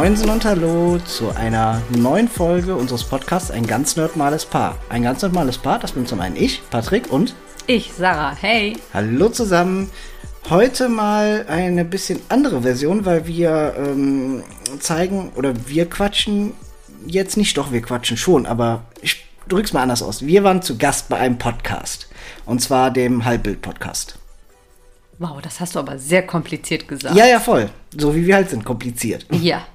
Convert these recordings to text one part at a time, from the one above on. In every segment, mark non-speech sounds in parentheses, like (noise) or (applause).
Moinsen und Hallo zu einer neuen Folge unseres Podcasts Ein ganz normales Paar. Ein ganz normales Paar, das bin zum einen ich, Patrick und ich, Sarah. Hey. Hallo zusammen. Heute mal eine bisschen andere Version, weil wir ähm, zeigen oder wir quatschen jetzt nicht, doch wir quatschen schon, aber ich drück's mal anders aus. Wir waren zu Gast bei einem Podcast und zwar dem Halbbild-Podcast. Wow, das hast du aber sehr kompliziert gesagt. Ja, ja, voll. So wie wir halt sind, kompliziert. Ja.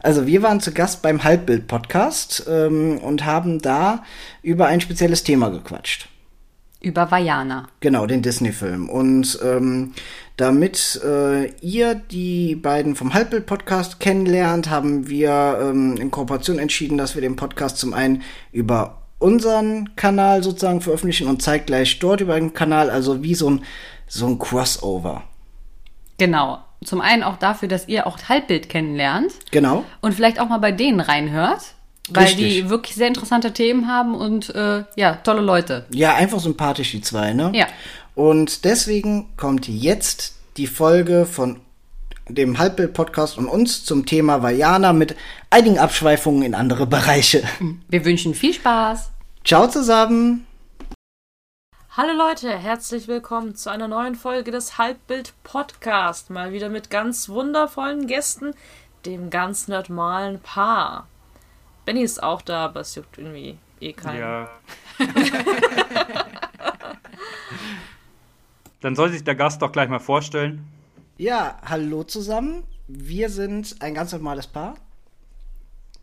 Also wir waren zu Gast beim Halbbild-Podcast ähm, und haben da über ein spezielles Thema gequatscht. Über Vajana. Genau, den Disney-Film. Und ähm, damit äh, ihr die beiden vom Halbbild-Podcast kennenlernt, haben wir ähm, in Kooperation entschieden, dass wir den Podcast zum einen über unseren Kanal sozusagen veröffentlichen und zeitgleich dort über den Kanal, also wie so ein, so ein Crossover. Genau. Zum einen auch dafür, dass ihr auch Halbbild kennenlernt. Genau. Und vielleicht auch mal bei denen reinhört. Weil Richtig. die wirklich sehr interessante Themen haben und äh, ja, tolle Leute. Ja, einfach sympathisch, die zwei, ne? Ja. Und deswegen kommt jetzt die Folge von dem Halbbild-Podcast und uns zum Thema Vajana mit einigen Abschweifungen in andere Bereiche. Wir wünschen viel Spaß. Ciao zusammen. Hallo Leute, herzlich willkommen zu einer neuen Folge des Halbbild Podcast. Mal wieder mit ganz wundervollen Gästen, dem ganz normalen Paar. Benny ist auch da, aber es juckt irgendwie eh keinen. Ja. (laughs) Dann soll sich der Gast doch gleich mal vorstellen. Ja, hallo zusammen. Wir sind ein ganz normales Paar.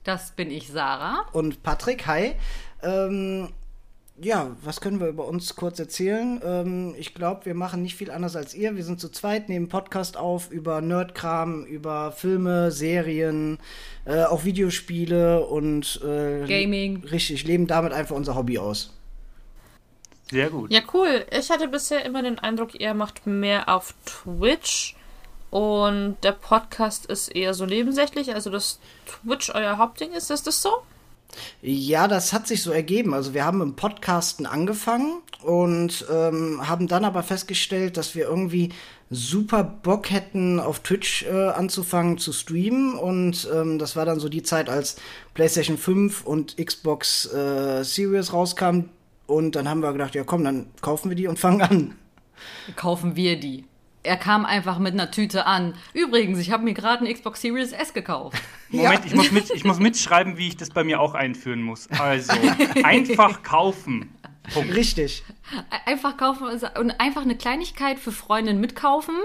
Das bin ich, Sarah. Und Patrick, hi. Ähm, ja, was können wir über uns kurz erzählen? Ähm, ich glaube, wir machen nicht viel anders als ihr. Wir sind zu zweit, nehmen Podcast auf über Nerdkram, über Filme, Serien, äh, auch Videospiele und äh, Gaming. Richtig, leben damit einfach unser Hobby aus. Sehr gut. Ja, cool. Ich hatte bisher immer den Eindruck, ihr macht mehr auf Twitch und der Podcast ist eher so nebensächlich, also dass Twitch euer Hauptding ist. Ist das so? Ja, das hat sich so ergeben. Also wir haben im Podcasten angefangen und ähm, haben dann aber festgestellt, dass wir irgendwie super Bock hätten, auf Twitch äh, anzufangen zu streamen. Und ähm, das war dann so die Zeit, als PlayStation 5 und Xbox äh, Series rauskamen. Und dann haben wir gedacht, ja komm, dann kaufen wir die und (laughs) fangen an. Kaufen wir die er kam einfach mit einer Tüte an. Übrigens, ich habe mir gerade eine Xbox Series S gekauft. (laughs) Moment, ja. ich, muss mit, ich muss mitschreiben, wie ich das bei mir auch einführen muss. Also, (laughs) einfach kaufen. Punkt. Richtig. Einfach kaufen und einfach eine Kleinigkeit für Freundinnen mitkaufen,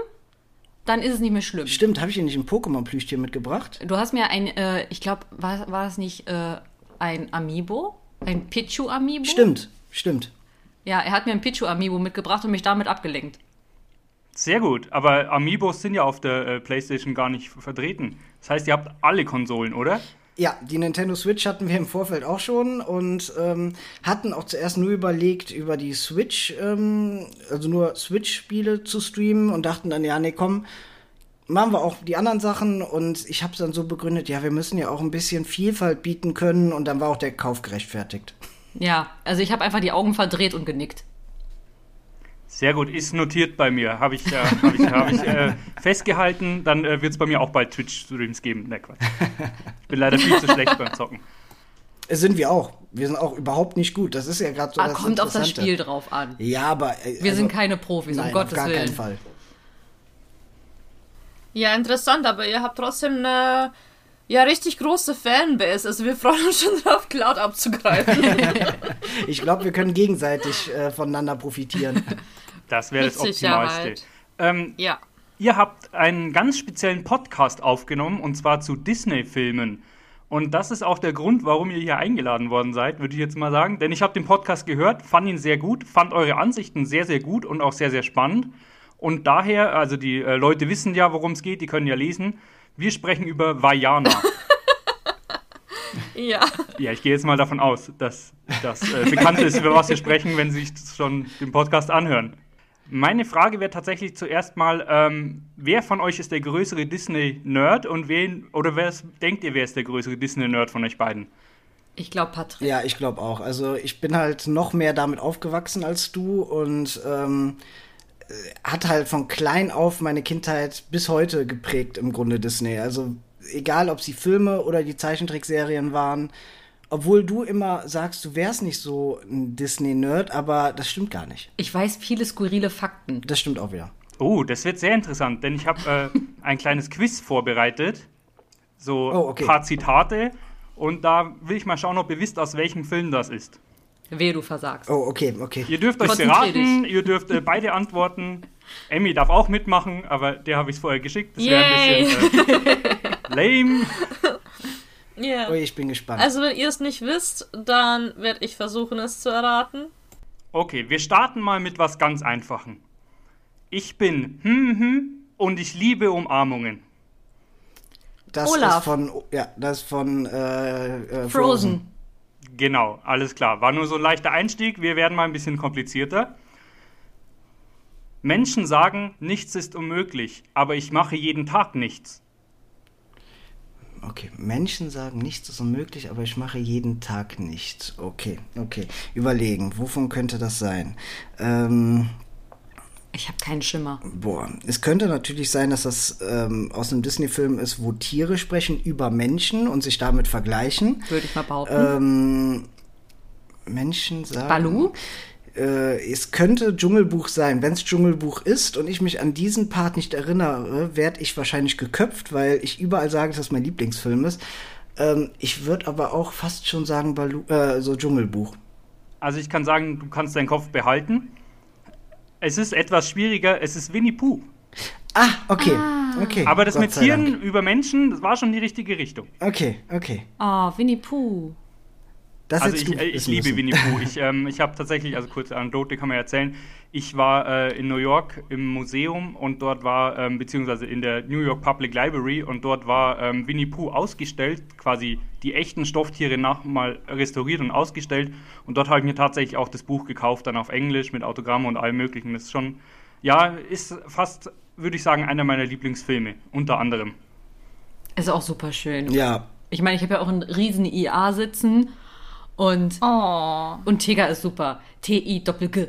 dann ist es nicht mehr schlimm. Stimmt, habe ich dir nicht ein Pokémon-Plüschtier mitgebracht? Du hast mir ein, äh, ich glaube, war, war das nicht äh, ein Amiibo? Ein Pichu-Amiibo? Stimmt, stimmt. Ja, er hat mir ein Pichu-Amiibo mitgebracht und mich damit abgelenkt. Sehr gut, aber Amiibos sind ja auf der äh, PlayStation gar nicht vertreten. Das heißt, ihr habt alle Konsolen, oder? Ja, die Nintendo Switch hatten wir im Vorfeld auch schon und ähm, hatten auch zuerst nur überlegt, über die Switch, ähm, also nur Switch-Spiele zu streamen und dachten dann, ja, nee, komm, machen wir auch die anderen Sachen und ich habe es dann so begründet, ja, wir müssen ja auch ein bisschen Vielfalt bieten können und dann war auch der Kauf gerechtfertigt. Ja, also ich habe einfach die Augen verdreht und genickt. Sehr gut, ist notiert bei mir. Habe ich, äh, hab ich, hab ich äh, (laughs) festgehalten. Dann äh, wird es bei mir auch bald Twitch-Streams geben. Ne, Quatsch. Ich bin leider viel zu schlecht beim Zocken. Es sind wir auch. Wir sind auch überhaupt nicht gut. Das ist ja gerade so. Ah, kommt auf das Spiel drauf an. Ja, aber. Äh, wir also, sind keine Profis, nein, um Gottes auf gar Willen. keinen Fall. Ja, interessant, aber ihr habt trotzdem eine ja, richtig große Fanbase. Also wir freuen uns schon drauf, Cloud abzugreifen. (laughs) ich glaube, wir können gegenseitig äh, voneinander profitieren. Das wäre das Optimalste. Ähm, ja. Ihr habt einen ganz speziellen Podcast aufgenommen und zwar zu Disney-Filmen. Und das ist auch der Grund, warum ihr hier eingeladen worden seid, würde ich jetzt mal sagen. Denn ich habe den Podcast gehört, fand ihn sehr gut, fand eure Ansichten sehr, sehr gut und auch sehr, sehr spannend. Und daher, also die äh, Leute wissen ja, worum es geht, die können ja lesen. Wir sprechen über Vajana. (laughs) ja. Ja, ich gehe jetzt mal davon aus, dass das äh, bekannt ist, über was wir sprechen, wenn Sie sich schon den Podcast anhören. Meine Frage wäre tatsächlich zuerst mal, ähm, wer von euch ist der größere Disney-Nerd und wen, oder wer ist, denkt ihr, wer ist der größere Disney-Nerd von euch beiden? Ich glaube Patrick. Ja, ich glaube auch. Also ich bin halt noch mehr damit aufgewachsen als du und ähm, hat halt von klein auf meine Kindheit bis heute geprägt im Grunde Disney. Also egal ob sie Filme oder die Zeichentrickserien waren. Obwohl du immer sagst, du wärst nicht so ein Disney-Nerd, aber das stimmt gar nicht. Ich weiß viele skurrile Fakten. Das stimmt auch wieder. Oh, das wird sehr interessant, denn ich habe äh, (laughs) ein kleines Quiz vorbereitet. So Oh, okay. ein paar Zitate. Und da will ich mal schauen, ob ihr wisst, aus welchem Film das ist. Wehe, du versagst. Oh, okay, okay. Ihr dürft euch beraten, ihr dürft äh, beide antworten. Emmy darf auch mitmachen, aber der habe ich vorher geschickt. Das wäre ein bisschen äh, (laughs) lame. Ja. Oh, ich bin gespannt. Also, wenn ihr es nicht wisst, dann werde ich versuchen, es zu erraten. Okay, wir starten mal mit was ganz Einfachem. Ich bin hm hm und ich liebe Umarmungen. das Olaf. ist von, ja, das ist von äh, äh, Frozen. Genau, alles klar. War nur so ein leichter Einstieg. Wir werden mal ein bisschen komplizierter. Menschen sagen, nichts ist unmöglich, aber ich mache jeden Tag nichts. Okay, Menschen sagen, nichts ist unmöglich, aber ich mache jeden Tag nichts. Okay, okay. Überlegen, wovon könnte das sein? Ähm, Ich habe keinen Schimmer. boah, es könnte natürlich sein, dass das ähm, aus einem Disney-Film ist, wo Tiere sprechen über Menschen und sich damit vergleichen. Würde ich mal behaupten. Ähm, Menschen sagen. Balu? Äh, es könnte Dschungelbuch sein. Wenn es Dschungelbuch ist und ich mich an diesen Part nicht erinnere, werde ich wahrscheinlich geköpft, weil ich überall sage, dass das mein Lieblingsfilm ist. Ähm, ich würde aber auch fast schon sagen, Balu äh, so Dschungelbuch. Also ich kann sagen, du kannst deinen Kopf behalten. Es ist etwas schwieriger, es ist Winnie Pooh. Ah, okay. okay. Aber das Gott mit sei Dank. Tieren über Menschen, das war schon die richtige Richtung. Okay, okay. Oh, Winnie Pooh. Das Also ich, du äh, ich liebe. Winnie Pooh. (laughs) Ich, ähm, ich habe tatsächlich, also kurze Anekdote kann man erzählen, ich war äh, in New York im Museum und dort war, ähm, beziehungsweise in der New York Public Library und dort war ähm, Winnie Pooh ausgestellt, quasi die echten Stofftiere nochmal restauriert und ausgestellt. Und dort habe ich mir tatsächlich auch das Buch gekauft, dann auf Englisch mit Autogramm und allem möglichen. Das ist schon, ja, ist fast, würde ich sagen, einer meiner Lieblingsfilme, unter anderem. Ist auch super schön. Ja, Ich meine, ich habe ja auch einen riesen IA sitzen und, Oh. und Tiger ist super. T-I doppel G.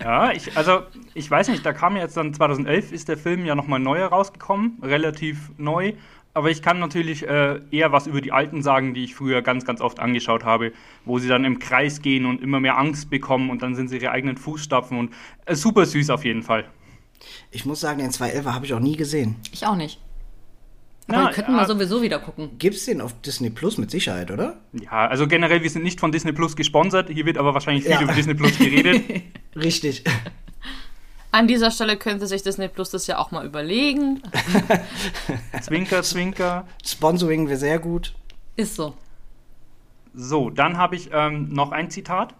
Ja, ich, also ich weiß nicht, da kam jetzt dann 2011 ist der Film ja nochmal neu rausgekommen, relativ neu. Aber ich kann natürlich äh, eher was über die alten sagen, die ich früher ganz, ganz oft angeschaut habe, wo sie dann im Kreis gehen und immer mehr Angst bekommen und dann sind sie ihre eigenen Fußstapfen und äh, super süß auf jeden Fall. ich muss sagen, den 211 habe ich auch nie gesehen. Ich auch nicht. Aber Ja, wir könnten ja. mal sowieso wieder gucken. Gibt's den auf Disney Plus mit Sicherheit, oder? Ja, also generell, wir sind nicht von Disney Plus gesponsert, hier wird aber wahrscheinlich viel Ja. über Disney Plus geredet. (laughs) Richtig. An dieser Stelle könnte sich Disney Plus das ja auch mal überlegen. (laughs) zwinker, zwinker. Sponsoring wäre sehr gut. Ist so. So, dann habe ich ähm, noch ein Zitat.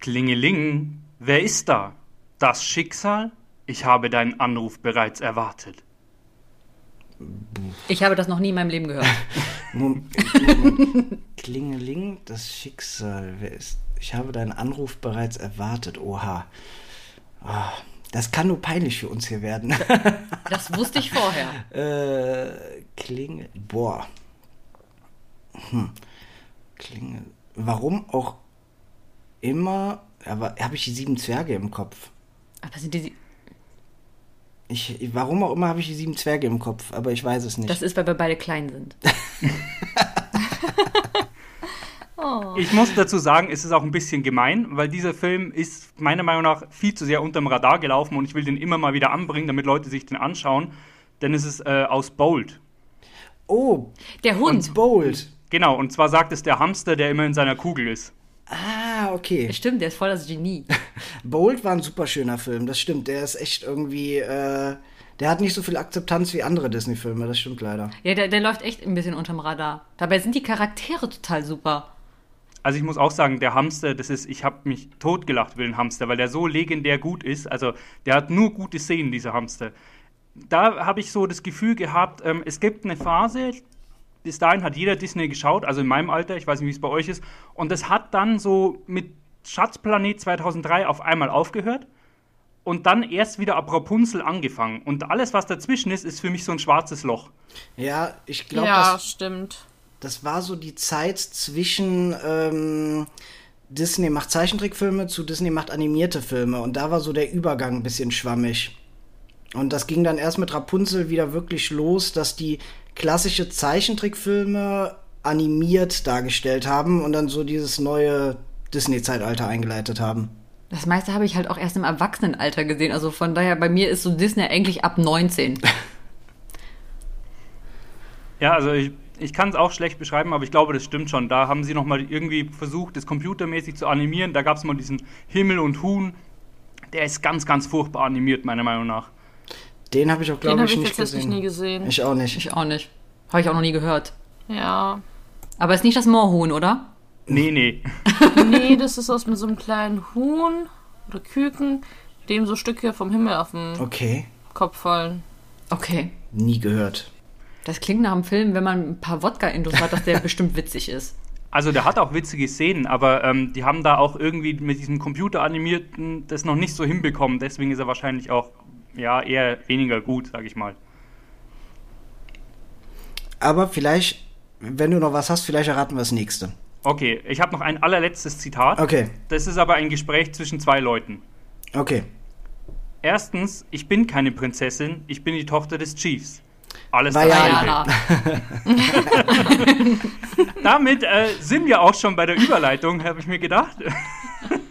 Klingeling, wer ist da? Das Schicksal? Ich habe deinen Anruf bereits erwartet. Ich habe das noch nie in meinem Leben gehört. (laughs) Klingeling, das Schicksal. Wer ist? Ich habe deinen Anruf bereits erwartet. Oha. Ah, das kann nur peinlich für uns hier werden. (laughs) Das wusste ich vorher. äh, Klinge. Boah. Hm. Klinge. Warum auch immer. Aber habe ich die sieben Zwerge im Kopf? Aber sind die, Ich, warum auch immer habe ich die sieben Zwerge im Kopf, aber ich weiß es nicht. das ist, weil wir beide klein sind. (laughs) Ich muss dazu sagen, es ist auch ein bisschen gemein, weil dieser Film ist meiner Meinung nach viel zu sehr unterm Radar gelaufen und ich will den immer mal wieder anbringen, damit Leute sich den anschauen. Denn es ist äh, aus Bold. oh, Der Hund. Bold. Genau, und zwar sagt es der Hamster, der immer in seiner Kugel ist. Ah, okay. Stimmt, der ist voll das Genie. (laughs) Bold war ein super schöner Film, das stimmt. Der ist echt irgendwie, äh, der hat nicht so viel Akzeptanz wie andere Disney-Filme, das stimmt leider. Ja, der, der läuft echt ein bisschen unterm Radar. Dabei sind die Charaktere total super. Also ich muss auch sagen, der Hamster, das ist, ich habe mich totgelacht über den Hamster, weil der so legendär gut ist. Also der hat nur gute Szenen, dieser Hamster. Da habe ich so das Gefühl gehabt, ähm, es gibt eine Phase, bis dahin hat jeder Disney geschaut, also in meinem Alter, ich weiß nicht, wie es bei euch ist, und das hat dann so mit Schatzplanet 2003 auf einmal aufgehört und dann erst wieder ab Rapunzel angefangen. Und alles, was dazwischen ist, ist für mich so ein schwarzes Loch. Ja, ich glaube, ja, das, stimmt. das war so die Zeit zwischen ähm, Disney macht Zeichentrickfilme zu Disney macht animierte Filme und da war so der Übergang ein bisschen schwammig. Und das ging dann erst mit Rapunzel wieder wirklich los, dass die klassische Zeichentrickfilme animiert dargestellt haben und dann so dieses neue Disney-Zeitalter eingeleitet haben. Das meiste habe ich halt auch erst im Erwachsenenalter gesehen. Also von daher, bei mir ist so Disney eigentlich ab 19. (laughs) Ja, also ich, ich kann es auch schlecht beschreiben, aber ich glaube, das stimmt schon. Da haben sie nochmal irgendwie versucht, das computermäßig zu animieren. Da gab es mal diesen Himmel und Huhn. Der ist ganz, ganz furchtbar animiert, meiner Meinung nach. Den habe ich auch, Den glaube habe ich, ich nicht tatsächlich gesehen. nie gesehen. Ich auch nicht. Ich auch nicht. Habe ich auch noch nie gehört. Ja. Aber ist nicht das Moorhuhn, oder? Nee, nee. (laughs) Nee, das ist aus mit so einem kleinen Huhn oder Küken, dem so Stücke vom Himmel auf den Okay, Kopf fallen. Okay. nie gehört. Das klingt nach einem Film, wenn man ein paar Wodka-Indos hat, dass der (laughs) bestimmt witzig ist. Also der hat auch witzige Szenen, aber ähm, die haben da auch irgendwie mit diesem Computeranimierten das noch nicht so hinbekommen. Deswegen ist er wahrscheinlich auch ja eher weniger gut, sag ich mal. Aber vielleicht, wenn du noch was hast, vielleicht erraten wir das nächste. Okay, ich habe noch ein allerletztes Zitat. Okay, Das ist aber ein Gespräch zwischen zwei Leuten. okay. Erstens, ich bin keine Prinzessin, ich bin die Tochter des Chiefs. Alles. Vajana. (laughs) Damit äh, sind wir auch schon bei der Überleitung, habe ich mir gedacht. (laughs)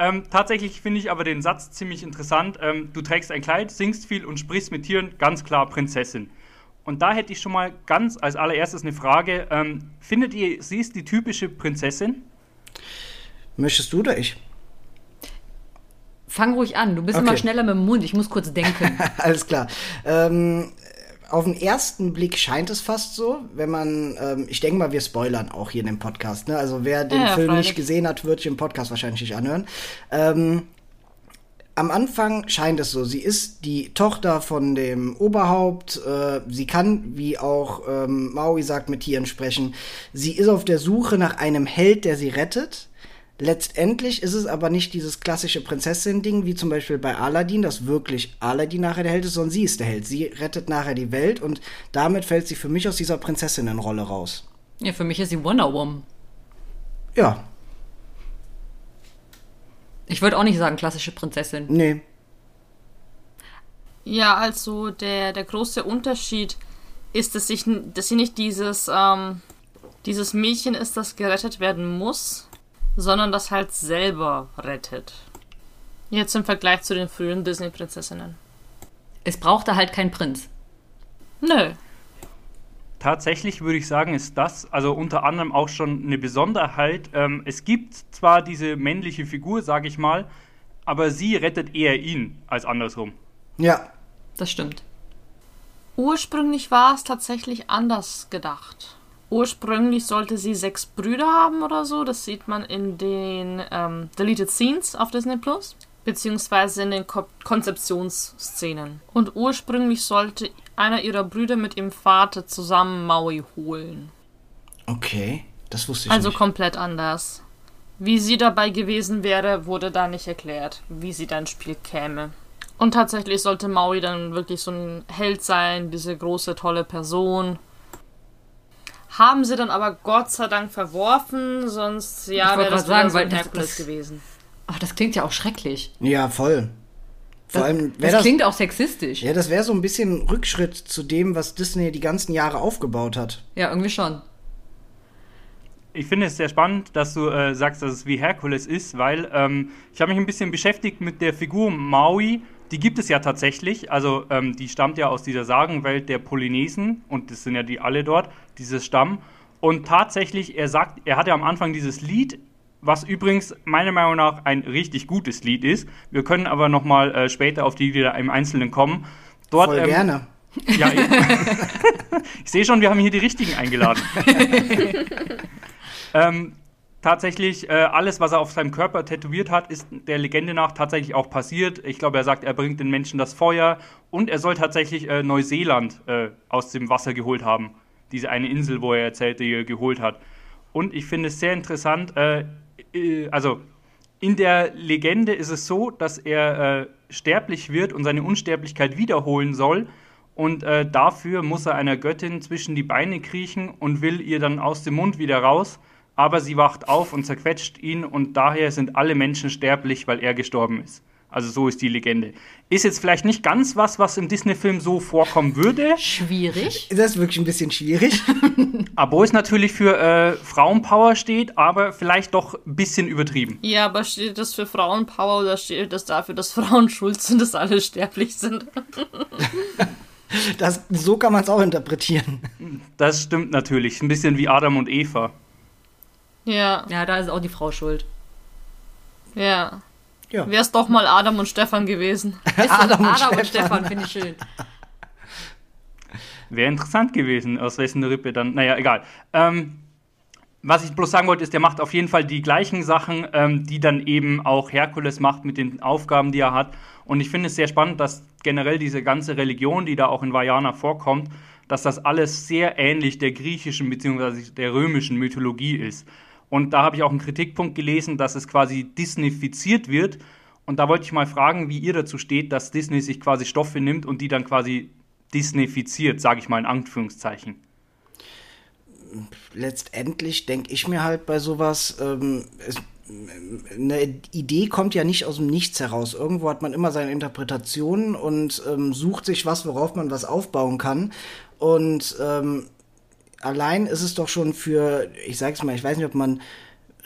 ähm, tatsächlich finde ich aber den Satz ziemlich interessant. Ähm, du trägst ein Kleid, singst viel und sprichst mit Tieren, ganz klar Prinzessin. Und da hätte ich schon mal ganz als allererstes eine Frage. Ähm, findet ihr, sie ist die typische Prinzessin? Möchtest du oder ich? Fang ruhig an. Du bist Okay. immer schneller mit dem Mund. Ich muss kurz denken. (laughs) Alles klar. Ähm, auf den ersten Blick scheint es fast so, wenn man, ähm, ich denke mal, wir spoilern auch hier in dem Podcast. Ne? Also wer den Ja, Film freilich. nicht gesehen hat, wird sich im Podcast wahrscheinlich nicht anhören. Ähm, am Anfang scheint es so, sie ist die Tochter von dem Oberhaupt. Äh, sie kann, wie auch ähm, Maui sagt, mit Tieren sprechen. Sie ist auf der Suche nach einem Held, der sie rettet. Letztendlich ist es aber nicht dieses klassische Prinzessin-Ding, wie zum Beispiel bei Aladdin, dass wirklich Aladdin nachher der Held ist, sondern sie ist der Held. Sie rettet nachher die Welt und damit fällt sie für mich aus dieser Prinzessinnenrolle raus. ja, für mich ist sie Wonder Woman. Ja, Ich würde auch nicht sagen klassische Prinzessin. nee. Ja, also der, der große Unterschied ist, dass, ich, dass sie nicht dieses, ähm, dieses Mädchen ist, das gerettet werden muss, sondern das halt selber rettet. Jetzt im Vergleich zu den frühen Disney-Prinzessinnen. Es brauchte halt kein Prinz. Nö. Tatsächlich würde ich sagen, ist das also unter anderem auch schon eine Besonderheit. Ähm, es gibt zwar diese männliche Figur, sage ich mal, aber sie rettet eher ihn als andersrum. Ja, Das stimmt. Ursprünglich war es tatsächlich anders gedacht. Ursprünglich sollte sie sechs Brüder haben oder so. Das sieht man in den ähm, Deleted Scenes auf Disney Plus. Beziehungsweise in den Ko Konzeptionsszenen. Und ursprünglich sollte einer ihrer Brüder mit ihrem Vater zusammen Maui holen. okay. Das wusste ich Also nicht. komplett anders. Wie sie dabei gewesen wäre, wurde da nicht erklärt, wie sie dann ins Spiel käme. Und tatsächlich sollte Maui dann wirklich so ein Held sein, diese große, tolle Person. Haben sie dann aber Gott sei Dank verworfen, sonst ja, wäre das sagen, so weil ein das- Herkules das- gewesen. Ach, das klingt ja auch schrecklich. Ja, voll. Vor Das, allem, das, das, klingt auch sexistisch. ja, das wäre so ein bisschen Rückschritt zu dem, was Disney die ganzen Jahre aufgebaut hat. Ja, irgendwie schon. Ich finde es sehr spannend, dass du äh, sagst, dass es wie Herkules ist, weil ähm, ich habe mich ein bisschen beschäftigt mit der Figur Maui. Die gibt es ja tatsächlich. Also ähm, die stammt ja aus dieser Sagenwelt der Polynesen und das sind ja die alle dort, dieses Stamm. Und tatsächlich, er sagt, er hat ja am Anfang dieses Lied, was übrigens meiner Meinung nach ein richtig gutes Lied ist. Wir können aber nochmal äh, später auf die wieder im Einzelnen kommen. Dort, Voll ähm, gerne. Ja, ich, (laughs) ich sehe schon, wir haben hier die richtigen eingeladen. (laughs) ähm, tatsächlich, äh, alles, was er auf seinem Körper tätowiert hat, ist der Legende nach tatsächlich auch passiert. Ich glaube, er sagt, er bringt den Menschen das Feuer und er soll tatsächlich äh, Neuseeland äh, aus dem Wasser geholt haben. Diese eine Insel, wo er erzählt, die er geholt hat. Und ich finde es sehr interessant, äh, äh, also in der Legende ist es so, dass er äh, sterblich wird und seine Unsterblichkeit wiederholen soll. Und dafür muss er einer Göttin zwischen die Beine kriechen und will ihr dann aus dem Mund wieder raus. Aber sie wacht auf und zerquetscht ihn und daher sind alle Menschen sterblich, weil er gestorben ist. Also so ist die Legende. Ist jetzt vielleicht nicht ganz was, was im Disney-Film so vorkommen würde. Schwierig. Das ist wirklich ein bisschen schwierig. (laughs) Obwohl es natürlich für äh, Frauenpower steht, aber vielleicht doch ein bisschen übertrieben. Ja, aber steht das für Frauenpower oder steht das dafür, dass Frauen schuld sind, dass alle sterblich sind? Das, so kann man es auch interpretieren. Das stimmt natürlich. Ein bisschen wie Adam und Eva. Ja, Ja, da ist auch die Frau schuld. ja. Ja. Wär's doch mal Adam und Stefan gewesen. (laughs) Adam und Adam und Stefan. Stefan finde ich schön. Wäre interessant gewesen, aus wessen Rippe dann. Naja, egal. Ähm, was ich bloß sagen wollte, ist, der macht auf jeden Fall die gleichen Sachen, ähm, die dann eben auch Herkules macht mit den Aufgaben, die er hat. Und ich finde es sehr spannend, dass generell diese ganze Religion, die da auch in Vajana vorkommt, dass das alles sehr ähnlich der griechischen bzw. der römischen Mythologie ist. Und da habe ich auch einen Kritikpunkt gelesen, dass es quasi disneyfiziert wird. Und da wollte ich mal fragen, wie ihr dazu steht, dass Disney sich quasi Stoffe nimmt und die dann quasi disneyfiziert, sage ich mal in Anführungszeichen. Letztendlich denke ich mir halt bei sowas, ähm, es, eine Idee kommt ja nicht aus dem Nichts heraus. Irgendwo hat man immer seine Interpretationen und ähm, sucht sich was, worauf man was aufbauen kann. Und ähm, allein ist es doch schon für, ich sag's mal, ich weiß nicht, ob man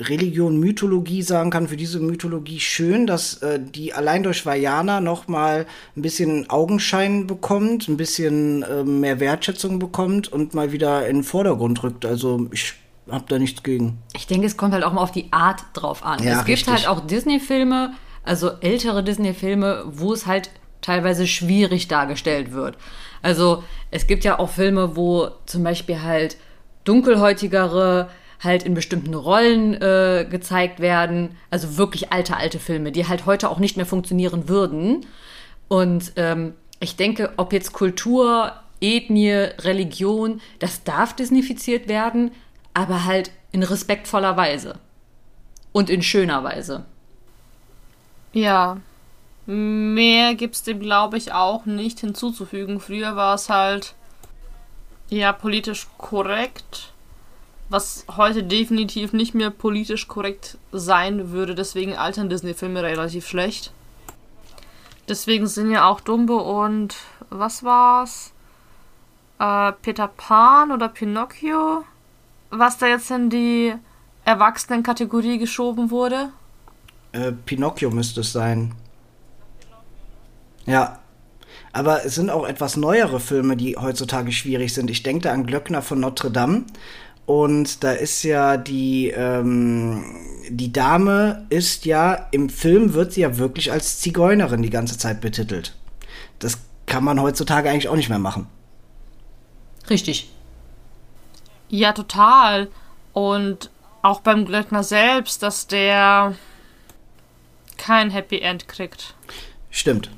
Religion, Mythologie sagen kann, für diese Mythologie schön, dass äh, die allein durch Vajana noch mal ein bisschen Augenschein bekommt, ein bisschen äh, mehr Wertschätzung bekommt und mal wieder in den Vordergrund rückt. Also ich hab da nichts gegen. Ich denke, es kommt halt auch mal auf die Art drauf an. Ja, es gibt richtig. halt auch Disney-Filme, also ältere Disney-Filme, wo es halt teilweise schwierig dargestellt wird. Also es gibt ja auch Filme, wo zum Beispiel halt dunkelhäutigere halt in bestimmten Rollen äh, gezeigt werden. Also wirklich alte, alte Filme, die halt heute auch nicht mehr funktionieren würden. Und ähm, ich denke, ob jetzt Kultur, Ethnie, Religion, das darf disneyfiziert werden, aber halt in respektvoller Weise. Und in schöner Weise. Ja. Mehr gibt's dem, glaube ich, auch nicht hinzuzufügen. Früher war es halt ja politisch korrekt, was heute definitiv nicht mehr politisch korrekt sein würde. Deswegen altern Disney-Filme relativ schlecht. Deswegen sind ja auch Dumbo und was war's? Äh, Peter Pan oder Pinocchio, was da jetzt in die Erwachsenen-Kategorie geschoben wurde. Äh, Pinocchio müsste es sein. Ja. Aber es sind auch etwas neuere Filme, die heutzutage schwierig sind. Ich denke da an Glöckner von Notre Dame. Und da ist ja die, ähm, die Dame ist ja, im Film wird sie ja wirklich als Zigeunerin die ganze Zeit betitelt. Das kann man heutzutage eigentlich auch nicht mehr machen. Richtig. Ja, total. Und auch beim Glöckner selbst, dass der kein Happy End kriegt. Stimmt.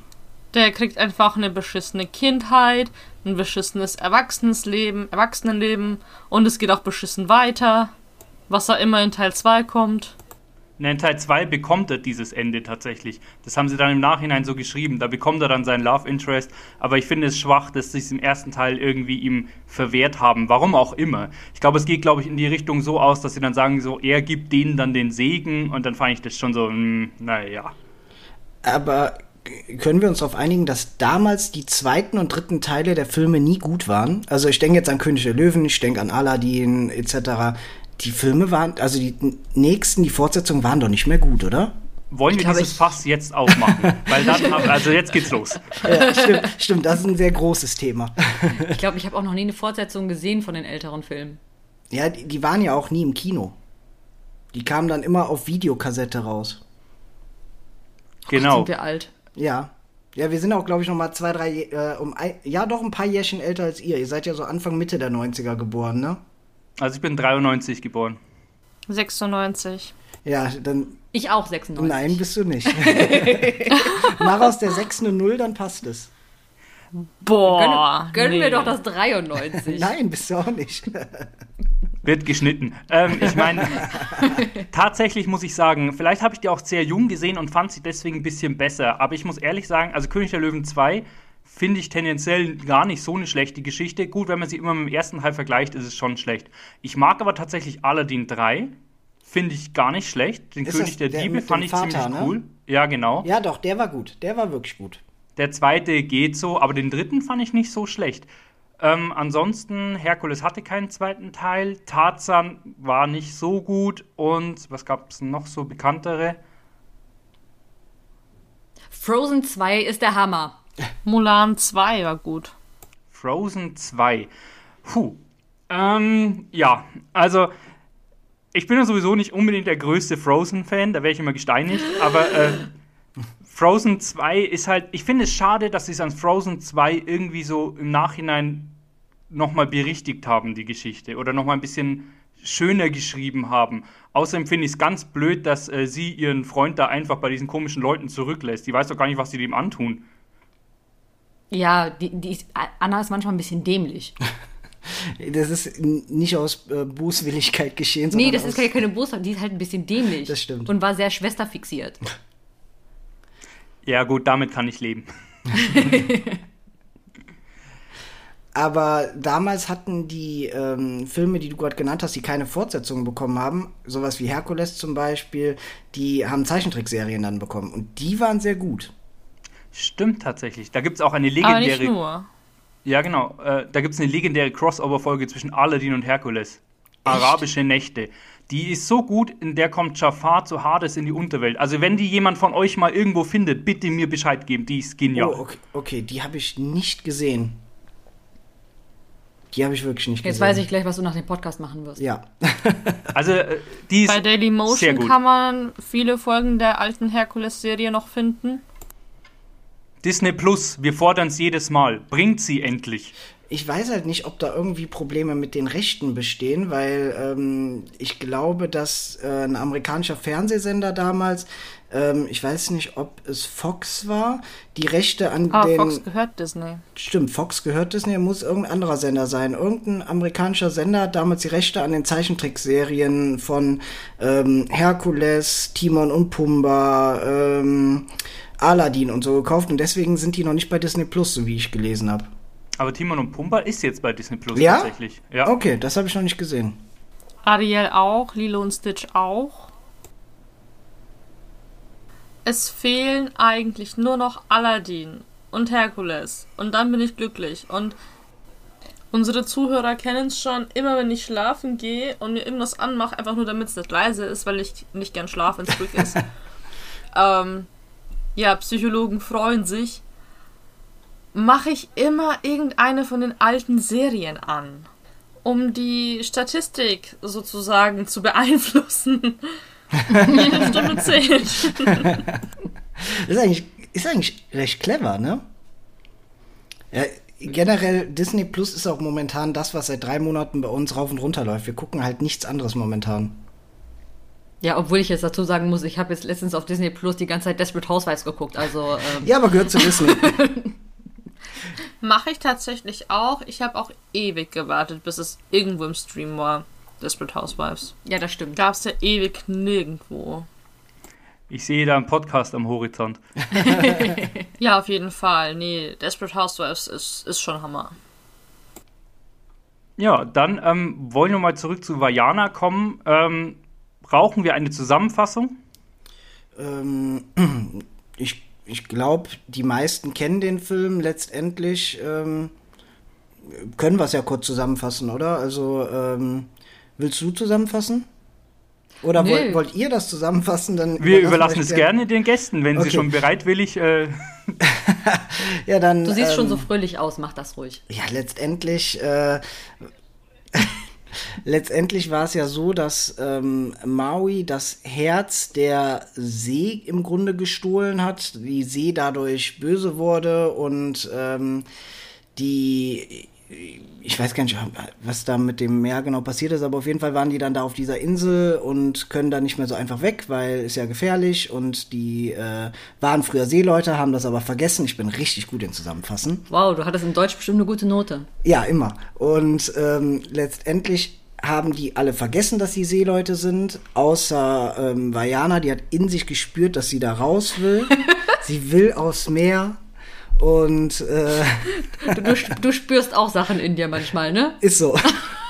Der kriegt einfach eine beschissene Kindheit, ein beschissenes Erwachsenenleben, Erwachsenenleben und es geht auch beschissen weiter, was auch immer in Teil 2 kommt. In Teil 2 bekommt er dieses Ende tatsächlich. Das haben sie dann im Nachhinein so geschrieben. Da bekommt er dann seinen Love Interest. Aber ich finde es schwach, dass sie es im ersten Teil irgendwie ihm verwehrt haben. Warum auch immer. Ich glaube, es geht, glaube ich, in die Richtung so aus, dass sie dann sagen, so, er gibt denen dann den Segen. Und dann fand ich das schon so, hm, naja. Aber können wir uns darauf einigen, dass damals die zweiten und dritten Teile der Filme nie gut waren? Also ich denke jetzt an König der Löwen, ich denke an Aladdin etc. Die Filme waren, also die nächsten, die Fortsetzungen waren doch nicht mehr gut, oder? Wollen Ich wir dieses Fass jetzt aufmachen? (laughs) Weil dann, also jetzt geht's los. Ja, stimmt, stimmt, das ist ein sehr großes Thema. Ich glaube, ich habe auch noch nie eine Fortsetzung gesehen von den älteren Filmen. Ja, die, die waren ja auch nie im Kino. Die kamen dann immer auf Videokassette raus. Genau. Sind wir alt. Ja. Ja, wir sind auch, glaube ich, noch mal zwei, drei, äh, um ein, ja, doch ein paar Jährchen älter als ihr. Ihr seid ja so Anfang, Mitte der 90er geboren, ne? Also ich bin 93 geboren. 96. Ja, dann, Ich auch 96. nein, bist du nicht. (laughs) Mach aus der 6 eine 0, dann passt es. Boah. Gönnen, gönnen nee. wir doch das 93. Nein, bist du auch nicht. (laughs) Wird geschnitten. Ähm, ich meine, (laughs) tatsächlich muss ich sagen, vielleicht habe ich die auch sehr jung gesehen und fand sie deswegen ein bisschen besser. Aber ich muss ehrlich sagen, also König der Löwen 2 finde ich tendenziell gar nicht so eine schlechte Geschichte. Gut, wenn man sie immer mit dem ersten Teil vergleicht, ist es schon schlecht. Ich mag aber tatsächlich Aladdin 3. finde ich gar nicht schlecht. Den Ist König der, der Diebe fand ich Vater, ziemlich ne? cool. Ja, genau. Ja, doch, der war gut. Der war wirklich gut. Der zweite geht so, aber den dritten fand ich nicht so schlecht. Ähm, ansonsten, Herkules hatte keinen zweiten Teil. Tarzan war nicht so gut. Und was gab es noch so bekanntere? Frozen 2 ist der Hammer. Mulan 2 war gut. Frozen 2. Puh. Ähm, ja, also ich bin ja sowieso nicht unbedingt der größte Frozen-Fan, da wäre ich immer gesteinigt, aber äh, Frozen 2 ist halt, ich finde es schade, dass sie es an Frozen 2 irgendwie so im Nachhinein nochmal berichtigt haben, die Geschichte, oder nochmal ein bisschen schöner geschrieben haben. Außerdem finde ich es ganz blöd, dass äh, sie ihren Freund da einfach bei diesen komischen Leuten zurücklässt. Die weiß doch gar nicht, was sie dem antun. Ja, die, die ist, Anna ist manchmal ein bisschen dämlich. (laughs) Das ist nicht aus äh, Bußwilligkeit geschehen, sondern Nee, das ist keine, keine Bosheit, die ist halt ein bisschen dämlich. Das stimmt. Und war sehr schwesterfixiert. (laughs) Ja, gut, damit kann ich leben. (laughs) Aber damals hatten die ähm, Filme, die du gerade genannt hast, die keine Fortsetzungen bekommen haben, sowas wie Herkules zum Beispiel, die haben Zeichentrickserien dann bekommen. Und die waren sehr gut. Stimmt tatsächlich. Da gibt es auch eine Aber nicht legendäre. nur. Ja, genau. Äh, da gibt es eine legendäre Crossover-Folge zwischen Aladdin und Herkules. Arabische Nächte. Die ist so gut, in der kommt Jafar zu Hades in die Unterwelt. Also, wenn die jemand von euch mal irgendwo findet, bitte mir Bescheid geben. Die ist genial. Oh, okay, okay die habe ich nicht gesehen. Die habe ich wirklich nicht Jetzt gesehen. weiß ich gleich, was du nach dem Podcast machen wirst. Ja. (laughs) Also, äh, die ist Bei sehr Dailymotion gut. kann man viele Folgen der alten Herkules-Serie noch finden. Disney Plus, wir fordern es jedes Mal. Bringt sie endlich. Ich weiß halt nicht, ob da irgendwie Probleme mit den Rechten bestehen, weil ähm, ich glaube, dass äh, ein amerikanischer Fernsehsender damals, ähm, ich weiß nicht, ob es Fox war, die Rechte an Ah, den. Fox gehört Disney. Stimmt, Fox gehört Disney, muss irgendein anderer Sender sein. Irgendein amerikanischer Sender hat damals die Rechte an den Zeichentrickserien von ähm, Herkules, Timon und Pumba, ähm, Aladdin und so gekauft und deswegen sind die noch nicht bei Disney Plus, so wie ich gelesen habe. Aber Timon und Pumba ist jetzt bei Disney Plus Ja? tatsächlich. Ja. Okay, das habe ich noch nicht gesehen. Ariel auch, Lilo und Stitch auch. Es fehlen eigentlich nur noch Aladdin und Herkules. Und dann bin ich glücklich. Und unsere Zuhörer kennen es schon, immer wenn ich schlafen gehe und mir irgendwas anmache, einfach nur damit es nicht leise ist, weil ich nicht gern schlafe, wenn es ruhig ist. (laughs) ähm, ja, Psychologen freuen sich. Mache ich immer irgendeine von den alten Serien an um die Statistik sozusagen zu beeinflussen. Jede Stunde (laughs) zählt. Das ist eigentlich, ist eigentlich recht clever, ne? Ja, generell, Disney Plus ist auch momentan das, was seit drei Monaten bei uns rauf und runter läuft. Wir gucken halt nichts anderes momentan. Ja, obwohl ich jetzt dazu sagen muss, ich habe jetzt letztens auf Disney Plus die ganze Zeit Desperate Housewives geguckt. Also, ähm, Ja, aber gehört zu Disney. (laughs) Mache ich tatsächlich auch. Ich habe auch ewig gewartet, bis es irgendwo im Stream war. Desperate Housewives. ja, das stimmt. Gab es ja ewig nirgendwo. Ich sehe da einen Podcast am Horizont. (laughs) Ja, auf jeden Fall. Nee, Desperate Housewives ist, ist schon Hammer. Ja, dann ähm, wollen wir mal zurück zu Vajana kommen. Ähm, brauchen wir eine Zusammenfassung? ähm, (clears throat) ich ich glaube, die meisten kennen den Film. Letztendlich ähm, können wir es ja kurz zusammenfassen, oder? Also, ähm, willst du zusammenfassen? Oder Nö. wollt, wollt ihr das zusammenfassen? Dann Wir überlassen es gerne den Gästen, wenn sie Okay. schon bereitwillig. Äh, (laughs) Ja, dann. Du siehst schon ähm, so fröhlich aus, mach das ruhig. Ja, letztendlich, äh, (laughs) letztendlich war es ja so, dass ähm, Maui das Herz der See im Grunde gestohlen hat, die See dadurch böse wurde und ähm, die, ich weiß gar nicht, was da mit dem Meer genau passiert ist, aber auf jeden Fall waren die dann da auf dieser Insel und können da nicht mehr so einfach weg, weil ist ja gefährlich und die äh, waren früher Seeleute, haben das aber vergessen. Ich bin richtig gut in Zusammenfassen. Wow, du hattest in Deutsch bestimmt eine gute Note. Ja, immer. Und ähm, letztendlich haben die alle vergessen, dass sie Seeleute sind, außer ähm, Vajana, die hat in sich gespürt, dass sie da raus will. (laughs) sie will aufs Meer und äh, Du, du, du spürst auch Sachen in dir manchmal, ne? ist so.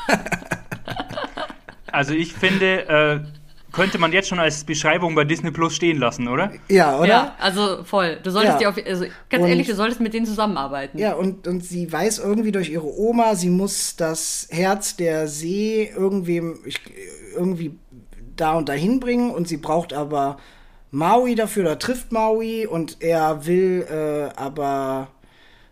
(laughs) also ich finde, äh, könnte man jetzt schon als Beschreibung bei Disney Plus stehen lassen, oder? Ja, oder? Ja, also voll. Du solltest Ja. dir auf, also ganz Und- ehrlich, du solltest mit denen zusammenarbeiten. Ja, und, und sie weiß irgendwie durch ihre Oma, sie muss das Herz der See irgendwem, ich, irgendwie da und dahin bringen und sie braucht aber Maui dafür, da trifft Maui und er will äh, aber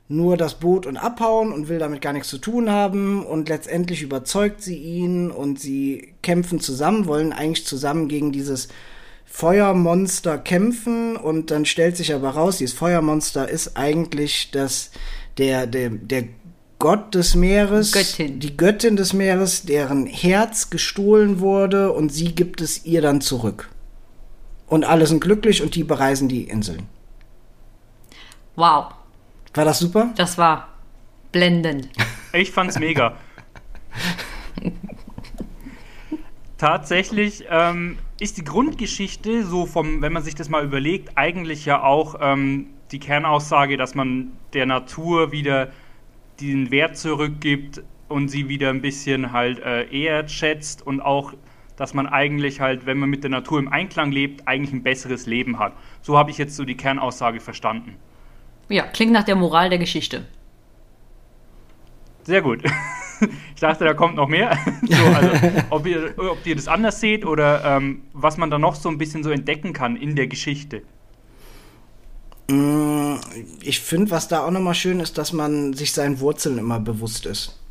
nur das Boot und abhauen und will damit gar nichts zu tun haben und letztendlich überzeugt sie ihn und sie kämpfen zusammen, wollen eigentlich zusammen gegen dieses Feuermonster kämpfen und dann stellt sich aber raus, dieses Feuermonster ist eigentlich das der der der Gott des Meeres, Göttin. die Göttin des Meeres, deren Herz gestohlen wurde und sie gibt es ihr dann zurück. Und alle sind glücklich und die bereisen die Inseln. Wow, War das super? das war blendend. (laughs) Ich fand's mega. Tatsächlich ähm, ist die Grundgeschichte so vom, wenn man sich das mal überlegt, eigentlich ja auch ähm, die Kernaussage, dass man der Natur wieder den Wert zurückgibt und sie wieder ein bisschen halt äh, ehrt, schätzt und auch, dass man eigentlich halt, wenn man mit der Natur im Einklang lebt, eigentlich ein besseres Leben hat. So habe ich jetzt so die Kernaussage verstanden. Ja, klingt nach der Moral der Geschichte. Sehr gut. (laughs) Ich dachte, da kommt noch mehr. (laughs) So, also, ob, ihr, ob ihr das anders seht oder ähm, was man da noch so ein bisschen so entdecken kann in der Geschichte. Ich finde, was da auch nochmal schön ist, dass man sich seinen Wurzeln immer bewusst ist.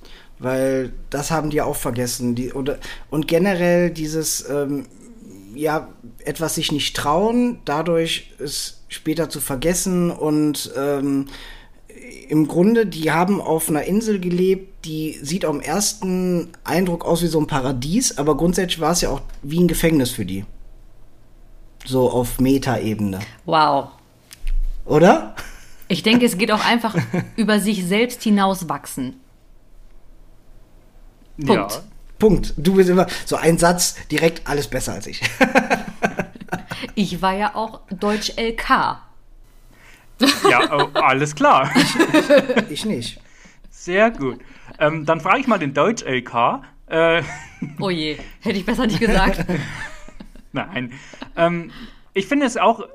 Weil das haben die auch vergessen. Die, oder, und generell dieses, ähm, ja, etwas sich nicht trauen, dadurch es später zu vergessen und ähm, im Grunde, die haben auf einer Insel gelebt, die sieht am ersten Eindruck aus wie so ein Paradies, aber grundsätzlich war es ja auch wie ein Gefängnis für die. So auf Meta-Ebene. Wow. Oder? Ich denke, es geht auch einfach über sich selbst hinauswachsen. Punkt. Punkt. Du bist immer so ein Satz, direkt alles besser als ich. (laughs) Ich war ja auch Deutsch LK. Ja, ja oh, alles klar. ich nicht. Sehr gut. Ähm, dann frage ich mal den Deutsch-LK. Äh, Oh je, hätte ich besser nicht gesagt. (laughs) Nein. Ähm, ich finde es auch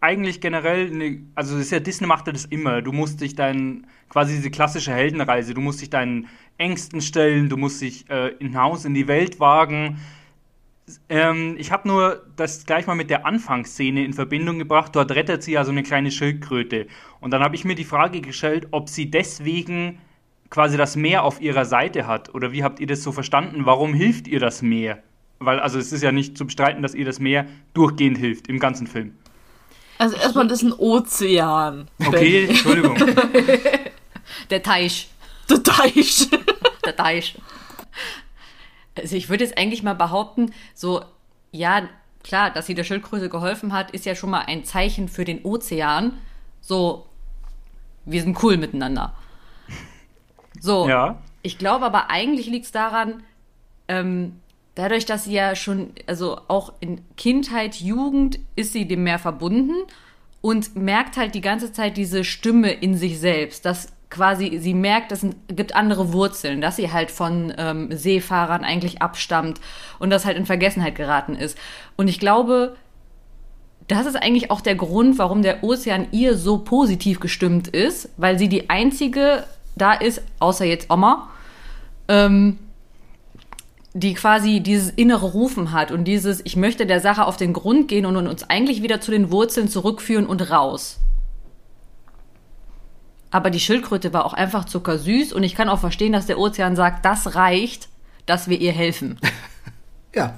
eigentlich generell, eine, also das ist ja, Disney machte das immer. Du musst dich deinen, quasi diese klassische Heldenreise, du musst dich deinen Ängsten stellen, du musst dich äh, hinaus in die Welt wagen. Ähm, ich habe nur das gleich mal mit der Anfangsszene in Verbindung gebracht. Dort rettet sie ja so eine kleine Schildkröte. Und dann habe ich mir die Frage gestellt, ob sie deswegen quasi das Meer auf ihrer Seite hat. Oder wie habt ihr das so verstanden? Warum hilft ihr das Meer? Weil, also es ist ja nicht zu bestreiten, dass ihr das Meer durchgehend hilft im ganzen Film. Also erstmal, das ist ein Ozean. Okay, Entschuldigung. (laughs) Der Teich. Der Teich. (laughs) Der Teich. Also ich würde jetzt eigentlich mal behaupten, so, ja, klar, dass sie der Schildkröte geholfen hat, ist ja schon mal ein Zeichen für den Ozean. So, wir sind cool miteinander. So, Ja. ich glaube aber eigentlich liegt es daran, ähm, dadurch, dass sie ja schon, also auch in Kindheit, Jugend ist sie dem Meer verbunden und merkt halt die ganze Zeit diese Stimme in sich selbst, dass quasi sie merkt, es gibt andere Wurzeln, dass sie halt von ähm, Seefahrern eigentlich abstammt und das halt in Vergessenheit geraten ist. Und ich glaube, das ist eigentlich auch der Grund, warum der Ozean ihr so positiv gestimmt ist, weil sie die einzige da ist, außer jetzt Oma, ähm, die quasi dieses innere Rufen hat und dieses, ich möchte der Sache auf den Grund gehen und uns eigentlich wieder zu den Wurzeln zurückführen und raus. Aber die Schildkröte war auch einfach zuckersüß und ich kann auch verstehen, dass der Ozean sagt, das reicht, dass wir ihr helfen. (laughs) Ja.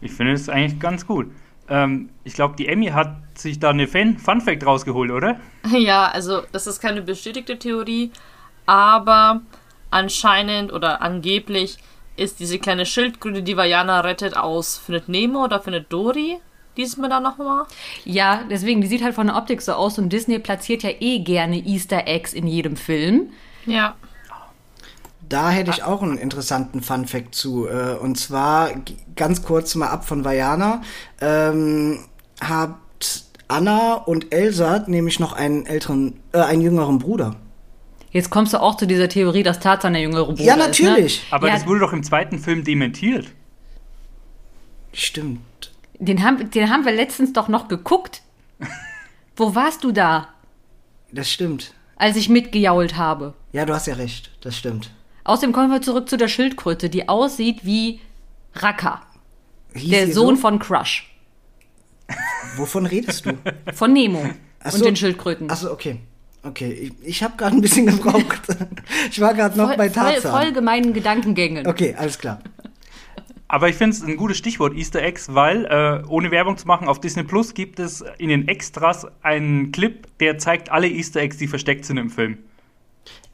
Ich finde es eigentlich ganz gut. Ähm, ich glaube, die Emmy hat sich da eine Fan Fun Fact rausgeholt, oder? (laughs) Ja, also das ist keine bestätigte Theorie, aber anscheinend oder angeblich ist diese kleine Schildkröte, die Vajana rettet, aus Findet Nemo oder Findet Dory diesmal da nochmal. Ja, deswegen, die sieht halt von der Optik so aus und Disney platziert ja eh gerne Easter Eggs in jedem Film. Ja. Da hätte ich auch einen interessanten Fun-Fact zu. Äh, und zwar ganz kurz mal ab von Vajana. Ähm, habt Anna und Elsa nämlich noch einen älteren, äh, einen jüngeren Bruder. Jetzt kommst du auch zu dieser Theorie, dass Tarzan der jüngere Bruder Ja, ist. natürlich. Ne? Aber ja, das wurde doch im zweiten Film dementiert. Stimmt. Den haben, den haben wir letztens doch noch geguckt. Wo warst du da, Das stimmt. als ich mitgejault habe? Ja, du hast ja recht. Das stimmt. Außerdem kommen wir zurück zu der Schildkröte, die aussieht wie Raka, Hieß der Sohn so? von Crush, Wovon redest du? von Nemo Ach und den Schildkröten. Achso, okay. Okay, ich, ich habe gerade ein bisschen gebraucht. (laughs) ich war gerade noch voll, bei voll, Tarzan. voll gemeinen Gedankengängen. Okay, alles klar. Aber ich finde es ein gutes Stichwort Easter Eggs, weil, äh, ohne Werbung zu machen, auf Disney Plus gibt es in den Extras einen Clip, der zeigt alle Easter Eggs, die versteckt sind im Film.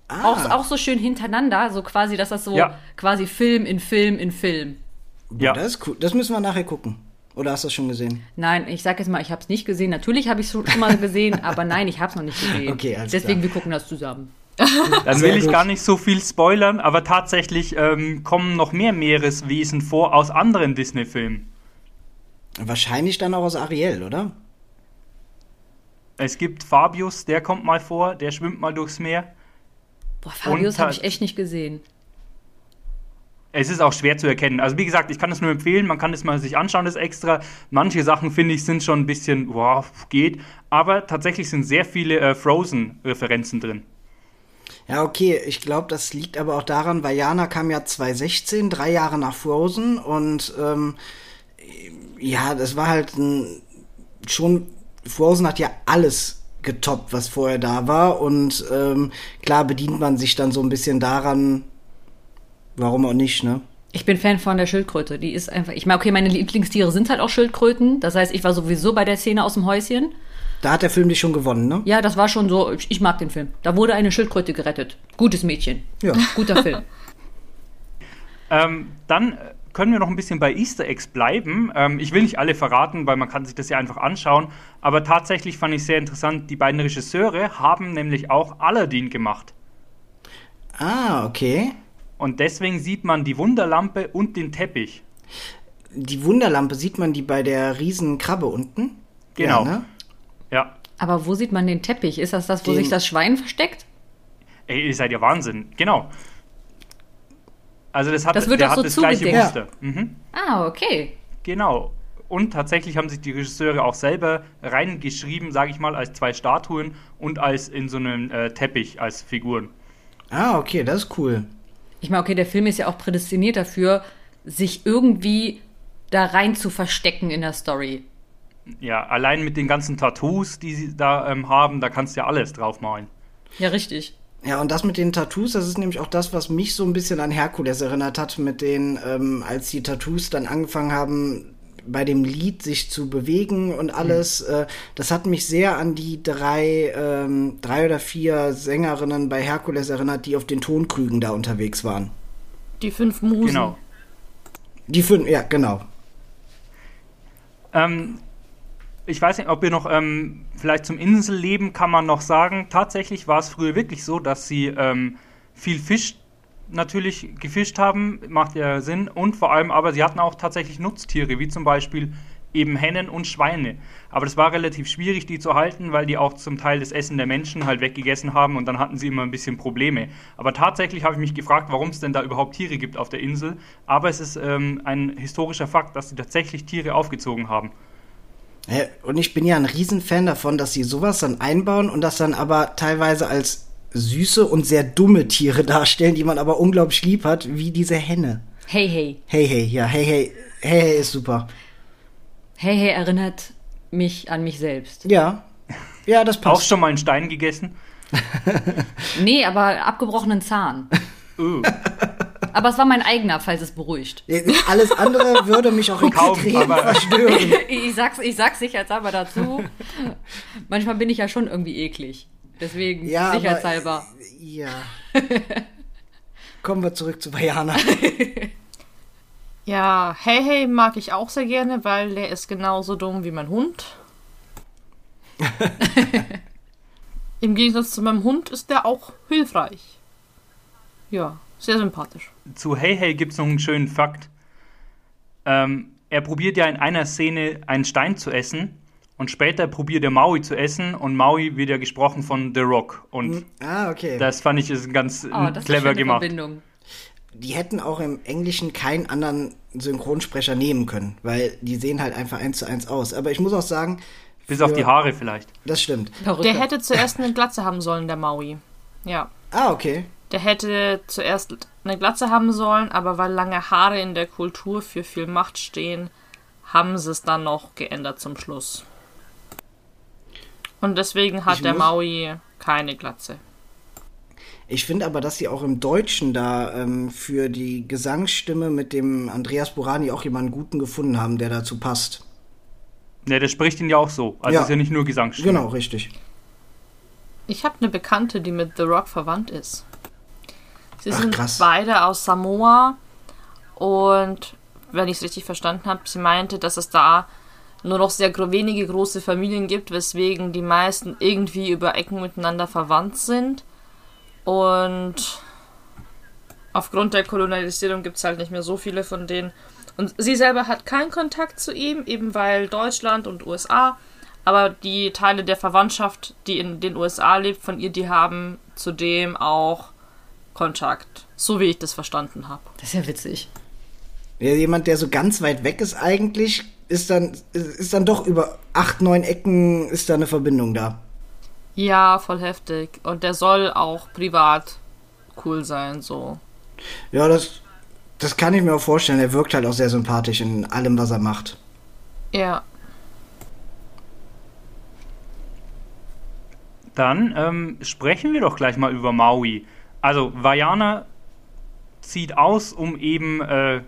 Ah, Auch, auch so schön hintereinander, so quasi, dass das so Ja. quasi Film in Film in Film. Ja. Das ist cool. Das müssen wir nachher gucken. Oder hast du das schon gesehen? Nein, ich sag jetzt mal, ich habe es nicht gesehen. Natürlich habe ich es schon mal gesehen, (laughs) aber nein, ich habe es noch nicht gesehen. Okay, alles Deswegen, klar. wir gucken das zusammen. (laughs) Dann will ich gar nicht so viel spoilern, aber tatsächlich ähm, kommen noch mehr Meereswesen vor aus anderen Disney-Filmen. Wahrscheinlich dann auch aus Ariel, oder? Es gibt Fabius, der kommt mal vor, der schwimmt mal durchs Meer. Boah, Fabius habe ich echt nicht gesehen. Es ist auch schwer zu erkennen. Also wie gesagt, ich kann es nur empfehlen, man kann es mal sich anschauen, das extra. Manche Sachen, finde ich, sind schon ein bisschen, boah, geht. Aber tatsächlich sind sehr viele äh, Frozen-Referenzen drin. Ja, okay. Ich glaube, das liegt aber auch daran, weil Jana kam ja 2016, drei Jahre nach Frozen und ähm, ja, das war halt ein, schon, Frozen hat ja alles getoppt, was vorher da war und ähm, klar bedient man sich dann so ein bisschen daran, warum auch nicht, ne? Ich bin Fan von der Schildkröte. Die ist einfach. Ich meine, okay, meine Lieblingstiere sind halt auch Schildkröten. Das heißt, ich war sowieso bei der Szene aus dem Häuschen. Da hat der Film dich schon gewonnen, ne? Ja, das war schon so. Ich, ich mag den Film. Da wurde eine Schildkröte gerettet. Gutes Mädchen. Ja. Guter Film. (laughs) Ähm, dann können wir noch ein bisschen bei Easter Eggs bleiben. Ähm, ich will nicht alle verraten, weil man kann sich das ja einfach anschauen. Aber tatsächlich fand ich sehr interessant, die beiden Regisseure haben nämlich auch Aladdin gemacht. Ah, okay. Und deswegen sieht man die Wunderlampe und den Teppich. Die Wunderlampe, sieht man die bei der riesen Krabbe unten? Genau. Ja, ne? Ja. Aber wo sieht man den Teppich? Ist das das, wo Den- sich das Schwein versteckt? Ey, ihr seid ja Wahnsinn. Genau. Also das hat, Das wird der so das gleiche zugedeckt. Muster. Mhm. Ah, okay. Genau. Und tatsächlich haben sich die Regisseure auch selber reingeschrieben, sage ich mal, als zwei Statuen und als in so einem äh, Teppich als Figuren. Ah, okay, das ist cool. Ich meine, okay, der Film ist ja auch prädestiniert dafür, sich irgendwie da rein zu verstecken in der Story. Ja, allein mit den ganzen Tattoos, die sie da ähm, haben, da kannst du ja alles draufmalen. Ja, richtig. Ja, und das mit den Tattoos, das ist nämlich auch das, was mich so ein bisschen an Herkules erinnert hat, mit den, ähm, als die Tattoos dann angefangen haben, bei dem Lied sich zu bewegen und alles. Äh, das hat mich sehr an die drei, ähm, drei oder vier Sängerinnen bei Herkules erinnert, die auf den Tonkrügen da unterwegs waren. Die fünf Musen. Genau. Die fünf, ja, genau. Ähm, ich weiß nicht, ob ihr noch ähm, vielleicht zum Inselleben kann man noch sagen. Tatsächlich war es früher wirklich so, dass sie ähm, viel Fisch natürlich gefischt haben, macht ja Sinn. Und vor allem aber, sie hatten auch tatsächlich Nutztiere, wie zum Beispiel eben Hennen und Schweine. Aber das war relativ schwierig, die zu halten, weil die auch zum Teil das Essen der Menschen halt weggegessen haben und dann hatten sie immer ein bisschen Probleme. Aber tatsächlich habe ich mich gefragt, warum es denn da überhaupt Tiere gibt auf der Insel. Aber es ist ähm, ein historischer Fakt, dass sie tatsächlich Tiere aufgezogen haben. Und ich bin ja ein Riesenfan davon, dass sie sowas dann einbauen und das dann aber teilweise als süße und sehr dumme Tiere (laughs) darstellen, die man aber unglaublich lieb hat, wie diese Henne. Hey, hey. Hey, hey, ja, hey, hey, hey, hey ist super. Hey, hey erinnert mich an mich selbst. Ja, ja, das Auch passt. schon mal einen Stein gegessen? Nee, aber abgebrochenen Zahn. Oh. (laughs) (laughs) Aber es war mein eigener, falls es beruhigt. Alles andere würde mich auch Kaum, extrem aber- verstören. (laughs) Ich sag's, ich sag's sicherheitshalber dazu. Manchmal bin ich ja schon irgendwie eklig. Deswegen, Ja, sicherheitshalber. aber, ja. Kommen wir zurück zu Vajana. (laughs) Ja, Hey Hey mag ich auch sehr gerne, weil der ist genauso dumm wie mein Hund. Im Gegensatz zu meinem Hund ist der auch hilfreich. Ja, sehr sympathisch. Zu Hey Hey gibt es noch einen schönen Fakt. Ähm, er probiert ja in einer Szene einen Stein zu essen und später probiert er Maui zu essen und Maui wird ja gesprochen von The Rock. Und Ah, okay. das fand ich ist ganz Oh, das ist eine clever gemacht. Verbindung. die hätten auch im Englischen keinen anderen Synchronsprecher nehmen können, weil die sehen halt einfach eins zu eins aus. Aber ich muss auch sagen. Bis auf die Haare vielleicht. Das stimmt. Perücke. Der hätte zuerst eine Glatze haben sollen, der Maui. Ja. Ah, okay. Der hätte zuerst eine Glatze haben sollen, aber weil lange Haare in der Kultur für viel Macht stehen, haben sie es dann noch geändert zum Schluss. Und deswegen hat ich der Maui keine Glatze. Ich finde aber, dass sie auch im Deutschen da ähm, für die Gesangsstimme mit dem Andreas Burani auch jemanden guten gefunden haben, der dazu passt. Ne, der spricht ihn ja auch so. Also ja. ist ja nicht nur Gesangsstimme. Genau, richtig. Ich habe eine Bekannte, die mit The Rock verwandt ist. Sie Ach, sind krass. beide aus Samoa und wenn ich es richtig verstanden habe, sie meinte, dass es da nur noch sehr wenige große Familien gibt, weswegen die meisten irgendwie über Ecken miteinander verwandt sind. Und aufgrund der Kolonialisierung gibt es halt nicht mehr so viele von denen. Und sie selber hat keinen Kontakt zu ihm, eben weil Deutschland und USA, aber die Teile der Verwandtschaft, die in den USA lebt, von ihr, die haben zudem auch Kontakt. So wie ich das verstanden habe. Das ist ja witzig. Ja, jemand, der so ganz weit weg ist eigentlich, ist dann, ist dann doch über acht, neun Ecken ist da eine Verbindung da. Ja, voll heftig. Und der soll auch privat cool sein, so. Ja, das, das kann ich mir auch vorstellen. Er wirkt halt auch sehr sympathisch in allem, was er macht. Ja. Dann ähm, sprechen wir doch gleich mal über Maui. Also, Vajana zieht aus, um eben äh,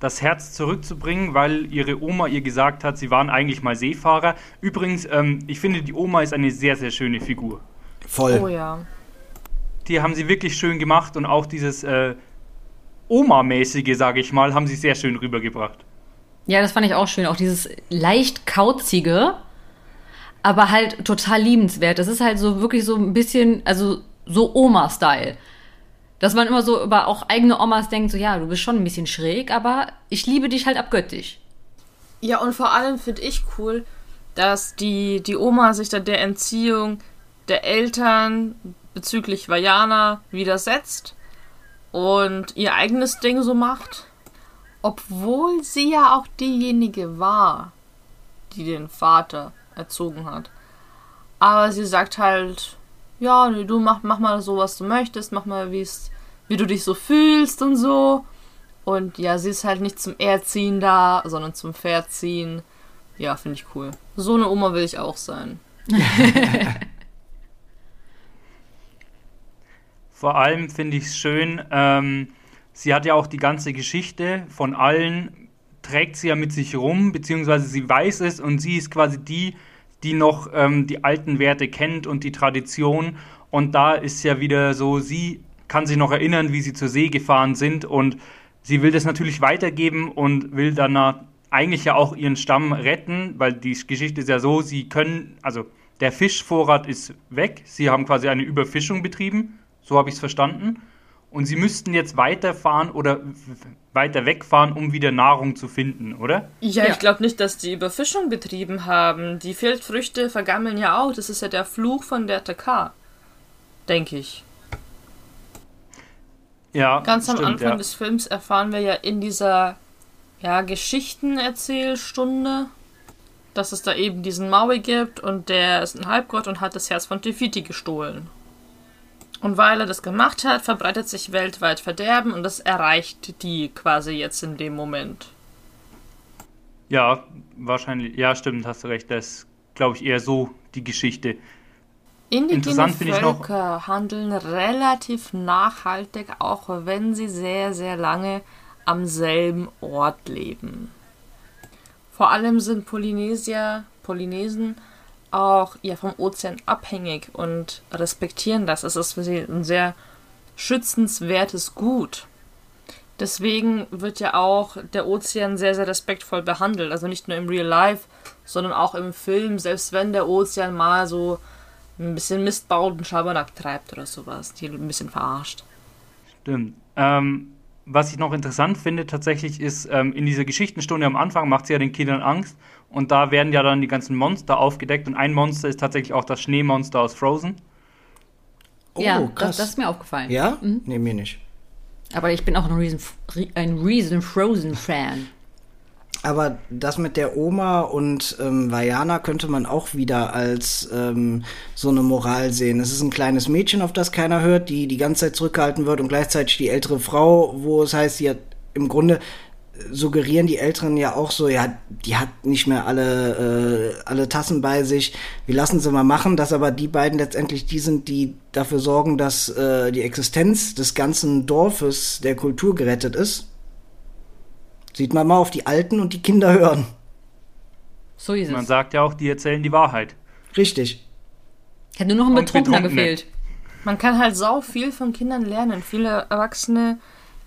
das Herz zurückzubringen, weil ihre Oma ihr gesagt hat, sie waren eigentlich mal Seefahrer. Übrigens, ähm, ich finde, die Oma ist eine sehr, sehr schöne Figur. Voll. Oh ja. Die haben sie wirklich schön gemacht und auch dieses äh, Oma-mäßige, sage ich mal, haben sie sehr schön rübergebracht. Ja, das fand ich auch schön. Auch dieses leicht kauzige, aber halt total liebenswert. Das ist halt so wirklich so ein bisschen, also so Oma-Style. Dass man immer so über auch eigene Omas denkt, so ja, du bist schon ein bisschen schräg, aber ich liebe dich halt abgöttisch. Ja, und vor allem finde ich cool, dass die, die Oma sich dann der Entziehung der Eltern bezüglich Vajana widersetzt und ihr eigenes Ding so macht. Obwohl sie ja auch diejenige war, die den Vater erzogen hat. Aber sie sagt halt, ja, nee, du mach, mach mal so, was du möchtest, mach mal, wie du dich so fühlst und so. Und ja, sie ist halt nicht zum Erziehen da, sondern zum Verziehen. Ja, finde ich cool. So eine Oma will ich auch sein. (laughs) Vor allem finde ich es schön, ähm, sie hat ja auch die ganze Geschichte von allen, trägt sie ja mit sich rum, beziehungsweise sie weiß es und sie ist quasi die, die noch ähm, die alten Werte kennt und die Tradition. Und da ist ja wieder so, sie kann sich noch erinnern, wie sie zur See gefahren sind. Und sie will das natürlich weitergeben und will dann eigentlich ja auch ihren Stamm retten, weil die Geschichte ist ja so, sie können, also der Fischvorrat ist weg, sie haben quasi eine Überfischung betrieben, so habe ich es verstanden und sie müssten jetzt weiterfahren oder weiter wegfahren, um wieder Nahrung zu finden, oder? Ja, ja. ich glaube nicht, dass die Überfischung betrieben haben. Die Feldfrüchte vergammeln ja auch. Das ist ja der Fluch von der TK. Denke ich. Ja. Ganz am stimmt, Anfang ja. des Films erfahren wir ja in dieser ja, Geschichtenerzählstunde, dass es da eben diesen Maui gibt und der ist ein Halbgott und hat das Herz von Tefiti gestohlen. Und weil er das gemacht hat, verbreitet sich weltweit Verderben und das erreicht die quasi jetzt in dem Moment. Ja, wahrscheinlich. Ja, stimmt, hast du recht. Das ist, glaube ich, eher so die Geschichte. Indigene Völker handeln relativ nachhaltig, auch wenn sie sehr, sehr lange am selben Ort leben. Vor allem sind Polynesier, Polynesen auch ja, vom Ozean abhängig und respektieren das. Es ist für sie ein sehr schützenswertes Gut. Deswegen wird ja auch der Ozean sehr, sehr respektvoll behandelt. Also nicht nur im Real Life, sondern auch im Film. Selbst wenn der Ozean mal so ein bisschen Mist baut und Schabernack treibt oder sowas. Die ein bisschen verarscht. Stimmt. Ähm, was ich noch interessant finde tatsächlich ist, ähm, in dieser Geschichtenstunde am Anfang macht sie ja den Kindern Angst und da werden ja dann die ganzen Monster aufgedeckt und ein Monster ist tatsächlich auch das Schneemonster aus Frozen. Oh, ja, krass. Das, das, ist mir aufgefallen. Ja? Mhm. Nee, mir nicht. Aber ich bin auch ein Reason, ein Reason Frozen Fan. Aber das mit der Oma und ähm, Vajana könnte man auch wieder als ähm, so eine Moral sehen. Es ist ein kleines Mädchen, auf das keiner hört, die die ganze Zeit zurückgehalten wird und gleichzeitig die ältere Frau, wo es heißt, sie hat im Grunde suggerieren die Älteren ja auch so, ja, die hat nicht mehr alle, äh, alle Tassen bei sich, wir lassen sie mal machen, dass aber die beiden letztendlich die sind, die dafür sorgen, dass äh, die Existenz des ganzen Dorfes der Kultur gerettet ist. Sieht man mal auf die Alten und die Kinder hören. So ist es. Man sagt ja auch, die erzählen die Wahrheit. Richtig. Hätte nur noch ein Betrunkener Betrunkene. gefehlt. Man kann halt sau viel von Kindern lernen. Viele Erwachsene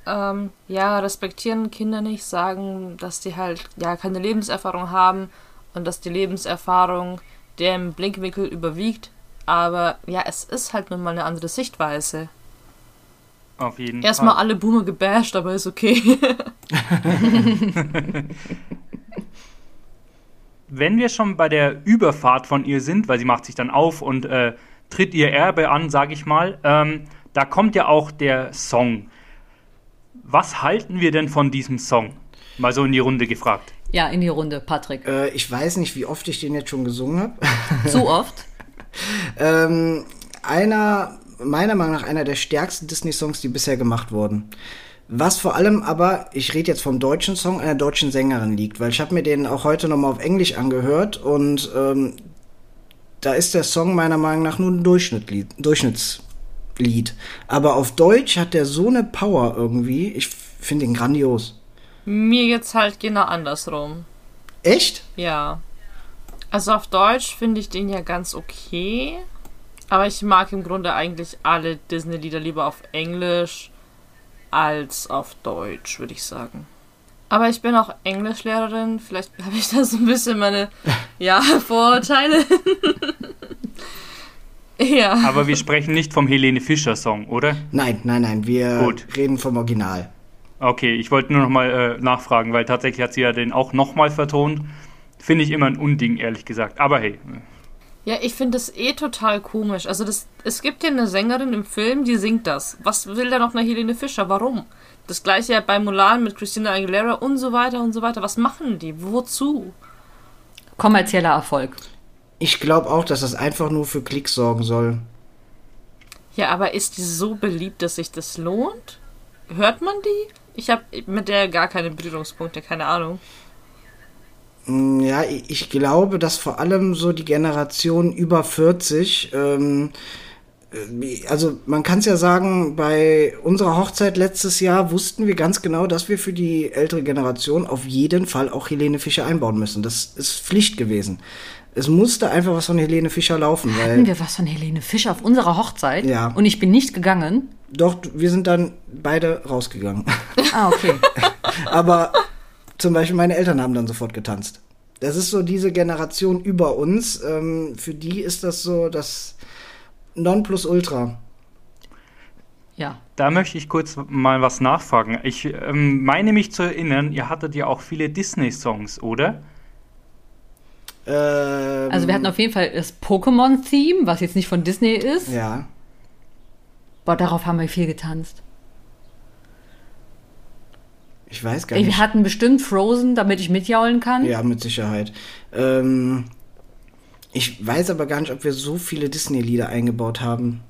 ähm, ja, respektieren Kinder nicht, sagen, dass die halt ja keine Lebenserfahrung haben und dass die Lebenserfahrung der im Blinkwinkel überwiegt. Aber ja, es ist halt nun mal eine andere Sichtweise. Auf jeden Erstmal Fall. alle Boomer gebasht, aber ist okay. (laughs) Wenn wir schon bei der Überfahrt von ihr sind, weil sie macht sich dann auf und äh, tritt ihr Erbe an, sage ich mal, ähm, da kommt ja auch der Song. Was halten wir denn von diesem Song? Mal so in die Runde gefragt. Ja, in die Runde, Patrick. Äh, ich weiß nicht, wie oft ich den jetzt schon gesungen habe. (laughs) Zu oft. (laughs) ähm, einer, meiner Meinung nach, einer der stärksten Disney-Songs, die bisher gemacht wurden. Was vor allem aber, ich rede jetzt vom deutschen Song, einer deutschen Sängerin liegt, weil ich habe mir den auch heute nochmal auf Englisch angehört und ähm, da ist der Song meiner Meinung nach nur ein Durchschnittlied, Durchschnittslied. Aber auf Deutsch hat der so eine Power irgendwie, ich finde ihn grandios. Mir geht's halt genau andersrum. Echt? Ja. Also auf Deutsch finde ich den ja ganz okay. Aber ich mag im Grunde eigentlich alle Disney-Lieder lieber auf Englisch als auf Deutsch, würde ich sagen. Aber ich bin auch Englischlehrerin. Vielleicht habe ich da so ein bisschen meine, (laughs) ja, Vorurteile. (laughs) (laughs) ja. Aber wir sprechen nicht vom Helene Fischer Song, oder? Nein, nein, nein, wir Gut. reden vom Original. Okay, ich wollte nur noch mal äh, nachfragen, weil tatsächlich hat sie ja den auch noch mal vertont. Finde ich immer ein Unding, ehrlich gesagt. Aber hey, Ja, ich finde das eh total komisch. Also das, es gibt ja eine Sängerin im Film, die singt das. Was will da noch eine Helene Fischer? Warum? Das gleiche ja bei Mulan mit Christina Aguilera und so weiter und so weiter. Was machen die? Wozu? Kommerzieller Erfolg. Ich glaube auch, dass das einfach nur für Klicks sorgen soll. Ja, aber ist die so beliebt, dass sich das lohnt? Hört man die? Ich habe mit der gar keine Berührungspunkte, keine Ahnung. Mm, Ja, ich glaube, dass vor allem so die Generation über 40, ähm, äh, also man kann es ja sagen, bei unserer Hochzeit letztes Jahr wussten wir ganz genau, dass wir für die ältere Generation auf jeden Fall auch Helene Fischer einbauen müssen. Das ist Pflicht gewesen. Es musste einfach was von Helene Fischer laufen, Hatten weil wir was von Helene Fischer auf unserer Hochzeit? Ja. Und ich bin nicht gegangen. doch, wir sind dann beide rausgegangen. Ah, okay. (laughs) Aber zum Beispiel meine Eltern haben dann sofort getanzt. Das ist so diese Generation über uns. Ähm, für die ist das so das Nonplusultra. Ja. da möchte ich kurz mal was nachfragen. Ich ähm, meine mich zu erinnern, ihr hattet ja auch viele Disney-Songs, oder? Ähm, Also wir hatten auf jeden Fall das Pokémon-Theme, was jetzt nicht von Disney ist. ja. Boah, darauf haben wir viel getanzt. Ich weiß gar Ey, wir nicht. hatten bestimmt Frozen, damit ich mitjaulen kann. Ja, mit Sicherheit. Ähm, ich weiß aber gar nicht, ob wir so viele Disney-Lieder eingebaut haben.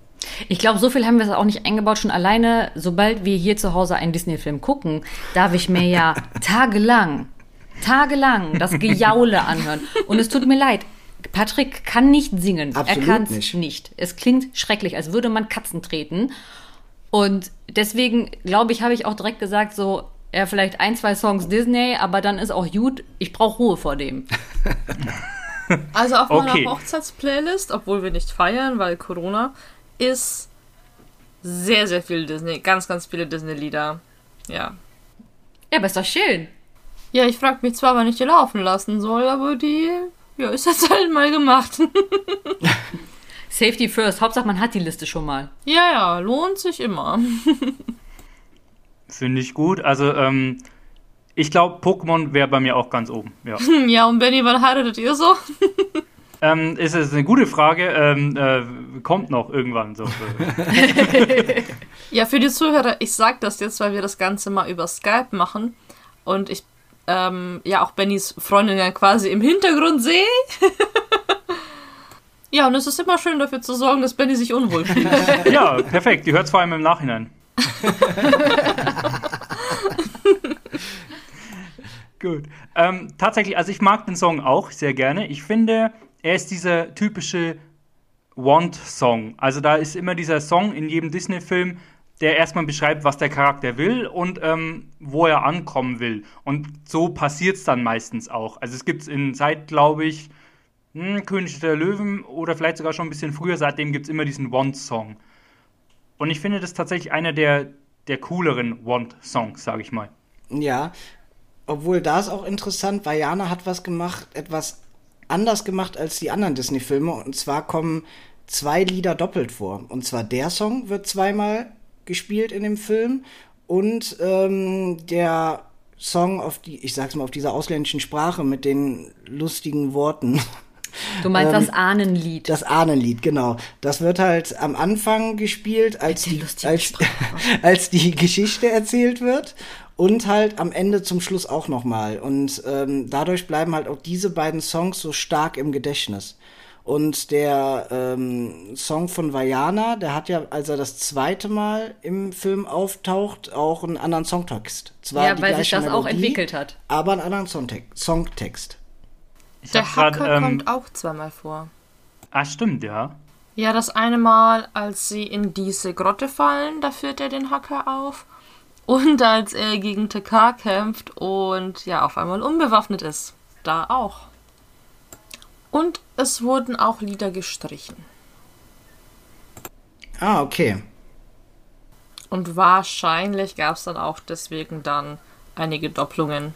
Ich glaube, so viel haben wir es auch nicht eingebaut. Schon alleine, sobald wir hier zu Hause einen Disney-Film gucken, darf ich mir ja (laughs) tagelang, tagelang das (laughs) Gejaule anhören. Und es tut mir leid. Patrick kann nicht singen. Absolut er kann es nicht. nicht. Es klingt schrecklich, als würde man Katzen treten. Und deswegen, glaube ich, habe ich auch direkt gesagt, so, ja, vielleicht ein, zwei Songs Disney, aber dann ist auch gut. Ich brauche Ruhe vor dem. (laughs) Also auf Okay. meiner Hochzeitsplaylist, obwohl wir nicht feiern, weil Corona, ist sehr, sehr viel Disney. Ganz, ganz viele Disney-Lieder. Ja. Ja, aber ist doch schön. Ja, ich frage mich zwar, wann ich die laufen lassen soll, aber die ja, ist jetzt (laughs) halt mal gemacht. (laughs) Safety first. Hauptsache, man hat die Liste schon mal. ja, ja, lohnt sich immer. (laughs) Finde ich gut. Also, ähm, ich glaube, Pokémon wäre bei mir auch ganz oben. Ja. ja, und Benny, wann heiratet ihr so? Ähm, ist es eine gute Frage. Ähm, äh, kommt noch irgendwann so. Ja, für die Zuhörer, ich sag das jetzt, weil wir das Ganze mal über Skype machen und ich ähm, ja auch Bennys Freundin ja quasi im Hintergrund sehe. (laughs) ja, und es ist immer schön dafür zu sorgen, dass Benny sich unwohl fühlt. (laughs) ja, perfekt. Die hört es vor allem im Nachhinein. (laughs) Gut. Ähm, tatsächlich, also ich mag den Song auch sehr gerne. Ich finde, er ist dieser typische Want-Song. Also da ist immer dieser Song in jedem Disney-Film, der erstmal beschreibt, was der Charakter will und ähm, wo er ankommen will. Und so passiert es dann meistens auch. Also es gibt es in seit, glaube ich, hm, König der Löwen oder vielleicht sogar schon ein bisschen früher, seitdem gibt es immer diesen Want-Song. Und ich finde das tatsächlich einer der, der cooleren Want-Songs, sage ich mal. Ja, obwohl da ist auch interessant, Vajana hat was gemacht, etwas anders gemacht als die anderen Disney-Filme. Und zwar kommen zwei Lieder doppelt vor. Und zwar der Song wird zweimal gespielt in dem Film und ähm, der Song auf die, ich sag's mal, auf dieser ausländischen Sprache mit den lustigen Worten. Du meinst das Ahnenlied. Das Ahnenlied, genau. Das wird halt am Anfang gespielt, als die, als, (laughs) als die Geschichte erzählt wird und halt am Ende zum Schluss auch nochmal. Und ähm, dadurch bleiben halt auch diese beiden Songs so stark im Gedächtnis. Und der ähm, Song von Vajana, der hat ja, als er das zweite Mal im Film auftaucht, auch einen anderen Songtext. Zwar Ja, die weil sich gleiche das auch Melodie, entwickelt hat. Aber einen anderen Songte Songtext. Ich Der hab grad, Hacke ähm, kommt auch zweimal vor. Ah, stimmt, ja. Ja, das eine Mal, als sie in diese Grotte fallen, da führt er den Hacker auf. Und als er gegen TK kämpft und ja, auf einmal unbewaffnet ist. Da auch. Und es wurden auch Lieder gestrichen. Ah, okay. Und wahrscheinlich gab es dann auch deswegen dann einige Doppelungen.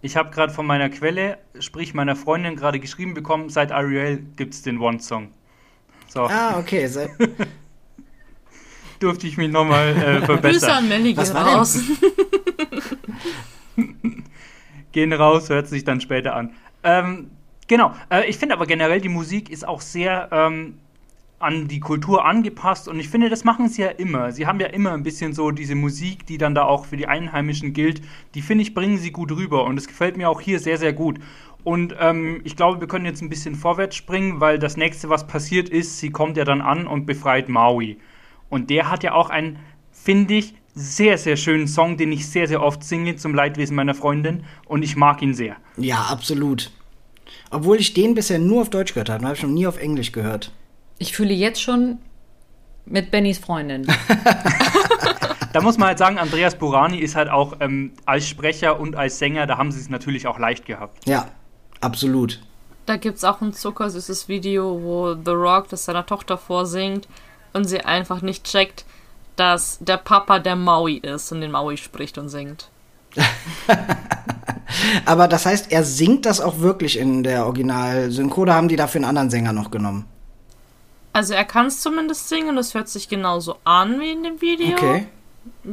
Ich habe gerade von meiner Quelle, sprich meiner Freundin, gerade geschrieben bekommen, seit Ariel gibt es den One-Song. So, Ah, okay. Se (laughs) durfte ich mich nochmal äh, Grüße verbessern. an Melly gehen denn? raus. (laughs) Gehen raus, hört sich dann später an. Ähm, genau, äh, ich finde aber generell, die Musik ist auch sehr ähm, an die Kultur angepasst und ich finde, das machen sie ja immer. Sie haben ja immer ein bisschen so diese Musik, die dann da auch für die Einheimischen gilt. Die finde ich, bringen sie gut rüber und es gefällt mir auch hier sehr, sehr gut. Und ähm, ich glaube, wir können jetzt ein bisschen vorwärts springen, weil das nächste, was passiert ist, sie kommt ja dann an und befreit Maui. Und der hat ja auch einen, finde ich, sehr, sehr schönen Song, den ich sehr, sehr oft singe zum Leidwesen meiner Freundin und ich mag ihn sehr. ja, absolut. Obwohl ich den bisher nur auf Deutsch gehört habe, habe ich noch nie auf Englisch gehört. Ich fühle jetzt schon mit Bennys Freundin. (laughs) Da muss man halt sagen, Andreas Burani ist halt auch ähm, als Sprecher und als Sänger, da haben sie es natürlich auch leicht gehabt. Ja, absolut. Da gibt es auch ein zuckersüßes Video, wo The Rock das seiner Tochter vorsingt und sie einfach nicht checkt, dass der Papa der Maui ist und den Maui spricht und singt. (laughs) Aber das heißt, er singt das auch wirklich in der Original-Synchro, oder haben die dafür einen anderen Sänger noch genommen? Also er kann es zumindest singen, das hört sich genauso an wie in dem Video. Okay.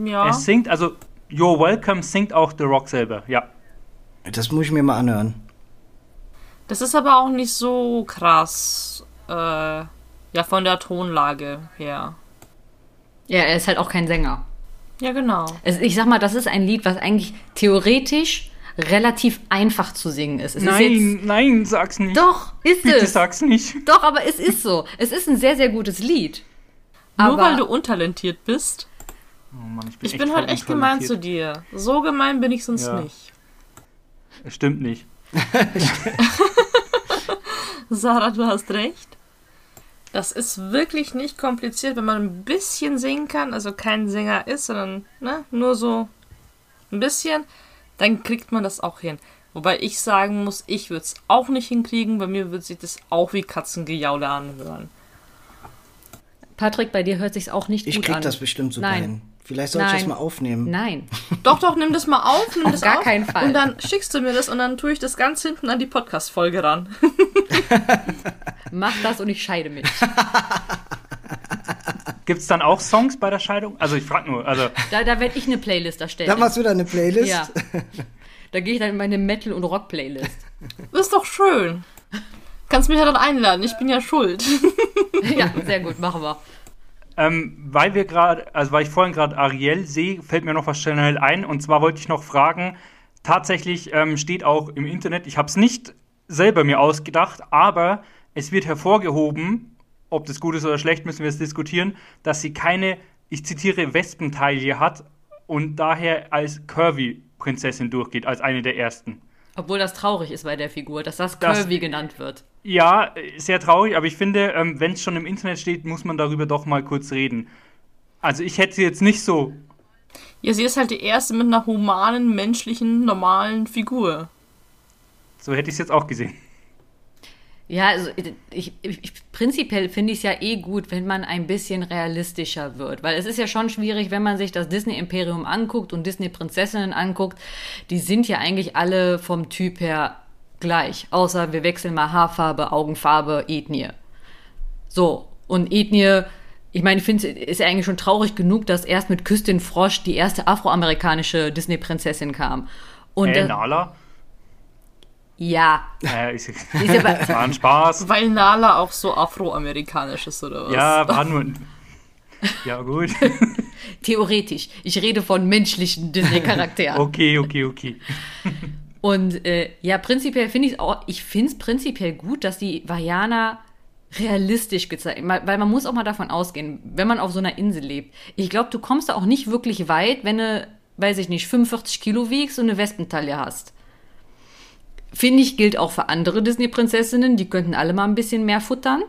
Ja. Er singt, also You're Welcome singt auch The Rock selber, ja. Das muss ich mir mal anhören. Das ist aber auch nicht so krass. Äh, ja, von der Tonlage her. ja, er ist halt auch kein Sänger. Ja, genau. Es, ich sag mal, das ist ein Lied, was eigentlich theoretisch relativ einfach zu singen ist. Es ist jetzt, Nein, nein, sag's nicht. doch, ist Bitte es. sag's nicht. Doch, aber es ist so. Es ist ein sehr, sehr gutes Lied. Nur Aber- weil du untalentiert bist. Oh Mann, ich bin, Ich bin halt echt gemein zu dir. So gemein bin ich sonst Ja. nicht. Es stimmt nicht. (laughs) Sarah, du hast recht. Das ist wirklich nicht kompliziert, wenn man ein bisschen singen kann, also kein Sänger ist, sondern ne, nur so ein bisschen, dann kriegt man das auch hin. Wobei ich sagen muss, ich würde es auch nicht hinkriegen, bei mir würde sich das auch wie Katzengejaule anhören. Patrick, bei dir hört sich's auch nicht Ich gut krieg an. das bestimmt super Nein. hin. Vielleicht soll ich das mal aufnehmen. Nein. (laughs) Doch, doch, nimm das mal auf, nimm Auf das gar auf. keinen Fall. Und dann schickst du mir das und dann tue ich das ganz hinten an die Podcast-Folge ran. (laughs) Mach das und ich scheide mich. (laughs) Gibt's dann auch Songs bei der Scheidung? Also ich frag nur, also Da, da werde ich eine Playlist erstellen. Da machst du da eine Playlist? Ja. Da gehe ich dann in meine Metal- und Rock-Playlist. Ist doch schön. Kannst mich ja dann einladen, ich bin ja schuld. ja, sehr gut, machen wir. Ähm, weil wir gerade, also weil ich vorhin gerade Ariel sehe, fällt mir noch was schnell ein. Und zwar wollte ich noch fragen, tatsächlich ähm, steht auch im Internet, ich habe es nicht selber mir ausgedacht, aber es wird hervorgehoben, ob das gut ist oder schlecht, müssen wir jetzt diskutieren, dass sie keine, ich zitiere, Wespentaille hat und daher als Curvy-Prinzessin durchgeht, als eine der ersten. Obwohl das traurig ist bei der Figur, dass das Curvy das, genannt wird. Ja, sehr traurig, aber ich finde, ähm, wenn es schon im Internet steht, muss man darüber doch mal kurz reden. Also ich hätte sie jetzt nicht so. Ja, sie ist halt die erste mit einer humanen, menschlichen, normalen Figur. So hätte ich es jetzt auch gesehen. Ja, also ich, ich, prinzipiell finde ich es ja eh gut, wenn man ein bisschen realistischer wird. Weil es ist ja schon schwierig, wenn man sich das Disney-Imperium anguckt und Disney-Prinzessinnen anguckt. Die sind ja eigentlich alle vom Typ her gleich. Außer wir wechseln mal Haarfarbe, Augenfarbe, Ethnie. So, und Ethnie, ich meine, ich finde es ist eigentlich schon traurig genug, dass erst mit Küstin Frosch die erste afroamerikanische Disney-Prinzessin kam. Und hey, Nala? Ja. Äh, ist, ist aber, (laughs) war ein Spaß. Weil Nala auch so afroamerikanisch ist, oder was? Ja, war nur. Ja, gut. (laughs) Theoretisch. Ich rede von menschlichen Disney-Charakteren. okay, okay, okay. (laughs) Und äh, ja, prinzipiell finde ich es auch, ich finde es prinzipiell gut, dass die Vajana realistisch gezeigt, weil man muss auch mal davon ausgehen, wenn man auf so einer Insel lebt. Ich glaube, du kommst da auch nicht wirklich weit, wenn du, weiß ich nicht, 45 Kilo wiegst und eine Wespentaille hast. Finde ich, gilt auch für andere Disney-Prinzessinnen, die könnten alle mal ein bisschen mehr futtern.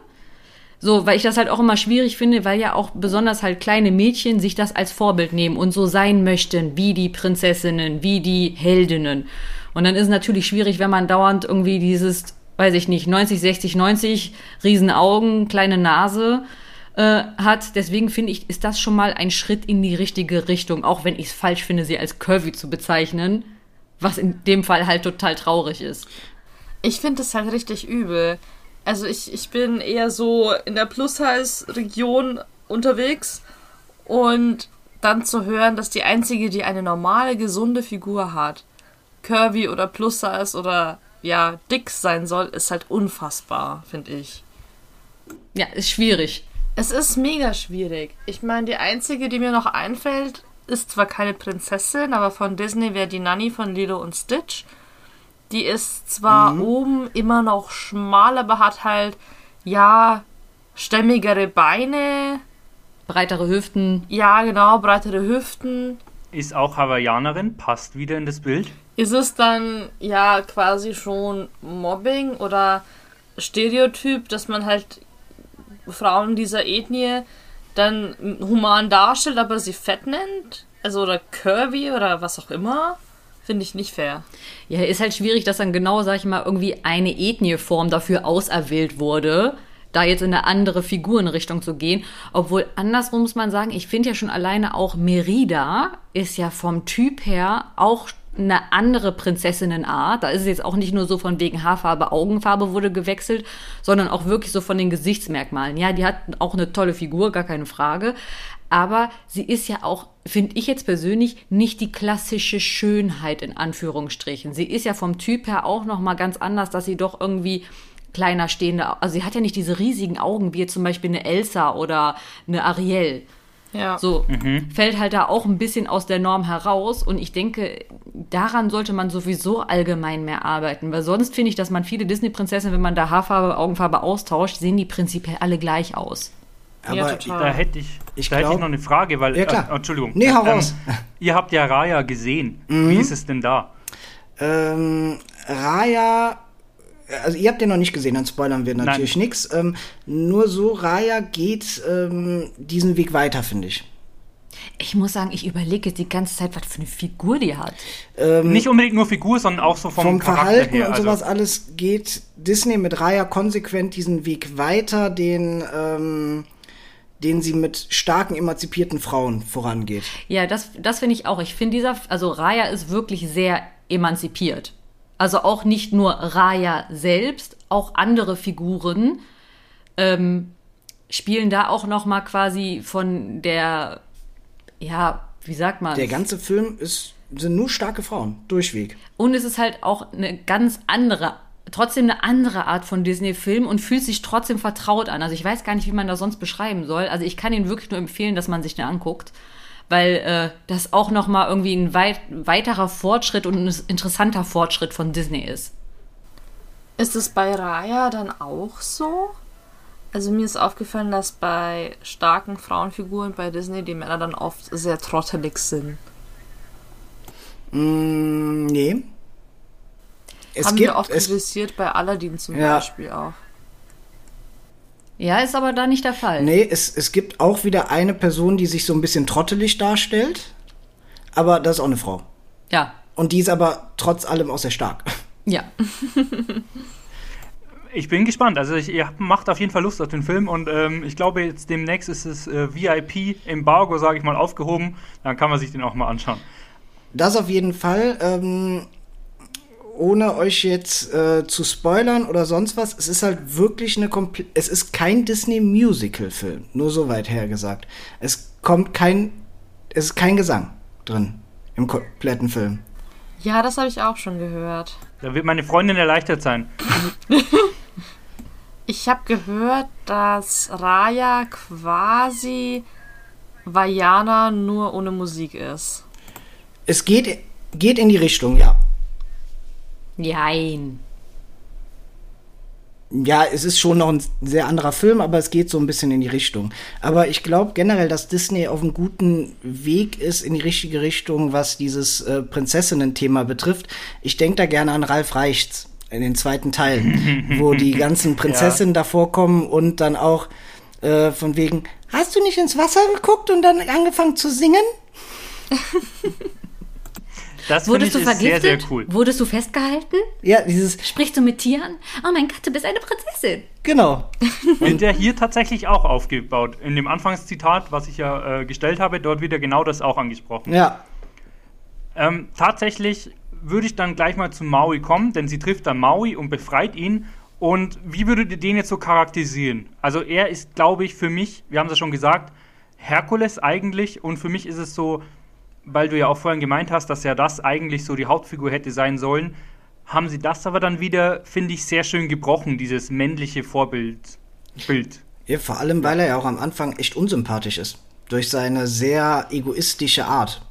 So, weil ich das halt auch immer schwierig finde, weil ja auch besonders halt kleine Mädchen sich das als Vorbild nehmen und so sein möchten, wie die Prinzessinnen, wie die Heldinnen. Und dann ist es natürlich schwierig, wenn man dauernd irgendwie dieses, weiß ich nicht, 90, 60, 90, Riesenaugen, kleine Nase äh, hat. Deswegen finde ich, ist das schon mal ein Schritt in die richtige Richtung, auch wenn ich es falsch finde, sie als curvy zu bezeichnen was in dem Fall halt total traurig ist. Ich finde es halt richtig übel. Also ich, ich bin eher so in der Plus-Size-Region unterwegs und dann zu hören, dass die einzige, die eine normale, gesunde Figur hat, curvy oder Plus-Size oder ja, dick sein soll, ist halt unfassbar, finde ich. Ja, ist schwierig. Es ist mega schwierig. Ich meine, die einzige, die mir noch einfällt, ist zwar keine Prinzessin, aber von Disney wäre die Nanny von Lilo und Stitch. Die ist zwar mhm. oben immer noch schmal, aber hat halt, ja, stämmigere Beine. Breitere Hüften. Ja, genau, breitere Hüften. Ist auch Hawaiianerin, passt wieder in das Bild. Ist es dann ja quasi schon Mobbing oder Stereotyp, dass man halt Frauen dieser Ethnie dann human darstellt, aber sie fett nennt? Also oder curvy oder was auch immer? Finde ich nicht fair. Ja, ist halt schwierig, dass dann genau, sag ich mal, irgendwie eine Ethnieform dafür auserwählt wurde, da jetzt in eine andere Figurenrichtung zu gehen. Obwohl, andersrum muss man sagen, ich finde ja schon alleine auch Merida ist ja vom Typ her auch eine andere Prinzessinnenart. Da ist es jetzt auch nicht nur so von wegen Haarfarbe, Augenfarbe wurde gewechselt, sondern auch wirklich so von den Gesichtsmerkmalen. Ja, die hat auch eine tolle Figur, gar keine Frage. Aber sie ist ja auch, finde ich jetzt persönlich, nicht die klassische Schönheit in Anführungsstrichen. Sie ist ja vom Typ her auch nochmal ganz anders, dass sie doch irgendwie kleiner stehende, also sie hat ja nicht diese riesigen Augen wie jetzt zum Beispiel eine Elsa oder eine Ariel. Ja. So mhm. fällt halt da auch ein bisschen aus der Norm heraus und ich denke, daran sollte man sowieso allgemein mehr arbeiten, weil sonst finde ich, dass man viele Disney-Prinzessinnen, wenn man da Haarfarbe, Augenfarbe austauscht, sehen die prinzipiell alle gleich aus. Aber ja, da hätte ich, ich da glaub, hätte ich noch eine Frage, weil ja, klar. Äh, Entschuldigung. Nee, heraus. Ähm, ihr habt ja Raya gesehen. Mhm. Wie ist es denn da? Ähm, Raya also ihr habt den noch nicht gesehen, dann spoilern wir natürlich nichts. Ähm, nur so, Raya geht ähm, diesen Weg weiter, finde ich. Ich muss sagen, ich überlege die ganze Zeit, was für eine Figur die hat. Ähm, nicht unbedingt nur Figur, sondern auch so vom, vom Verhalten her, und sowas also. alles geht Disney mit Raya konsequent diesen Weg weiter, den ähm, den sie mit starken emanzipierten Frauen vorangeht. Ja, das, das finde ich auch. Ich finde dieser, also Raya ist wirklich sehr emanzipiert. Also auch nicht nur Raya selbst, auch andere Figuren ähm, spielen da auch noch mal quasi von der, ja, wie sagt man? Der ganze Film ist sind nur starke Frauen durchweg. Und es ist halt auch eine ganz andere trotzdem eine andere Art von Disney-Film und fühlt sich trotzdem vertraut an. Also ich weiß gar nicht, wie man das sonst beschreiben soll. Also ich kann ihn wirklich nur empfehlen, dass man sich den anguckt, weil äh, das auch noch mal irgendwie ein weit, weiterer Fortschritt und ein interessanter Fortschritt von Disney ist. Ist es bei Raya dann auch so? Also mir ist aufgefallen, dass bei starken Frauenfiguren bei Disney die Männer dann oft sehr trottelig sind. Mm, nee. Es Haben gibt, wir oft es, kritisiert bei Aladdin zum Ja. Beispiel auch. Ja, ist aber da nicht der Fall. nee, es, es gibt auch wieder eine Person, die sich so ein bisschen trottelig darstellt. Aber das ist auch eine Frau. Ja, Und die ist aber trotz allem auch sehr stark. (laughs) ja. (laughs) Ich bin gespannt. Also ich, ihr macht auf jeden Fall Lust auf den Film und ähm, ich glaube jetzt demnächst ist das äh, VIP-Embargo, sage ich mal, aufgehoben. Dann kann man sich den auch mal anschauen. Das auf jeden Fall. Ähm, ohne euch jetzt äh, zu spoilern oder sonst was, es ist halt wirklich eine komple es ist kein Disney Musical Film, nur so weit her gesagt. Es kommt kein es ist kein Gesang drin im kompletten Film. Ja, das habe ich auch schon gehört. Da wird meine Freundin erleichtert sein. (laughs) Ich habe gehört, dass Raya quasi Vajana nur ohne Musik ist. Es geht geht in die Richtung, ja. Jein. Ja, es ist schon noch ein sehr anderer Film, aber es geht so ein bisschen in die Richtung. Aber ich glaube generell, dass Disney auf einem guten Weg ist in die richtige Richtung, was dieses äh, Prinzessinnen-Thema betrifft. Ich denke da gerne an Ralf Reichts in den zweiten Teilen, (laughs) wo die ganzen Prinzessinnen da vorkommen und dann auch äh, von wegen, hast du nicht ins Wasser geguckt und dann angefangen zu singen? (laughs) Das finde ich Wurdest du ist vergiftet? sehr, sehr cool. Wurdest du festgehalten? Ja, dieses, Sprichst du mit Tieren? Oh mein Gott, du bist eine Prinzessin. genau. (laughs) Wird der hier tatsächlich auch aufgebaut. In dem Anfangszitat, was ich ja äh, gestellt habe, dort wird ja genau das auch angesprochen. Ja, Ähm, tatsächlich würde ich dann gleich mal zu Maui kommen, denn sie trifft dann Maui und befreit ihn. Und wie würdet ihr den jetzt so charakterisieren? Also er ist, glaube ich, für mich, wir haben es ja schon gesagt, Herkules eigentlich. Und für mich ist es so, weil du ja auch vorhin gemeint hast, dass ja das eigentlich so die Hauptfigur hätte sein sollen, haben sie das aber dann wieder, finde ich, sehr schön gebrochen, dieses männliche Vorbild. Bild. Ja, vor allem, weil er ja auch am Anfang echt unsympathisch ist. Durch seine sehr egoistische Art.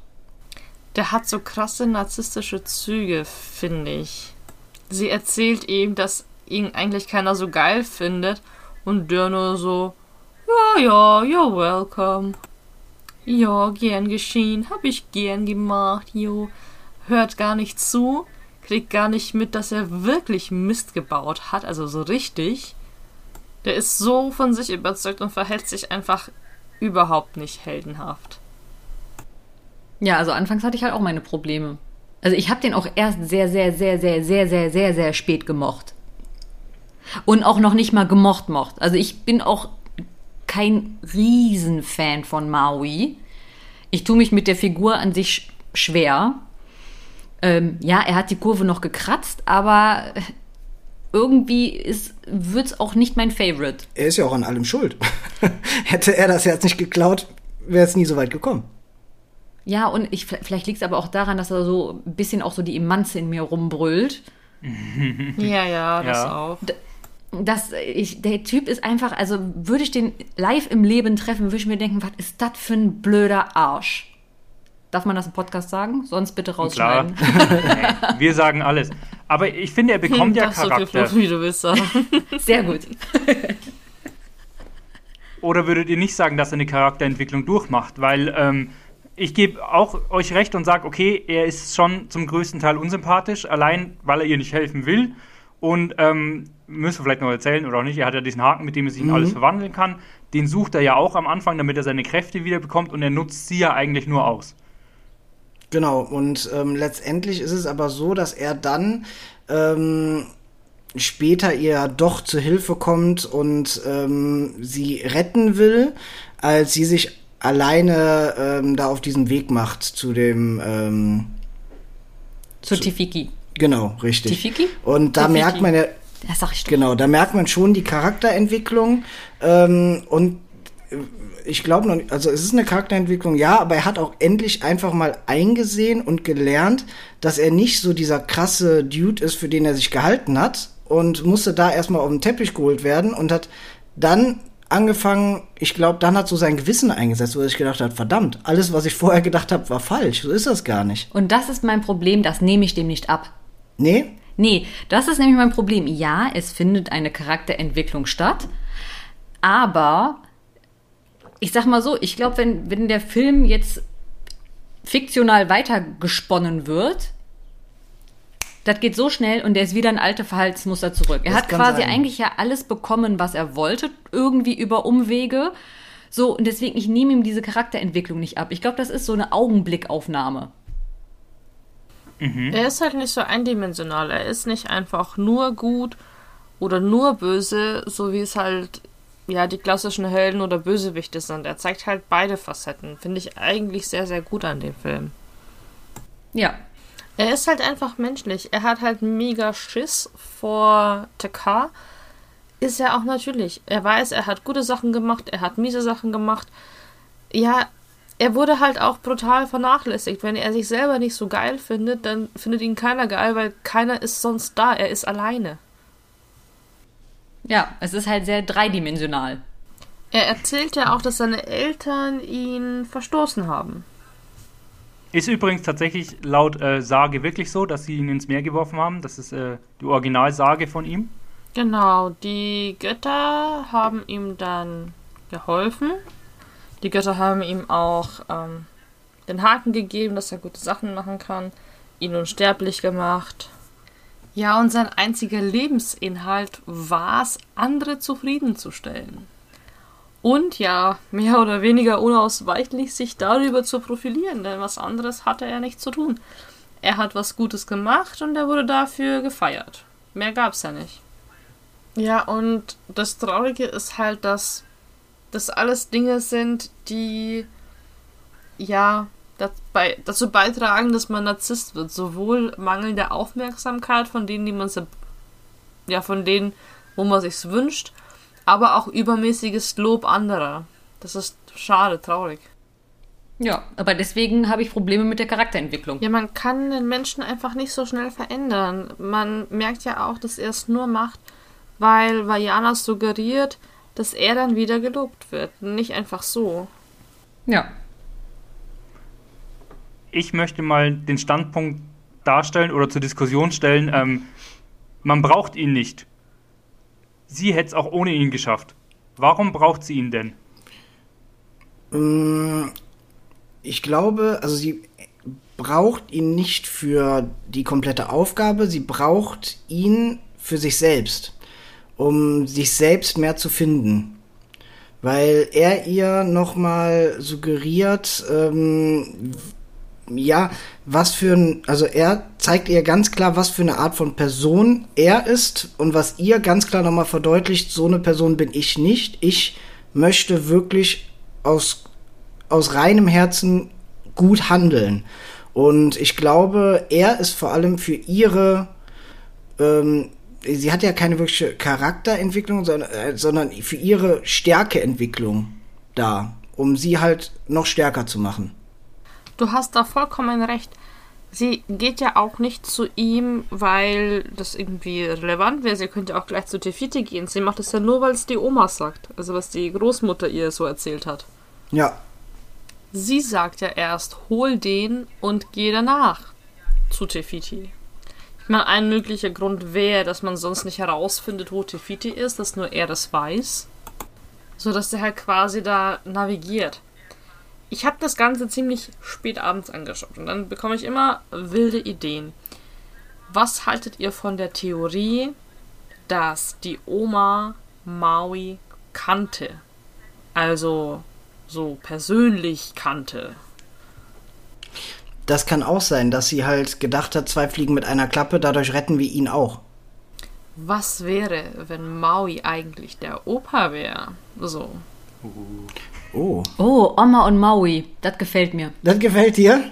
Der hat so krasse narzisstische Züge, finde ich. Sie erzählt ihm, dass ihn eigentlich keiner so geil findet und der nur so, ja, ja, you're welcome. Ja, gern geschehen, hab ich gern gemacht, jo. Hört gar nicht zu, kriegt gar nicht mit, dass er wirklich Mist gebaut hat, also so richtig. Der ist so von sich überzeugt und verhält sich einfach überhaupt nicht heldenhaft. Ja, also anfangs hatte ich halt auch meine Probleme. Also ich habe den auch erst sehr, sehr, sehr, sehr, sehr, sehr, sehr, sehr spät gemocht. Und auch noch nicht mal gemocht mocht. Also ich bin auch kein Riesenfan von Maui. Ich tue mich mit der Figur an sich sch- schwer. Ähm, ja, er hat die Kurve noch gekratzt, aber irgendwie wird es auch nicht mein Favorite. Er ist ja auch an allem schuld. (laughs) Hätte er das jetzt nicht geklaut, wäre es nie so weit gekommen. Ja, und ich, vielleicht liegt es aber auch daran, dass er so ein bisschen auch so die Emanze in mir rumbrüllt. (laughs) Ja, ja, das Ja. auch. Dass ich, der Typ ist einfach, also würde ich den live im Leben treffen, würde ich mir denken, was ist das für ein blöder Arsch? Darf man das im Podcast sagen? Sonst bitte Klar. rausschneiden. (laughs) Nee, wir sagen alles. Aber ich finde, er bekommt ja Darfst so viel Charakter. Fluff, wie du willst sagen. (laughs) Sehr gut. Oder würdet ihr nicht sagen, dass er eine Charakterentwicklung durchmacht? Weil ähm, ich gebe auch euch recht und sage, okay, er ist schon zum größten Teil unsympathisch, allein weil er ihr nicht helfen will. Und ähm, müssen wir vielleicht noch erzählen oder auch nicht, er hat ja diesen Haken, mit dem er sich in alles verwandeln kann. Den sucht er ja auch am Anfang, damit er seine Kräfte wieder bekommt und er nutzt sie ja eigentlich nur aus. Genau, und ähm, letztendlich ist es aber so, dass er dann ähm, später ihr doch zu Hilfe kommt und ähm, sie retten will, als sie sich alleine ähm, da auf diesen Weg macht zu dem, ähm, Zu Tifiki. genau, richtig. Tifiki? Und da Tifiki. merkt man ja, Das sag ich doch. Genau, da merkt man schon die Charakterentwicklung ähm, und äh, ich glaube noch, nicht- also es ist eine Charakterentwicklung, ja, aber er hat auch endlich einfach mal eingesehen und gelernt, dass er nicht so dieser krasse Dude ist, für den er sich gehalten hat, und musste da erstmal auf den Teppich geholt werden und hat dann angefangen, ich glaube, dann hat so sein Gewissen eingesetzt, wo er sich gedacht hat, verdammt, alles, was ich vorher gedacht habe, war falsch. So ist das gar nicht. Und das ist mein Problem, das nehme ich dem nicht ab. Nee? Nee, das ist nämlich mein Problem. Ja, es findet eine Charakterentwicklung statt, aber ich sag mal so, ich glaube, wenn, wenn der Film jetzt fiktional weitergesponnen wird, das geht so schnell und er ist wieder ein alte Verhaltensmuster zurück. Er Das hat quasi sein. eigentlich ja alles bekommen, was er wollte, irgendwie über Umwege. So, und deswegen, ich nehme ihm diese Charakterentwicklung nicht ab. Ich glaube, das ist so eine Augenblickaufnahme. Er ist halt nicht so eindimensional. Er ist nicht einfach nur gut oder nur böse, so wie es halt ja die klassischen Helden oder Bösewichte sind. Er zeigt halt beide Facetten. Finde ich eigentlich sehr, sehr gut an dem Film. Ja, Er ist halt einfach menschlich. Er hat halt mega Schiss vor TK. Ist er auch natürlich. Er weiß, er hat gute Sachen gemacht, er hat miese Sachen gemacht. Ja, er wurde halt auch brutal vernachlässigt. Wenn er sich selber nicht so geil findet, dann findet ihn keiner geil, weil keiner ist sonst da. Er ist alleine. ja, es ist halt sehr dreidimensional. Er erzählt ja auch, dass seine Eltern ihn verstoßen haben. Ist übrigens tatsächlich laut äh, Sage wirklich so, dass sie ihn ins Meer geworfen haben. Das ist äh, die Originalsage von ihm. Genau, die Götter haben ihm dann geholfen. Die Götter haben ihm auch ähm, den Haken gegeben, dass er gute Sachen machen kann, ihn unsterblich gemacht. Ja, und sein einziger Lebensinhalt war es, andere zufriedenzustellen. Und ja, mehr oder weniger unausweichlich sich darüber zu profilieren, denn was anderes hatte er nicht zu tun. Er hat was Gutes gemacht und er wurde dafür gefeiert. Mehr gab's ja nicht. Ja, und das Traurige ist halt, dass das alles Dinge sind, die ja dazu beitragen, dass man Narzisst wird. Sowohl mangelnde Aufmerksamkeit von denen, die man ja von denen, wo man sich's wünscht, aber auch übermäßiges Lob anderer. Das ist schade, traurig. Ja, aber deswegen habe ich Probleme mit der Charakterentwicklung. Ja, man kann den Menschen einfach nicht so schnell verändern. Man merkt ja auch, dass er es nur macht, weil Vajana suggeriert, dass er dann wieder gelobt wird. Nicht einfach so. Ja. Ich möchte mal den Standpunkt darstellen oder zur Diskussion stellen, ähm, man braucht ihn nicht. Sie hätte es auch ohne ihn geschafft. Warum braucht sie ihn denn? Mm, Ich glaube, also sie braucht ihn nicht für die komplette Aufgabe, sie braucht ihn für sich selbst, um sich selbst mehr zu finden. Weil er ihr nochmal suggeriert, ähm, ja, was für ein, also er zeigt ihr ganz klar, was für eine Art von Person er ist und was ihr ganz klar nochmal verdeutlicht, so eine Person bin ich nicht. Ich möchte wirklich aus, aus reinem Herzen gut handeln. Und ich glaube, er ist vor allem für ihre, ähm, sie hat ja keine wirkliche Charakterentwicklung, sondern, äh, sondern für ihre Stärkeentwicklung da, um sie halt noch stärker zu machen. Du hast da vollkommen recht. Sie geht ja auch nicht zu ihm, weil das irgendwie relevant wäre. Sie könnte auch gleich zu Tefiti gehen. Sie macht es ja nur, weil es die Oma sagt. Also was die Großmutter ihr so erzählt hat. Ja, Sie sagt ja erst, hol den und geh danach zu Tefiti. Ich meine, ein möglicher Grund wäre, dass man sonst nicht herausfindet, wo Tefiti ist, dass nur er das weiß. So dass er halt quasi da navigiert. Ich habe das Ganze ziemlich spät abends angeschaut und dann bekomme ich immer wilde Ideen. Was haltet ihr von der Theorie, dass die Oma Maui kannte? Also so persönlich kannte. Das kann auch sein, dass sie halt gedacht hat, zwei Fliegen mit einer Klappe, dadurch retten wir ihn auch. Was wäre, wenn Maui eigentlich der Opa wäre? So. Oh, Oh, Oma und Maui, das gefällt mir. das gefällt dir?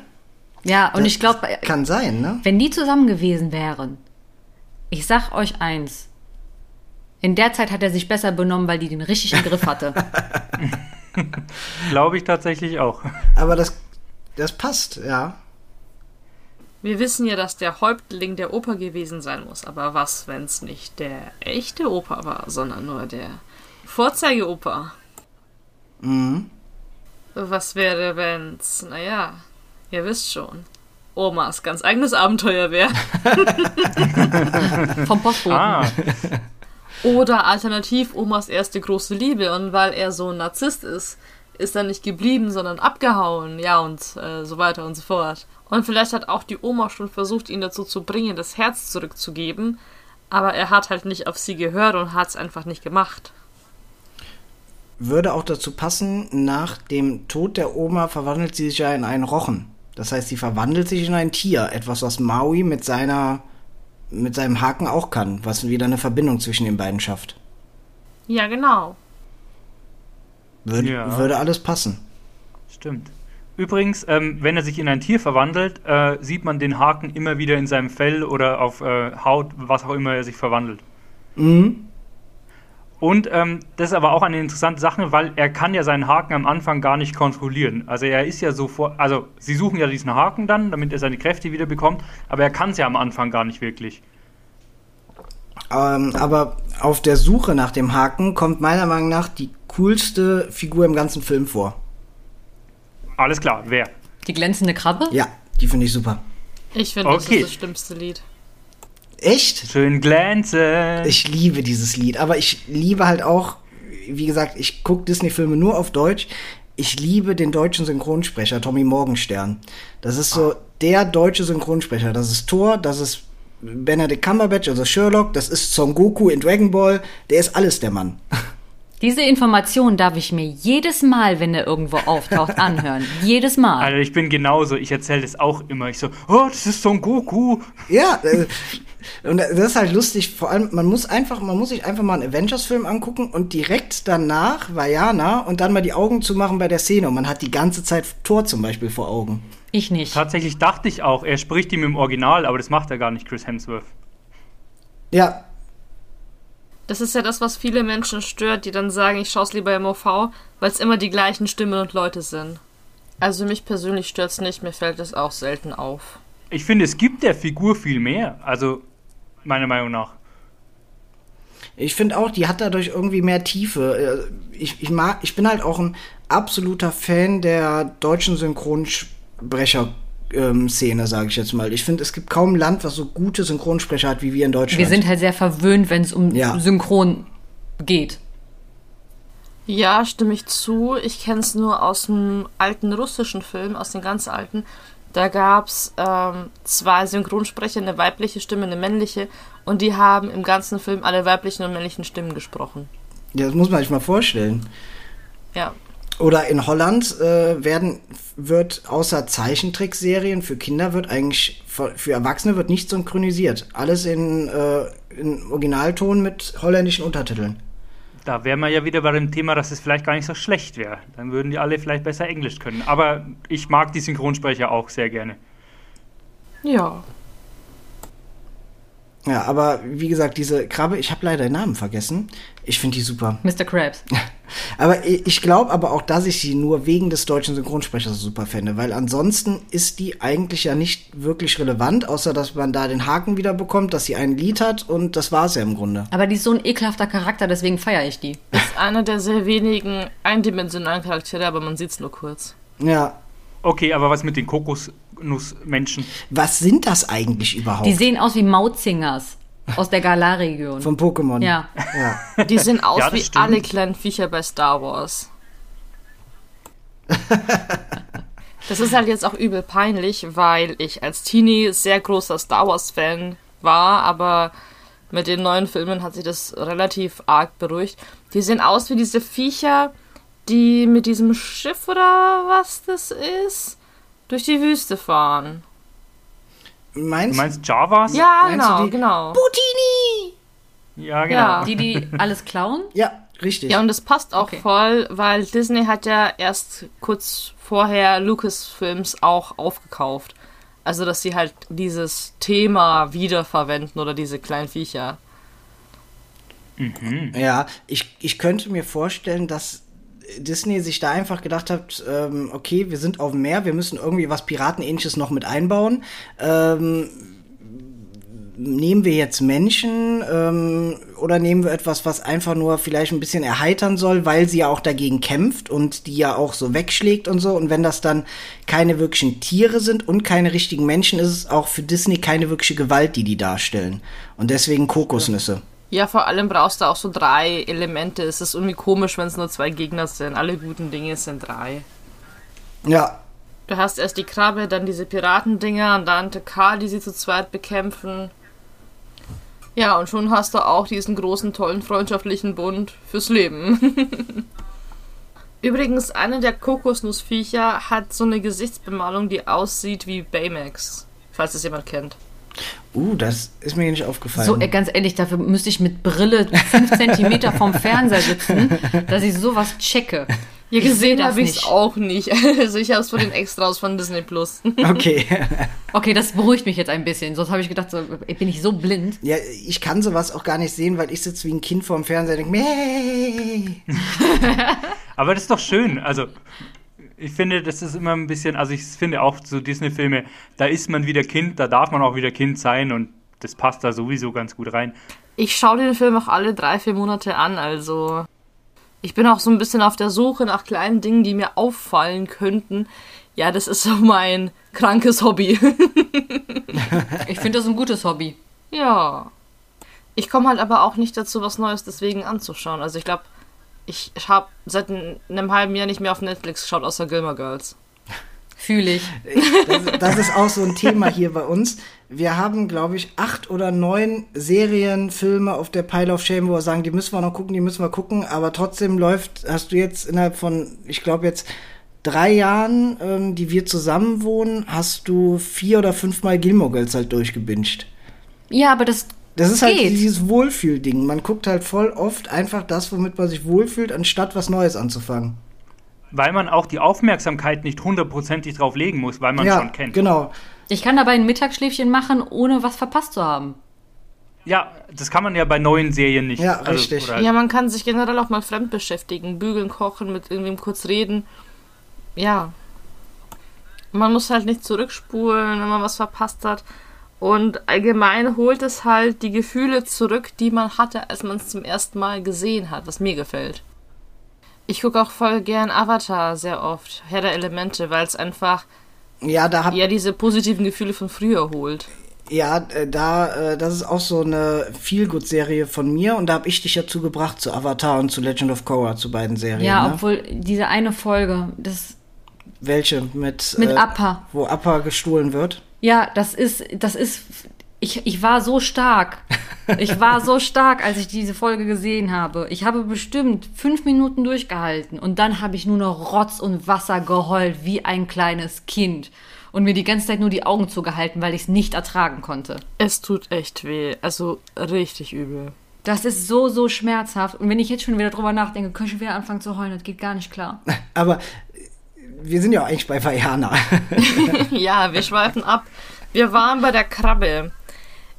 Ja, und Das ich glaube, Kann sein, ne? wenn die zusammen gewesen wären, ich sag euch eins. In der Zeit hat er sich besser benommen, weil die den richtigen Griff hatte. (laughs) Glaube ich tatsächlich auch. Aber das, das passt, ja. Wir wissen ja, dass der Häuptling der Oper gewesen sein muss, aber was, wenn es nicht der echte Opa war, sondern nur der Vorzeigeoper? Mhm. Was wäre, wenn's, naja, ihr wisst schon, Omas ganz eigenes Abenteuer wäre? (laughs) Vom Postboten. Ah, Oder alternativ Omas erste große Liebe und weil er so ein Narzisst ist, ist er nicht geblieben, sondern abgehauen, ja und äh, so weiter und so fort. Und vielleicht hat auch die Oma schon versucht, ihn dazu zu bringen, das Herz zurückzugeben, aber er hat halt nicht auf sie gehört und hat es einfach nicht gemacht. Würde auch dazu passen, nach dem Tod der Oma verwandelt sie sich ja in einen Rochen. Das heißt, sie verwandelt sich in ein Tier. Etwas, was Maui mit seiner, mit seinem Haken auch kann, was wieder eine Verbindung zwischen den beiden schafft. Ja, genau. Würde, Ja. würde alles passen. stimmt. Übrigens, ähm, wenn er sich in ein Tier verwandelt, äh, sieht man den Haken immer wieder in seinem Fell oder auf äh, Haut, was auch immer er sich verwandelt. Mhm. Und ähm, das ist aber auch eine interessante Sache, weil er kann ja seinen Haken am Anfang gar nicht kontrollieren. Also er ist ja sofort, also sie suchen ja diesen Haken dann, damit er seine Kräfte wieder bekommt, aber er kann es ja am Anfang gar nicht wirklich. Ähm, aber auf der Suche nach dem Haken kommt meiner Meinung nach die coolste Figur im ganzen Film vor. Alles klar, wer? Die glänzende Krabbe? Ja, die finde ich super. Ich finde, das Okay. ist das schlimmste Lied. Echt? Schön glänzen. Ich liebe dieses Lied, aber ich liebe halt auch, wie gesagt, ich gucke Disney-Filme nur auf Deutsch. Ich liebe den deutschen Synchronsprecher, Tommy Morgenstern. Das ist so der deutsche Synchronsprecher. Das ist Thor, das ist Benedict Cumberbatch, also Sherlock, das ist Son Goku in Dragon Ball. Der ist alles der Mann. (laughs) Diese Information darf ich mir jedes Mal, wenn er irgendwo auftaucht, anhören. (laughs) Jedes Mal. Also ich bin genauso, ich erzähle das auch immer. Ich so, oh, das ist Son Goku. Ja, äh, und das ist halt lustig. Vor allem, man muss einfach, man muss sich einfach mal einen Avengers-Film angucken und direkt danach Vajana und dann mal die Augen zumachen bei der Szene. Und man hat die ganze Zeit Thor zum Beispiel vor Augen. Ich nicht. Tatsächlich dachte ich auch, er spricht ihm im Original, aber das macht er gar nicht, Chris Hemsworth. Ja, Das ist ja das, was viele Menschen stört, die dann sagen, ich schaue es lieber im OV, weil es immer die gleichen Stimmen und Leute sind. Also mich persönlich stört es nicht, mir fällt es auch selten auf. Ich finde, es gibt der Figur viel mehr. Also, meiner Meinung nach. Ich finde auch, die hat dadurch irgendwie mehr Tiefe. Äh, Ich, ich, mag, ich bin halt auch ein absoluter Fan der deutschen Synchronsprecher-Szene, sage ich jetzt mal. Ich finde, es gibt kaum ein Land, was so gute Synchronsprecher hat wie wir in Deutschland. Wir sind halt sehr verwöhnt, wenn es um Ja. Synchron geht. Ja, stimme ich zu. Ich kenne es nur aus dem alten russischen Film, aus den ganz alten. Da gab es ähm, zwei Synchronsprecher, eine weibliche Stimme, eine männliche. Und die haben im ganzen Film alle weiblichen und männlichen Stimmen gesprochen. ja, das muss man sich mal vorstellen. Ja. Oder in Holland äh, werden wird außer Zeichentrickserien für Kinder wird eigentlich für, Erwachsene wird nicht synchronisiert. Alles in, äh, in Originalton mit holländischen Untertiteln. Da wären wir ja wieder bei dem Thema, dass es vielleicht gar nicht so schlecht wäre. Dann würden die alle vielleicht besser Englisch können. Aber ich mag die Synchronsprecher auch sehr gerne. Ja. Ja, aber wie gesagt, diese Krabbe, ich habe leider den Namen vergessen. Ich finde die super. Mr. Krabs. (laughs) Aber ich glaube aber auch, dass ich sie nur wegen des deutschen Synchronsprechers super fände, weil ansonsten ist die eigentlich ja nicht wirklich relevant, außer dass man da den Haken wieder bekommt, dass sie ein Lied hat und das war's ja im Grunde. Aber die ist so ein ekelhafter Charakter, deswegen feiere ich die. Ist einer der sehr wenigen eindimensionalen Charaktere, aber man sieht es nur kurz. Ja. Okay, aber was mit den Kokosnussmenschen? Was sind das eigentlich überhaupt? Die sehen aus wie Mautzingers aus der Galar-Region. Von Pokémon. Ja. ja. Die sehen aus Ja, wie stimmt. alle kleinen Viecher bei Star Wars. (laughs) Das ist halt jetzt auch übel peinlich, weil ich als Teenie sehr großer Star Wars-Fan war, aber mit den neuen Filmen hat sich das relativ arg beruhigt. Die sehen aus wie diese Viecher, die mit diesem Schiff oder was das ist, durch die Wüste fahren. Meinst Du meinst Javas? Ja, Meinst du genau, die- genau. Putini! Ja, genau. Ja. Die, die (laughs) alles klauen? Ja, richtig. Ja, und das passt auch Okay. voll, weil Disney hat ja erst kurz vorher Lucasfilms auch aufgekauft. Also, dass sie halt dieses Thema wiederverwenden oder diese kleinen Viecher. Ja, ich, ich könnte mir vorstellen, dass Disney sich da einfach gedacht hat, ähm, okay, wir sind auf dem Meer, wir müssen irgendwie was Piratenähnliches noch mit einbauen. Ähm, nehmen wir jetzt Menschen ähm, oder nehmen wir etwas, was einfach nur vielleicht ein bisschen erheitern soll, weil sie ja auch dagegen kämpft und die ja auch so wegschlägt und so. Und wenn das dann keine wirklichen Tiere sind und keine richtigen Menschen, ist es auch für Disney keine wirkliche Gewalt, die die darstellen. Und deswegen Kokosnüsse. Ja, vor allem brauchst du auch so drei Elemente. Es ist irgendwie komisch, wenn es nur zwei Gegner sind. Alle guten Dinge sind drei. Ja. Du hast erst die Krabbe, dann diese Piratendinger und dann K, die sie zu zweit bekämpfen. Ja, und schon hast du auch diesen großen, tollen, freundschaftlichen Bund fürs Leben. (laughs) Übrigens, eine der Kokosnussviecher hat so eine Gesichtsbemalung, die aussieht wie Baymax. Falls es jemand kennt. Uh, das ist mir nicht aufgefallen. So, äh, ganz ehrlich, dafür müsste ich mit Brille 5 cm vom Fernseher sitzen, dass ich sowas checke. Seh gesehen habe ich es auch nicht. (laughs) Also ich habe es von den Extras von Disney Plus. (laughs) Okay. Okay, das beruhigt mich jetzt ein bisschen. Sonst habe ich gedacht, so, bin ich so blind. Ja, ich kann sowas auch gar nicht sehen, weil ich sitze wie ein Kind vorm Fernseher und denke, Meh. (laughs) Aber das ist doch schön. Also, ich finde, das ist immer ein bisschen, also ich finde auch so Disney-Filme, da ist man wieder Kind, da darf man auch wieder Kind sein und das passt da sowieso ganz gut rein. Ich schaue den Film auch alle drei, vier Monate an, also ich bin auch so ein bisschen auf der Suche nach kleinen Dingen, die mir auffallen könnten. Ja, das ist so mein krankes Hobby. (laughs) Ich finde das ein gutes Hobby. ja. Ich komme halt aber auch nicht dazu, was Neues deswegen anzuschauen. Also ich glaube, ich habe seit einem halben Jahr nicht mehr auf Netflix geschaut, außer Gilmore Girls. Fühle ich. Das, das ist auch so ein Thema hier bei uns. Wir haben, glaube ich, acht oder neun Serien, Filme auf der Pile of Shame, wo wir sagen, die müssen wir noch gucken, die müssen wir gucken. Aber trotzdem läuft, hast du jetzt innerhalb von, ich glaube jetzt drei Jahren, ähm, die wir zusammen wohnen, hast du vier oder fünfmal Gilmore Girls halt durchgebinged. Ja, aber das, Das ist halt geht. dieses Wohlfühlding. Man guckt halt voll oft einfach das, womit man sich wohlfühlt, anstatt was Neues anzufangen. Weil man auch die Aufmerksamkeit nicht hundertprozentig drauf legen muss, weil man ja, schon kennt. genau. Ich kann dabei ein Mittagsschläfchen machen, ohne was verpasst zu haben. Ja, das kann man ja bei neuen Serien nicht. Ja, richtig. oder- Ja, man kann sich generell auch mal fremd beschäftigen, bügeln, kochen, mit irgendwem kurz reden. Ja. Man muss halt nicht zurückspulen, wenn man was verpasst hat. Und allgemein holt es halt die Gefühle zurück, die man hatte, als man es zum ersten Mal gesehen hat, was mir gefällt. Ich gucke auch voll gern Avatar sehr oft, Herr der Elemente, weil es einfach Ja, da hab, ja diese positiven Gefühle von früher holt. Ja, äh, da, äh, das ist auch so eine Feelgood-Serie von mir und da habe ich dich ja zugebracht zu Avatar und zu Legend of Korra, zu beiden Serien. Ja, ne? obwohl diese eine Folge, das Welche? Mit, mit äh, Appa. Wo Appa gestohlen wird. Ja, das ist, das ist, ich, ich war so stark. Ich war so stark, als ich diese Folge gesehen habe. Ich habe bestimmt fünf Minuten durchgehalten und dann habe ich nur noch Rotz und Wasser geheult wie ein kleines Kind und mir die ganze Zeit nur die Augen zugehalten, weil ich es nicht ertragen konnte. Es tut echt weh, also richtig übel. Das ist so, so schmerzhaft. Und wenn ich jetzt schon wieder drüber nachdenke, könnte ich schon wieder anfangen zu heulen. Das geht gar nicht klar. Aber wir sind ja auch eigentlich bei Vajana. (laughs) Ja, wir schweifen ab. Wir waren bei der Krabbe.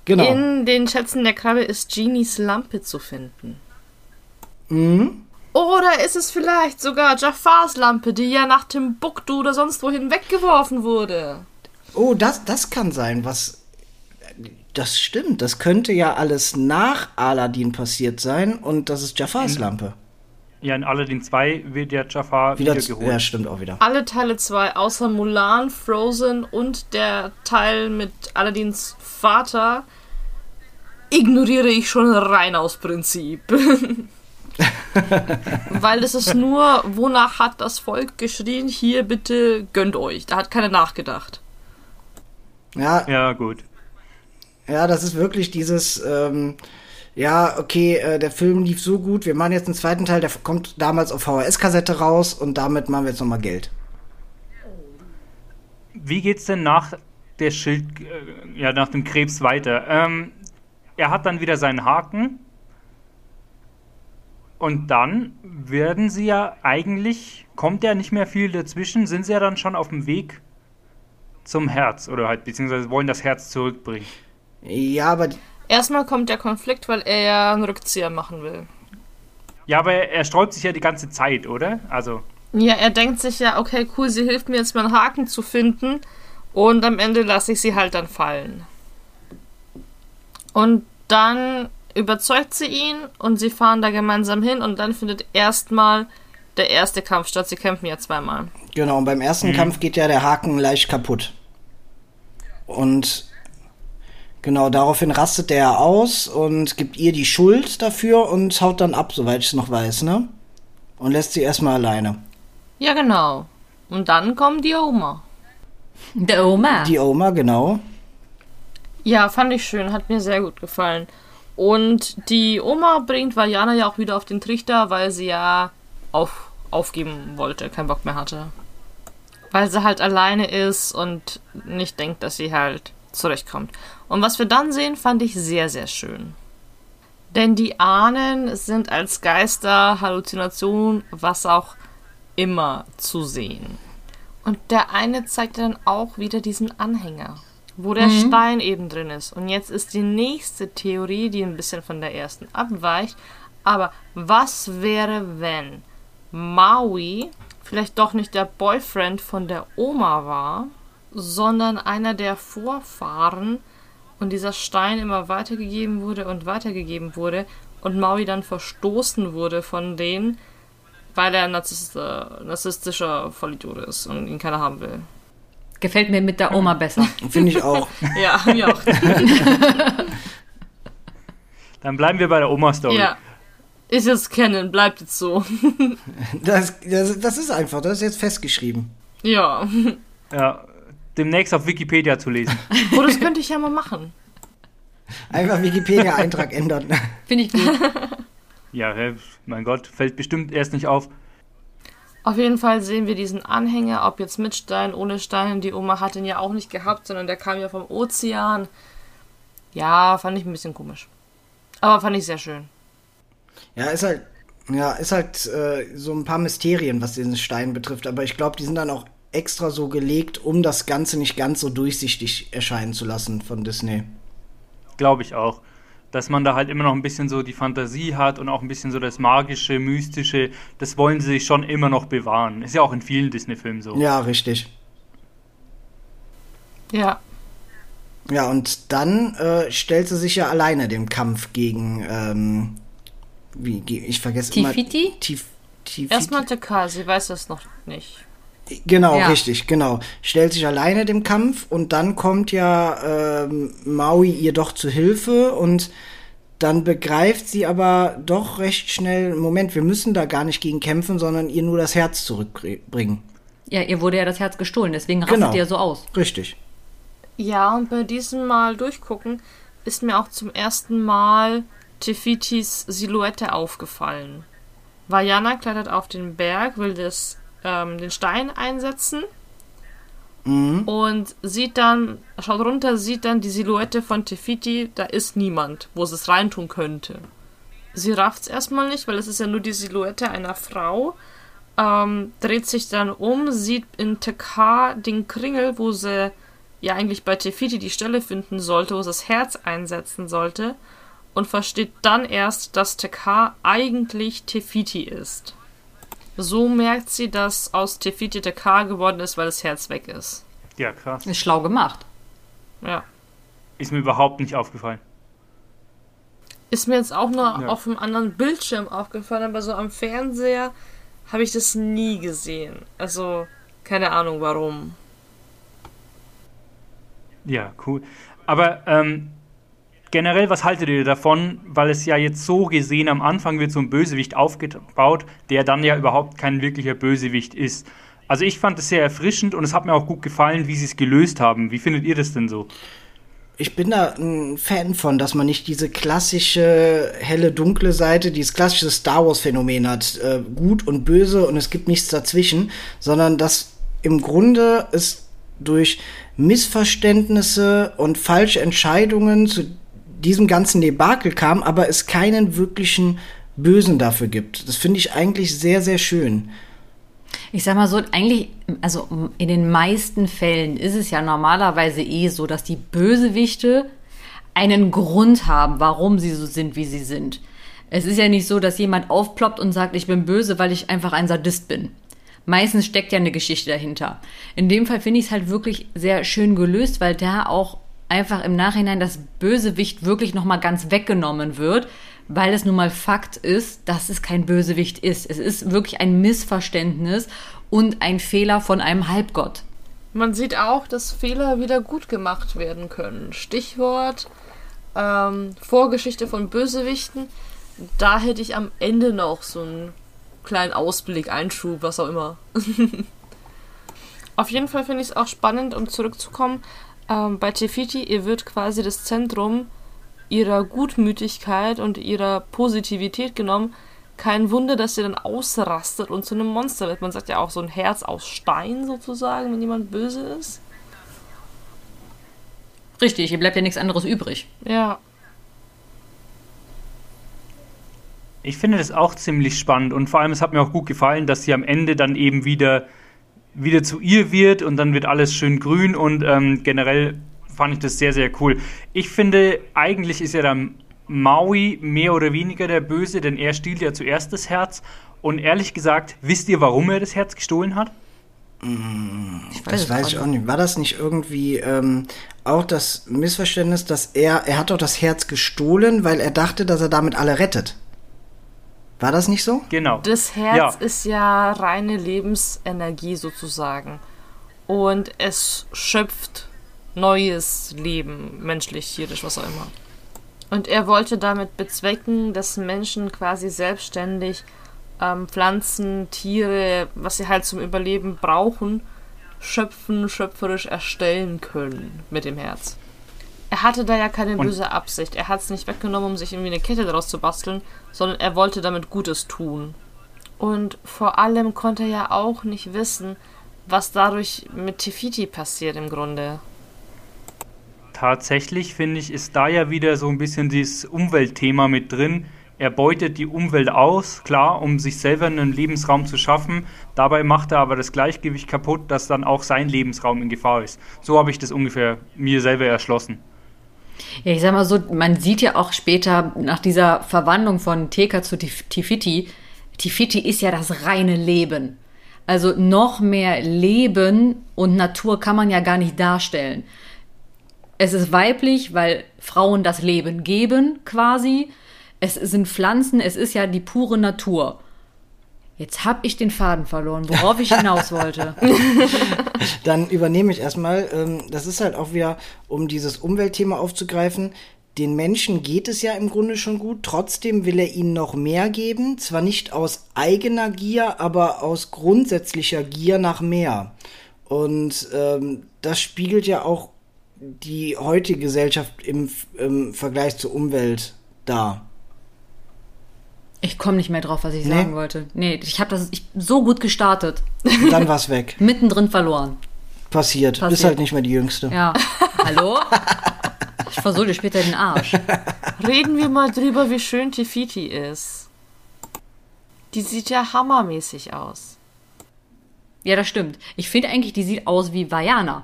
genau. In den Schätzen der Krabbe ist Genies Lampe zu finden. mhm. Oder ist es vielleicht sogar Jafars Lampe, die ja nach Timbuktu oder sonst wohin weggeworfen wurde? Oh, das, das kann sein, was. Das stimmt. Das könnte ja alles nach Aladdin passiert sein und das ist Jafars Lampe. Ja, in Aladdin 2 wird der Jafar Wieder, wiedergeholt. ja, stimmt auch wieder. Alle Teile 2, außer Mulan, Frozen und der Teil mit Aladdins Vater, ignoriere ich schon rein aus Prinzip. (laughs) Weil das ist nur, wonach hat das Volk geschrien, hier bitte gönnt euch. Da hat keiner nachgedacht. Ja, Ja, gut. Ja, das ist wirklich dieses, ähm, ja, okay, äh, der Film lief so gut, wir machen jetzt einen zweiten Teil, der kommt damals auf VHS-Kassette raus und damit machen wir jetzt nochmal Geld. Wie geht's denn nach der Schild, äh, ja, nach dem Krebs weiter? Ähm, er hat dann wieder seinen Haken. Und dann werden sie ja eigentlich, kommt ja nicht mehr viel dazwischen, sind sie ja dann schon auf dem Weg zum Herz oder halt, beziehungsweise wollen das Herz zurückbringen. Ja, aber Erstmal kommt der Konflikt, weil er ja einen Rückzieher machen will. Ja, aber er, sträubt sich ja die ganze Zeit, oder? Also. Ja, er denkt sich ja, okay, cool, sie hilft mir jetzt meinen Haken zu finden. Und am Ende lasse ich sie halt dann fallen. Und dann überzeugt sie ihn und sie fahren da gemeinsam hin und dann findet erstmal der erste Kampf statt. Sie kämpfen ja zweimal. Genau, und beim ersten Mhm. Kampf geht ja der Haken leicht kaputt. Und genau, daraufhin rastet er aus und gibt ihr die Schuld dafür und haut dann ab, soweit ich es noch weiß, ne? Und lässt sie erstmal alleine. Ja, genau. Und dann kommt die Oma. Der Oma. Die Oma, genau. Ja, fand ich schön, hat mir sehr gut gefallen. Und die Oma bringt Vajana ja auch wieder auf den Trichter, weil sie ja auf, aufgeben wollte, keinen Bock mehr hatte. Weil sie halt alleine ist und nicht denkt, dass sie halt zurechtkommt. Und was wir dann sehen, fand ich sehr, sehr schön. Denn die Ahnen sind als Geister, Halluzination, was auch immer zu sehen. Und der eine zeigt dann auch wieder diesen Anhänger, wo der Stein eben drin ist. Und jetzt ist die nächste Theorie, die ein bisschen von der ersten abweicht. Aber was wäre, wenn Maui vielleicht doch nicht der Boyfriend von der Oma war, sondern einer der Vorfahren und dieser Stein immer weitergegeben wurde und weitergegeben wurde und Maui dann verstoßen wurde von denen, weil er ein Narzisst, äh, narzisstischer Vollidiot ist und ihn keiner haben will. Gefällt mir mit der Oma besser. (laughs) Finde ich auch. Ja, mir auch. (laughs) Dann bleiben wir bei der Oma-Story. ja. Ist jetzt kennen, bleibt jetzt so. Das, das, das ist einfach, das ist jetzt festgeschrieben. ja. Ja, demnächst auf Wikipedia zu lesen. (laughs) Oh, das könnte ich ja mal machen. Einfach Wikipedia-Eintrag (laughs) ändern. Finde ich gut. Ja, mein Gott, fällt bestimmt erst nicht auf. Auf jeden Fall sehen wir diesen Anhänger, ob jetzt mit Stein, ohne Stein. Die Oma hat ihn ja auch nicht gehabt, sondern der kam ja vom Ozean. Ja, fand ich ein bisschen komisch. Aber fand ich sehr schön. Ja, ist halt, ja, ist halt äh, so ein paar Mysterien, was diesen Stein betrifft. Aber ich glaube, die sind dann auch extra so gelegt, um das Ganze nicht ganz so durchsichtig erscheinen zu lassen von Disney. Glaube ich auch. Dass man da halt immer noch ein bisschen so die Fantasie hat und auch ein bisschen so das Magische, Mystische, das wollen sie sich schon immer noch bewahren. Ist ja auch in vielen Disney-Filmen so. Ja, richtig. Ja. Ja, und dann äh, stellt sie sich ja alleine dem Kampf gegen, ähm, wie, ich vergesse Tifiti? immer. Tif, Tifiti? Erstmal TK, sie weiß das noch nicht. Genau, Ja. richtig, genau. Stellt sich alleine dem Kampf und dann kommt ja ähm, Maui ihr doch zu Hilfe und dann begreift sie aber doch recht schnell, Moment, wir müssen da gar nicht gegen kämpfen, sondern ihr nur das Herz zurückbringen. Ja, ihr wurde ja das Herz gestohlen, deswegen rastet Genau. ihr so aus. Richtig. Ja, und bei diesem Mal durchgucken ist mir auch zum ersten Mal Tefitis Silhouette aufgefallen. Vajana klettert auf den Berg, will das, ähm, den Stein einsetzen und sieht dann, schaut runter, sieht dann die Silhouette von Tefiti, da ist niemand, wo sie es reintun könnte. Sie rafft's erstmal nicht, weil es ist ja nur die Silhouette einer Frau. Ähm, dreht sich dann um, sieht in TK den Kringel, wo sie ja eigentlich bei Tefiti die Stelle finden sollte, wo sie das Herz einsetzen sollte und versteht dann erst, dass TK eigentlich Tefiti ist. So merkt sie, dass aus Tefiti TK geworden ist, weil das Herz weg ist. Ja, krass. Ist schlau gemacht. Ja. Ist mir überhaupt nicht aufgefallen. Ist mir jetzt auch nur Ja. auf einem anderen Bildschirm aufgefallen, aber so am Fernseher habe ich das nie gesehen. Also, keine Ahnung warum. Ja, cool. Aber ähm, generell, was haltet ihr davon? Weil es ja jetzt so gesehen am Anfang wird so ein Bösewicht aufgebaut, der dann ja überhaupt kein wirklicher Bösewicht ist. Also ich fand es sehr erfrischend und es hat mir auch gut gefallen, wie sie es gelöst haben. Wie findet ihr das denn so? Ich bin da ein Fan von, dass man nicht diese klassische helle, dunkle Seite, dieses klassische Star Wars-Phänomen hat, äh, gut und böse und es gibt nichts dazwischen, sondern dass im Grunde es durch Missverständnisse und falsche Entscheidungen zu diesem ganzen Debakel kam, aber es keinen wirklichen Bösen dafür gibt. Das finde ich eigentlich sehr, sehr schön. Ich sag mal so, eigentlich, also in den meisten Fällen ist es ja normalerweise eh so, dass die Bösewichte einen Grund haben, warum sie so sind, wie sie sind. Es ist ja nicht so, dass jemand aufploppt und sagt, ich bin böse, weil ich einfach ein Sadist bin. Meistens steckt ja eine Geschichte dahinter. In dem Fall finde ich es halt wirklich sehr schön gelöst, weil da auch einfach im Nachhinein das Bösewicht wirklich nochmal ganz weggenommen wird, weil es nun mal Fakt ist, dass es kein Bösewicht ist. Es ist wirklich ein Missverständnis und ein Fehler von einem Halbgott. Man sieht auch, dass Fehler wieder gut gemacht werden können. Stichwort ähm, Vorgeschichte von Bösewichten. Da hätte ich am Ende noch so einen kleinen Ausblick, Einschub, was auch immer. (laughs) Auf jeden Fall finde ich es auch spannend, um zurückzukommen. Ähm, bei Tefiti, ihr wird quasi das Zentrum ihrer Gutmütigkeit und ihrer Positivität genommen. Kein Wunder, dass sie dann ausrastet und zu einem Monster wird. Man sagt ja auch so ein Herz aus Stein sozusagen, wenn jemand böse ist. Richtig, hier bleibt ja nichts anderes übrig. Ja. Ich finde das auch ziemlich spannend und vor allem, es hat mir auch gut gefallen, dass sie am Ende dann eben wieder, wieder zu ihr wird und dann wird alles schön grün und ähm, generell fand ich das sehr, sehr cool. Ich finde, eigentlich ist ja dann Maui mehr oder weniger der Böse, denn er stiehlt ja zuerst das Herz. Und ehrlich gesagt, wisst ihr, warum er das Herz gestohlen hat? Ich weiß das weiß ich auch nicht. War das nicht irgendwie ähm, auch das Missverständnis, dass er, er hat doch das Herz gestohlen, weil er dachte, dass er damit alle rettet? War das nicht so? Genau. Das Herz ja. ist ja reine Lebensenergie sozusagen. Und es schöpft neues Leben, menschlich, tierisch, was auch immer. Und er wollte damit bezwecken, dass Menschen quasi selbstständig ähm, Pflanzen, Tiere, was sie halt zum Überleben brauchen, schöpfen, schöpferisch erstellen können mit dem Herz. Er hatte da ja keine Und böse Absicht. Er hat es nicht weggenommen, um sich irgendwie eine Kette daraus zu basteln, sondern er wollte damit Gutes tun. Und vor allem konnte er ja auch nicht wissen, was dadurch mit Tefiti passiert im Grunde tatsächlich finde ich, ist da ja wieder so ein bisschen dieses Umweltthema mit drin. Er beutet die Umwelt aus, klar, um sich selber einen Lebensraum zu schaffen. Dabei macht er aber das Gleichgewicht kaputt, dass dann auch sein Lebensraum in Gefahr ist. So habe ich das ungefähr mir selber erschlossen. Ja, ich sag mal so, man sieht ja auch später nach dieser Verwandlung von Teka zu Tifiti, Tifiti ist ja das reine Leben. Also noch mehr Leben und Natur kann man ja gar nicht darstellen. Es ist weiblich, weil Frauen das Leben geben, quasi. Es sind Pflanzen, es ist ja die pure Natur. Jetzt habe ich den Faden verloren, worauf ich hinaus wollte. (laughs) Dann übernehme ich erstmal. Ähm, das ist halt auch wieder, um dieses Umweltthema aufzugreifen. Den Menschen geht es ja im Grunde schon gut. Trotzdem will er ihnen noch mehr geben. Zwar nicht aus eigener Gier, aber aus grundsätzlicher Gier nach mehr. Und ähm, das spiegelt ja auch die heutige Gesellschaft im, im Vergleich zur Umwelt dar? Ich komme nicht mehr drauf, was ich nee. sagen wollte. Nee, ich habe das ich, so gut gestartet. Und dann war's weg. (laughs) Mittendrin verloren. Passiert. Passiert. Bist halt nicht mehr die Jüngste. Ja. Hallo? ich versuche dir später den Arsch. Reden wir mal drüber, wie schön Tefiti ist. Die sieht ja hammermäßig aus. Ja, das stimmt. Ich finde eigentlich, die sieht aus wie Vajana.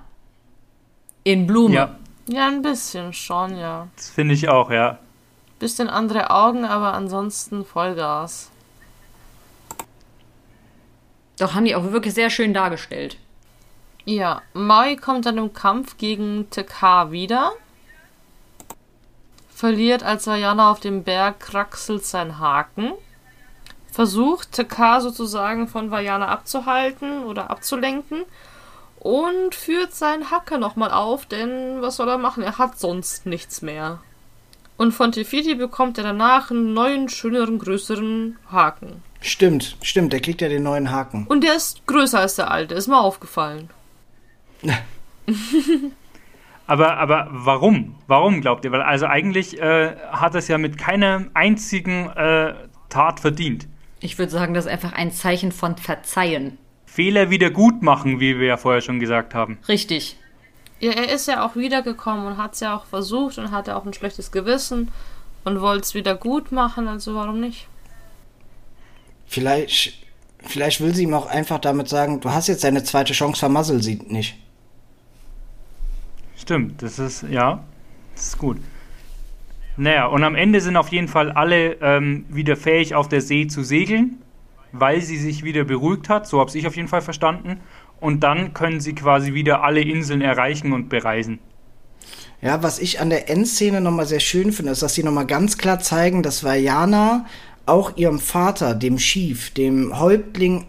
In Blume. Ja. ja, ein bisschen schon, ja. Das finde ich auch, ja. Bisschen andere Augen, aber ansonsten Vollgas. Doch haben die auch wirklich sehr schön dargestellt. Ja, Maui kommt dann im Kampf gegen TK wieder. Verliert, als Vajana auf dem Berg kraxelt sein Haken. Versucht TK sozusagen von Vajana abzuhalten oder abzulenken und führt seinen Hacker nochmal auf, denn was soll er machen? Er hat sonst nichts mehr. Und von Tefiti bekommt er danach einen neuen, schöneren, größeren Haken. Stimmt, stimmt, der kriegt ja den neuen Haken. Und der ist größer als der alte, ist mir aufgefallen. (laughs) aber, aber warum? Warum glaubt ihr? Weil also eigentlich äh, hat es ja mit keiner einzigen äh, Tat verdient. Ich würde sagen, das ist einfach ein Zeichen von Verzeihen. Fehler wieder gut machen, wie wir ja vorher schon gesagt haben. Richtig. Ja, er ist ja auch wiedergekommen und hat es ja auch versucht und hatte auch ein schlechtes Gewissen und wollte es wieder gut machen, also warum nicht? Vielleicht, vielleicht will sie ihm auch einfach damit sagen, du hast jetzt deine zweite Chance, vermassel sie nicht. Stimmt, das ist, ja, das ist gut. Naja, und am Ende sind auf jeden Fall alle ähm, wieder fähig, auf der See zu segeln, weil sie sich wieder beruhigt hat. So habe ich auf jeden Fall verstanden. Und dann können sie quasi wieder alle Inseln erreichen und bereisen. Ja, was ich an der Endszene nochmal sehr schön finde, ist, dass sie nochmal ganz klar zeigen, dass Vajana auch ihrem Vater, dem Chief, dem Häuptling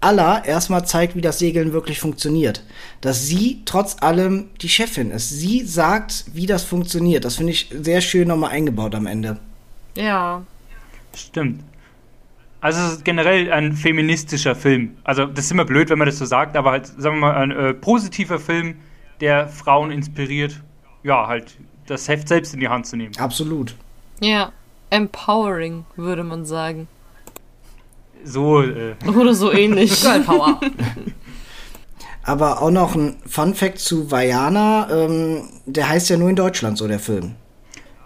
aller, erstmal zeigt, wie das Segeln wirklich funktioniert. Dass sie trotz allem die Chefin ist. Sie sagt, wie das funktioniert. Das finde ich sehr schön nochmal eingebaut am Ende. Ja. Stimmt. Also es ist generell ein feministischer Film. Also das ist immer blöd, wenn man das so sagt, aber halt, sagen wir mal, ein äh, positiver Film, der Frauen inspiriert, ja, halt das Heft selbst in die Hand zu nehmen. Absolut. Ja. Empowering, würde man sagen. So, äh, Oder so ähnlich. (laughs) Girl Power. (laughs) Aber auch noch ein Fun Fact zu Vajana. Ähm, der heißt ja nur in Deutschland so, der Film.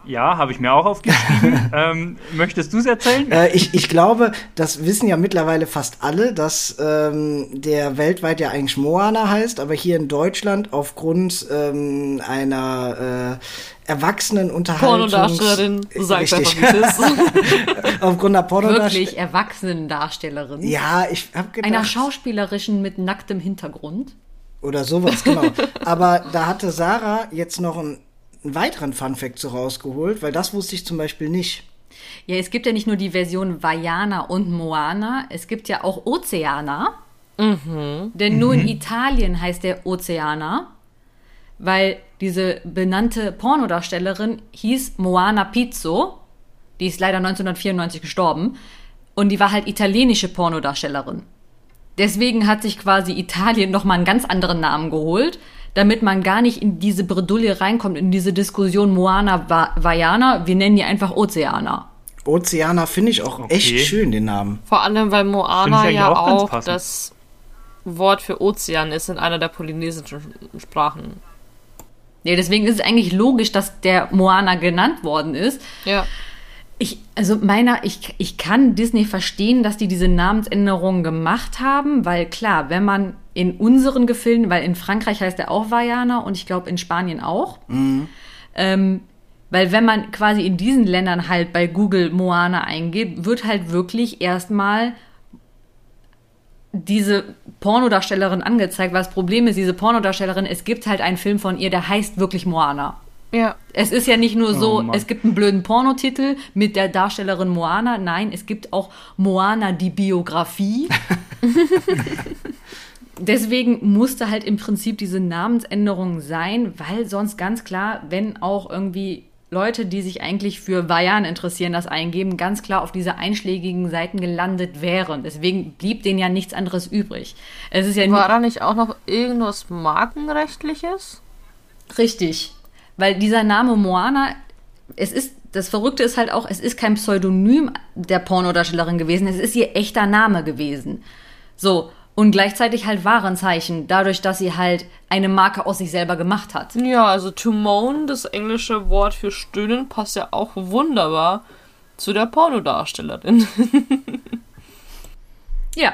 Ja, habe ich mir auch aufgeschrieben. (laughs) ähm, möchtest du es erzählen? Äh, ich, ich glaube, das wissen ja mittlerweile fast alle, dass ähm, der weltweit ja eigentlich Moana heißt, aber hier in Deutschland aufgrund ähm, einer äh, erwachsenen Unterhaltung. Pornodarstellerin, du sagst Richtig. einfach, wie es ist. (laughs) aufgrund der Pornodarstellerin. Wirklich Erwachsenendarstellerin. Ja, ich hab gedacht. Einer Schauspielerischen mit nacktem Hintergrund. Oder sowas, genau. (laughs) Aber da hatte Sarah jetzt noch einen, einen weiteren Funfact so rausgeholt, weil das wusste ich zum Beispiel nicht. Ja, es gibt ja nicht nur die Version Vajana und Moana, es gibt ja auch Oceana. Denn nur in Italien heißt der Oceana, weil diese benannte Pornodarstellerin hieß Moana Pizzo. Die ist leider 1994 gestorben. Und die war halt italienische Pornodarstellerin. Deswegen hat sich quasi Italien nochmal einen ganz anderen Namen geholt, damit man gar nicht in diese Bredouille reinkommt, in diese Diskussion Moana Va Vajana. Wir nennen die einfach Oceana. Oceana finde ich auch Okay. echt schön, den Namen. Vor allem, weil Moana ja auch auch das Wort für Ozean ist in einer der polynesischen Sprachen. Ja, deswegen ist es eigentlich logisch, dass der Moana genannt worden ist. Ja. Ich, also meiner, ich, ich kann Disney verstehen, dass die diese Namensänderungen gemacht haben, weil klar, wenn man in unseren Gefilden, weil in Frankreich heißt er auch Vajana und ich glaube in Spanien auch, ähm, weil wenn man quasi in diesen Ländern halt bei Google Moana eingibt, wird halt wirklich erstmal diese Pornodarstellerin angezeigt, weil das Problem ist, diese Pornodarstellerin, es gibt halt einen Film von ihr, der heißt wirklich Moana. Ja. Es ist ja nicht nur so, Oh es gibt einen blöden Pornotitel mit der Darstellerin Moana. Nein, es gibt auch Moana die Biografie. (laughs) Deswegen musste halt im Prinzip diese Namensänderung sein, weil sonst ganz klar, wenn auch irgendwie Leute, die sich eigentlich für Vajan interessieren, das eingeben, ganz klar auf diese einschlägigen Seiten gelandet wären. Deswegen blieb denen ja nichts anderes übrig. Es ist ja War da nicht auch noch irgendwas Markenrechtliches? Richtig. Weil dieser Name Moana, es ist, das Verrückte ist halt auch, es ist kein Pseudonym der Pornodarstellerin gewesen, es ist ihr echter Name gewesen. So. Und gleichzeitig halt Warenzeichen, dadurch, dass sie halt eine Marke aus sich selber gemacht hat. Ja, also to moan, das englische Wort für stöhnen, passt ja auch wunderbar zu der Pornodarstellerin. (laughs) Ja.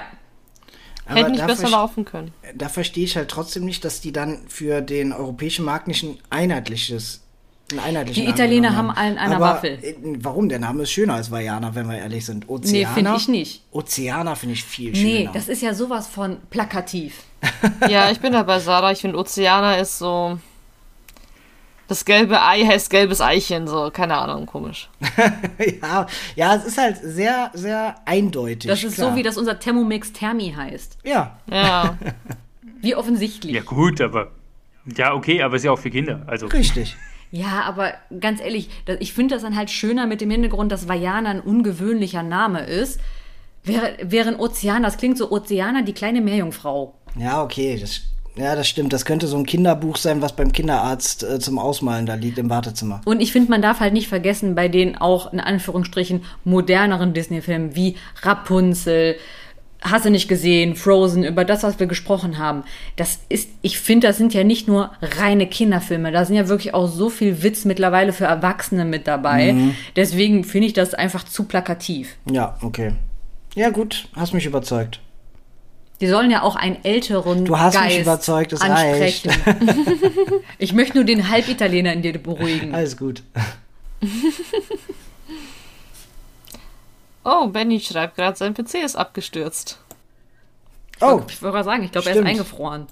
Aber Hätte nicht da besser laufen können. Da verstehe ich halt trotzdem nicht, dass die dann für den europäischen Markt nicht ein einheitliches, Die Italiener haben allen einer Aber, Waffel. äh, Warum? Der Name ist schöner als Vajana, wenn wir ehrlich sind. Nee, Oceana. finde ich nicht. Oceana finde ich viel Nee, schöner. das ist ja sowas von plakativ. (laughs) Ja, ich bin da bei Sarah. Ich finde, Oceana ist so. Das gelbe Ei heißt gelbes Eichen, so, keine Ahnung, komisch. (laughs) ja, ja, es ist halt sehr, sehr eindeutig. Das ist klar. so, wie das unser Thermomix Thermi heißt. Ja, Ja. (laughs) Wie offensichtlich. Ja, gut, aber. Ja, okay, aber ist ja auch für Kinder. Also, richtig. Ja, aber ganz ehrlich, ich finde das dann halt schöner mit dem Hintergrund, dass Vajana ein ungewöhnlicher Name ist. Wäre- Während Ozeana, das klingt so Ozeana, die kleine Meerjungfrau. Ja, okay. Das, ja, das stimmt. Das könnte so ein Kinderbuch sein, was beim Kinderarzt äh, zum Ausmalen da liegt im Wartezimmer. Und ich finde, man darf halt nicht vergessen, bei den auch in Anführungsstrichen moderneren Disney-Filmen wie Rapunzel, Hast du nicht gesehen, Frozen, über das, was wir gesprochen haben. Das ist, ich finde, das sind ja nicht nur reine Kinderfilme. Da sind ja wirklich auch so viel Witz mittlerweile für Erwachsene mit dabei. Deswegen finde ich das einfach zu plakativ. Ja, okay. Ja, gut. Hast mich überzeugt. Die sollen ja auch einen älteren Du hast mich Geist überzeugt, es ansprechen. (laughs) ich möchte nur den Halbitaliener in dir beruhigen. Alles gut. (laughs) Oh, Benny schreibt gerade, sein PC ist abgestürzt. Oh, Ich wollte gerade sagen, ich glaube, er ist eingefroren.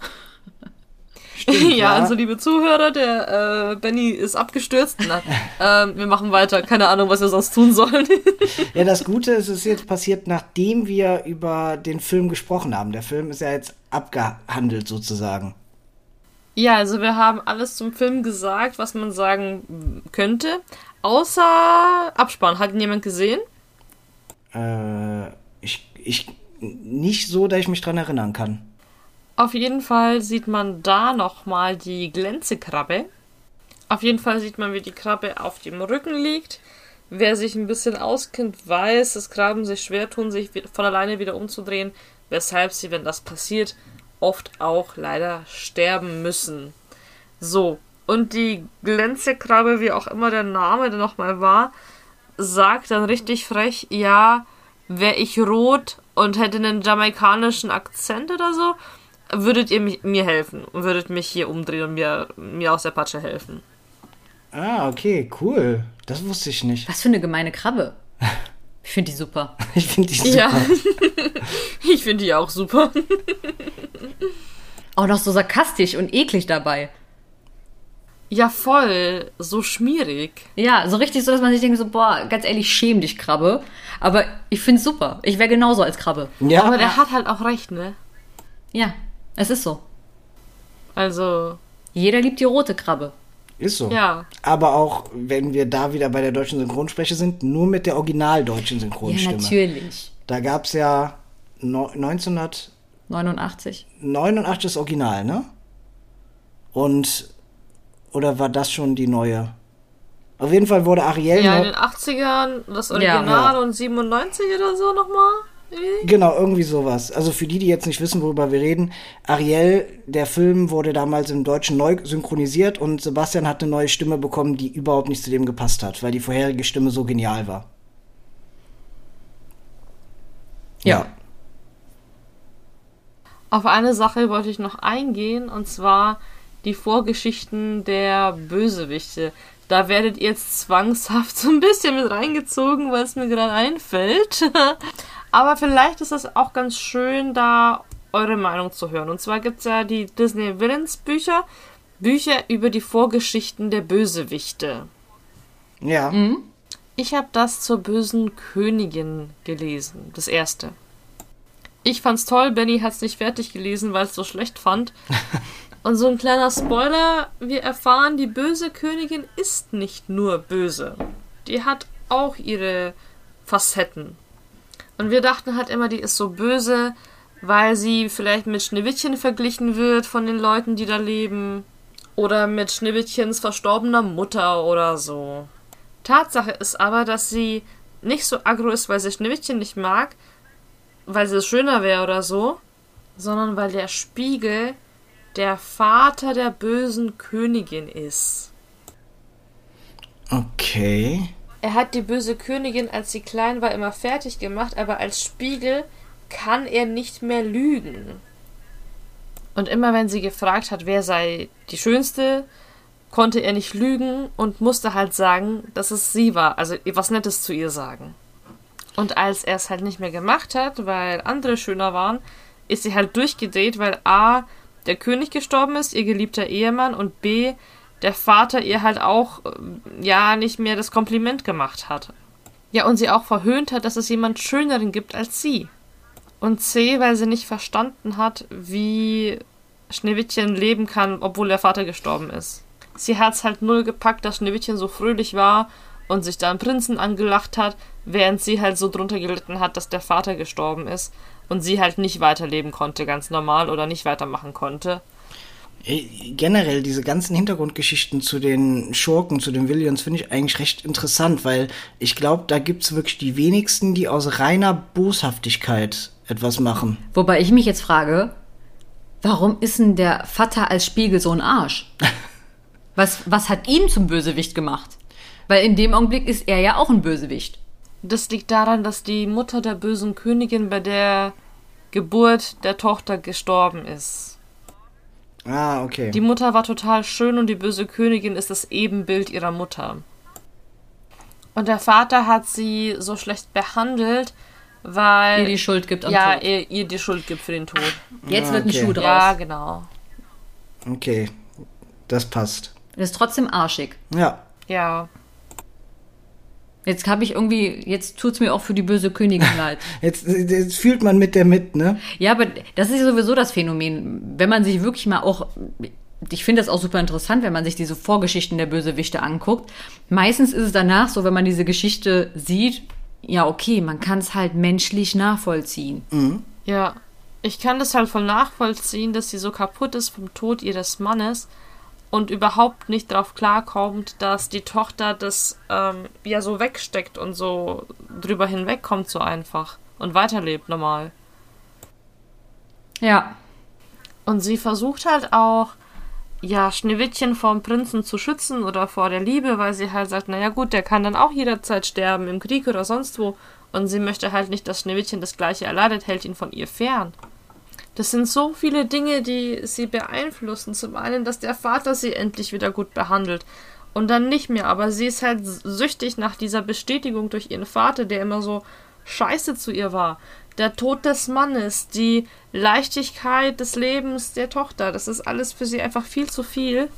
Stimmt, (laughs) ja, also liebe Zuhörer, der äh, Benny ist abgestürzt. Na, (laughs) ähm, wir machen weiter. Keine Ahnung, was wir sonst tun sollen. (laughs) Ja, das Gute ist, es ist jetzt passiert, nachdem wir über den Film gesprochen haben. Der Film ist ja jetzt abgehandelt sozusagen. ja, also wir haben alles zum Film gesagt, was man sagen könnte. Außer Abspann. Hat ihn jemand gesehen? Äh, ich, ich, nicht so, dass ich mich dran erinnern kann. Auf jeden Fall sieht man da nochmal die Glänzekrabbe. Auf jeden Fall sieht man, wie die Krabbe auf dem Rücken liegt. Wer sich ein bisschen auskennt, weiß, dass Krabben sich schwer tun, sich von alleine wieder umzudrehen, weshalb sie, wenn das passiert, oft auch leider sterben müssen. So, und die Glänzekrabbe, wie auch immer der Name denn nochmal war, sagt dann richtig frech, ja, wäre ich rot und hätte einen jamaikanischen Akzent oder so, würdet ihr mich, mir helfen und würdet mich hier umdrehen und mir, mir aus der Patsche helfen. Ah, okay, cool. Das wusste ich nicht. Was für eine gemeine Krabbe. (laughs) Ich finde die super. Ich finde die super. Ja. (laughs) ich finde die auch super. Auch noch so sarkastisch und eklig dabei. Ja, voll. So schmierig. Ja, so richtig so, dass man sich denkt, so, boah, ganz ehrlich, schäm dich, Krabbe. Aber ich finde es super. Ich wäre genauso als Krabbe. Ja, Aber der hat halt auch recht, ne? Ja, es ist so. Also, Jeder liebt die rote Krabbe. ist so. ja. Aber auch, wenn wir da wieder bei der deutschen Synchronsprecher sind, nur mit der originaldeutschen Ja, Synchronstimme. natürlich. da gab es ja no 1989 89. das Original, ne? Und, oder war das schon die neue? Auf jeden Fall wurde Ariel Ja, in den 80ern das Original Ja. und 97 oder so nochmal. Genau, irgendwie sowas. Also für die, die jetzt nicht wissen, worüber wir reden, Ariel, der Film wurde damals im Deutschen neu synchronisiert und Sebastian hat eine neue Stimme bekommen, die überhaupt nicht zu dem gepasst hat, weil die vorherige Stimme so genial war. Ja. Auf eine Sache wollte ich noch eingehen, und zwar die Vorgeschichten der Bösewichte. Da werdet ihr jetzt zwangshaft so ein bisschen mit reingezogen, weil es mir gerade einfällt. (laughs) Aber vielleicht ist es auch ganz schön, da eure Meinung zu hören. Und zwar gibt es ja die Disney Villains Bücher, Bücher über die Vorgeschichten der Bösewichte. Ja. Ich habe das zur bösen Königin gelesen, das erste. Ich fand's toll, Benny hat's nicht fertig gelesen, weil es so schlecht fand. (laughs) Und so ein kleiner Spoiler, wir erfahren, die böse Königin ist nicht nur böse. Die hat auch ihre Facetten. Und wir dachten halt immer, die ist so böse, weil sie vielleicht mit Schneewittchen verglichen wird von den Leuten, die da leben. Oder mit Schneewittchens verstorbener Mutter oder so. Tatsache ist aber, dass sie nicht so aggro ist, weil sie Schneewittchen nicht mag, weil sie schöner wäre oder so, sondern weil der Spiegel der Vater der bösen Königin ist. Okay. Er hat die böse Königin, als sie klein war, immer fertig gemacht, aber als Spiegel kann er nicht mehr lügen. Und immer wenn sie gefragt hat, wer sei die Schönste, konnte er nicht lügen und musste halt sagen, dass es sie war, also was Nettes zu ihr sagen. Und als er es halt nicht mehr gemacht hat, weil andere schöner waren, ist sie halt durchgedreht, weil A, der König gestorben ist, ihr geliebter Ehemann, und B, der Vater ihr halt auch, äh, ja, nicht mehr das Kompliment gemacht hat. Ja, und sie auch verhöhnt hat, dass es jemand Schöneren gibt als sie. Und C, weil sie nicht verstanden hat, wie Schneewittchen leben kann, obwohl der Vater gestorben ist. Sie hat's halt null gepackt, dass Schneewittchen so fröhlich war und sich da einen Prinzen angelacht hat, während sie halt so drunter gelitten hat, dass der Vater gestorben ist und sie halt nicht weiterleben konnte, ganz normal oder nicht weitermachen konnte. Äh, Generell diese ganzen Hintergrundgeschichten zu den Schurken, zu den Villains, finde ich eigentlich recht interessant, weil ich glaube, da gibt's wirklich die wenigsten, die aus reiner Boshaftigkeit etwas machen. Wobei ich mich jetzt frage, warum ist denn der Vater als Spiegel so ein Arsch? (laughs) Was, was hat ihn zum Bösewicht gemacht? Weil in dem Augenblick ist er ja auch ein Bösewicht. Das liegt daran, dass die Mutter der bösen Königin bei der Geburt der Tochter gestorben ist. Ah, okay. Die Mutter war total schön und die böse Königin ist das Ebenbild ihrer Mutter. Und der Vater hat sie so schlecht behandelt, weil. Ihr die Schuld gibt am ja, Tod. Ihr, ihr die Schuld gibt für den Tod. Jetzt Ah, wird ein okay. Schuh draus. Ja, genau. Okay, das passt. Das ist trotzdem arschig. Ja, Ja. Jetzt habe ich irgendwie, jetzt tut's mir auch für die böse Königin (laughs) leid. jetzt, jetzt fühlt man mit der mit, ne? Ja, aber das ist ja sowieso das Phänomen. Wenn man sich wirklich mal auch, ich finde das auch super interessant, wenn man sich diese Vorgeschichten der Bösewichte anguckt. Meistens ist es danach so, wenn man diese Geschichte sieht, ja, okay, man kann es halt menschlich nachvollziehen. Ja. Ich kann das halt voll nachvollziehen, dass sie so kaputt ist vom Tod ihres Mannes und überhaupt nicht darauf klarkommt, dass die Tochter das ähm, ja so wegsteckt und so drüber hinwegkommt so einfach und weiterlebt normal. Ja, Und sie versucht halt auch, ja, Schneewittchen vom Prinzen zu schützen oder vor der Liebe, weil sie halt sagt, naja gut, der kann dann auch jederzeit sterben, im Krieg oder sonst wo. Und sie möchte halt nicht, dass Schneewittchen das gleiche erleidet, hält ihn von ihr fern. Das sind so viele Dinge, die sie beeinflussen. Zum einen, dass der Vater sie endlich wieder gut behandelt. Und dann nicht mehr. Aber sie ist halt süchtig nach dieser Bestätigung durch ihren Vater, der immer so scheiße zu ihr war. Der Tod des Mannes, die Leichtigkeit des Lebens der Tochter. Das ist alles für sie einfach viel zu viel.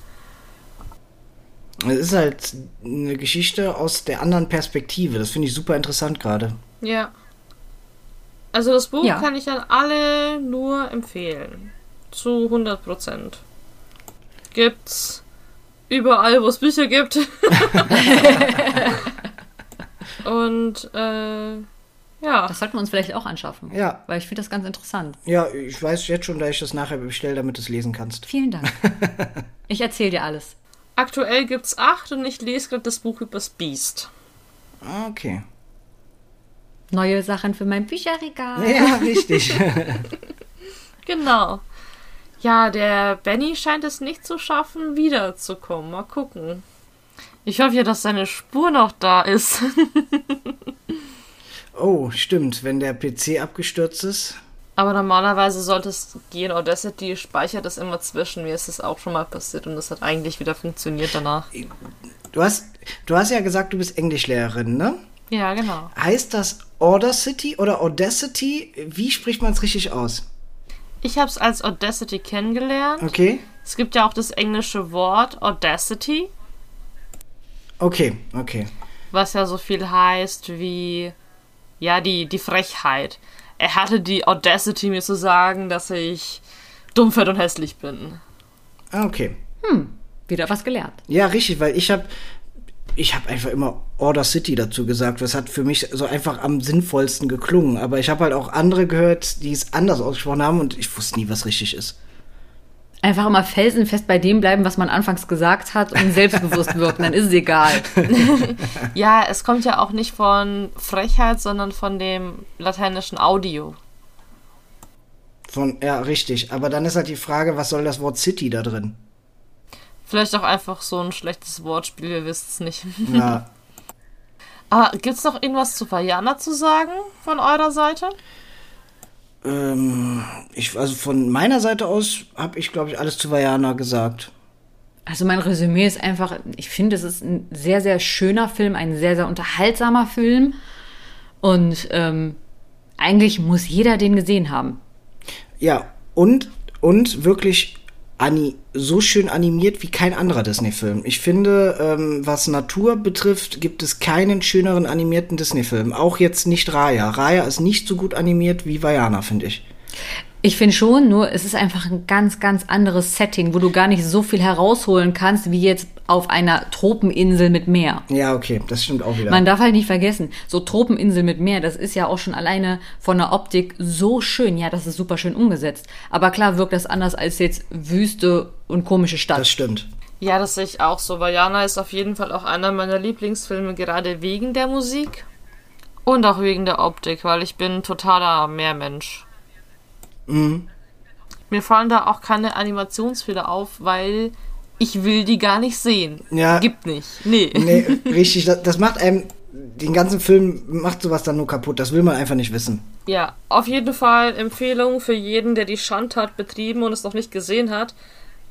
Es ist halt eine Geschichte aus der anderen Perspektive. Das finde ich super interessant gerade. Ja. Also das Buch Ja. kann ich an alle nur empfehlen. Zu 100 Prozent. Gibt's überall, wo es Bücher gibt. (laughs) Und äh, ja. das sollten wir uns vielleicht auch anschaffen. Ja. Weil ich finde das ganz interessant. Ja, ich weiß jetzt schon, dass ich das nachher bestelle, damit du es lesen kannst. Vielen Dank. (laughs) ich erzähle dir alles. Aktuell gibt's acht und ich lese gerade das Buch übers Biest. Ah, Okay. Neue Sachen für mein Bücherregal. Ja, richtig. (laughs) Genau. Ja, der Benny scheint es nicht zu schaffen, wiederzukommen. Mal gucken. Ich hoffe ja, dass seine Spur noch da ist. (laughs) oh, stimmt. Wenn der PC abgestürzt ist. Aber normalerweise sollte es gehen. Audacity speichert es immer zwischen. Mir ist es auch schon mal passiert und es hat eigentlich wieder funktioniert danach. Du hast, du hast ja gesagt, du bist Englischlehrerin, ne? Ja, genau. Heißt das Audacity oder Audacity? Wie spricht man es richtig aus? Ich habe es als Audacity kennengelernt. Okay? Es gibt ja auch das englische Wort Audacity, Okay, okay. was ja so viel heißt wie, ja, die, die Frechheit. Er hatte die Audacity, mir zu sagen, dass ich dumm, fett und hässlich bin. Ah, okay. Wieder was gelernt. Ja, richtig, weil ich habe ich habe einfach immer Order City dazu gesagt. Das hat für mich so einfach am sinnvollsten geklungen. Aber ich habe halt auch andere gehört, die es anders ausgesprochen haben und ich wusste nie, was richtig ist. Einfach immer felsenfest bei dem bleiben, was man anfangs gesagt hat und (laughs) selbstbewusst wirken, dann ist es egal. (laughs) Ja, es kommt ja auch nicht von Frechheit, sondern von dem lateinischen Audio. Von, ja, richtig. Aber dann ist halt die Frage, was soll das Wort City da drin? Vielleicht auch einfach so ein schlechtes Wortspiel, ihr wisst es nicht. Na, Aber (laughs) gibt's noch irgendwas zu Vajana zu sagen von eurer Seite? ähm, ich, also von meiner Seite aus habe ich, glaube ich, alles zu Vajana gesagt. Also mein Resümee ist einfach, ich finde, es ist ein sehr, sehr schöner Film, ein sehr, sehr unterhaltsamer Film. Und ähm, eigentlich muss jeder den gesehen haben. Ja, und, und wirklich so schön animiert wie kein anderer Disney-Film. Ich finde, ähm, was Natur betrifft, gibt es keinen schöneren animierten Disney-Film. Auch jetzt nicht Raya. Raya ist nicht so gut animiert wie Vajana, finde ich. Ich finde schon, nur es ist einfach ein ganz, ganz anderes Setting, wo du gar nicht so viel herausholen kannst, wie jetzt auf einer Tropeninsel mit Meer. Ja, okay, das stimmt auch wieder. Man darf halt nicht vergessen, so Tropeninsel mit Meer, das ist ja auch schon alleine von der Optik so schön. Ja, das ist super schön umgesetzt. Aber klar wirkt das anders als jetzt Wüste und komische Stadt. Das stimmt. Ja, das sehe ich auch so. Vajana ist auf jeden Fall auch einer meiner Lieblingsfilme, gerade wegen der Musik und auch wegen der Optik, weil ich bin totaler Meermensch. Mir fallen da auch keine Animationsfehler auf, weil ich will die gar nicht sehen. Ja. Gibt nicht. Nee. Nee, (laughs) richtig, das, das macht einem, den ganzen Film macht sowas dann nur kaputt. Das will man einfach nicht wissen. Ja, auf jeden Fall Empfehlung für jeden, der die Schandtat betrieben und es noch nicht gesehen hat.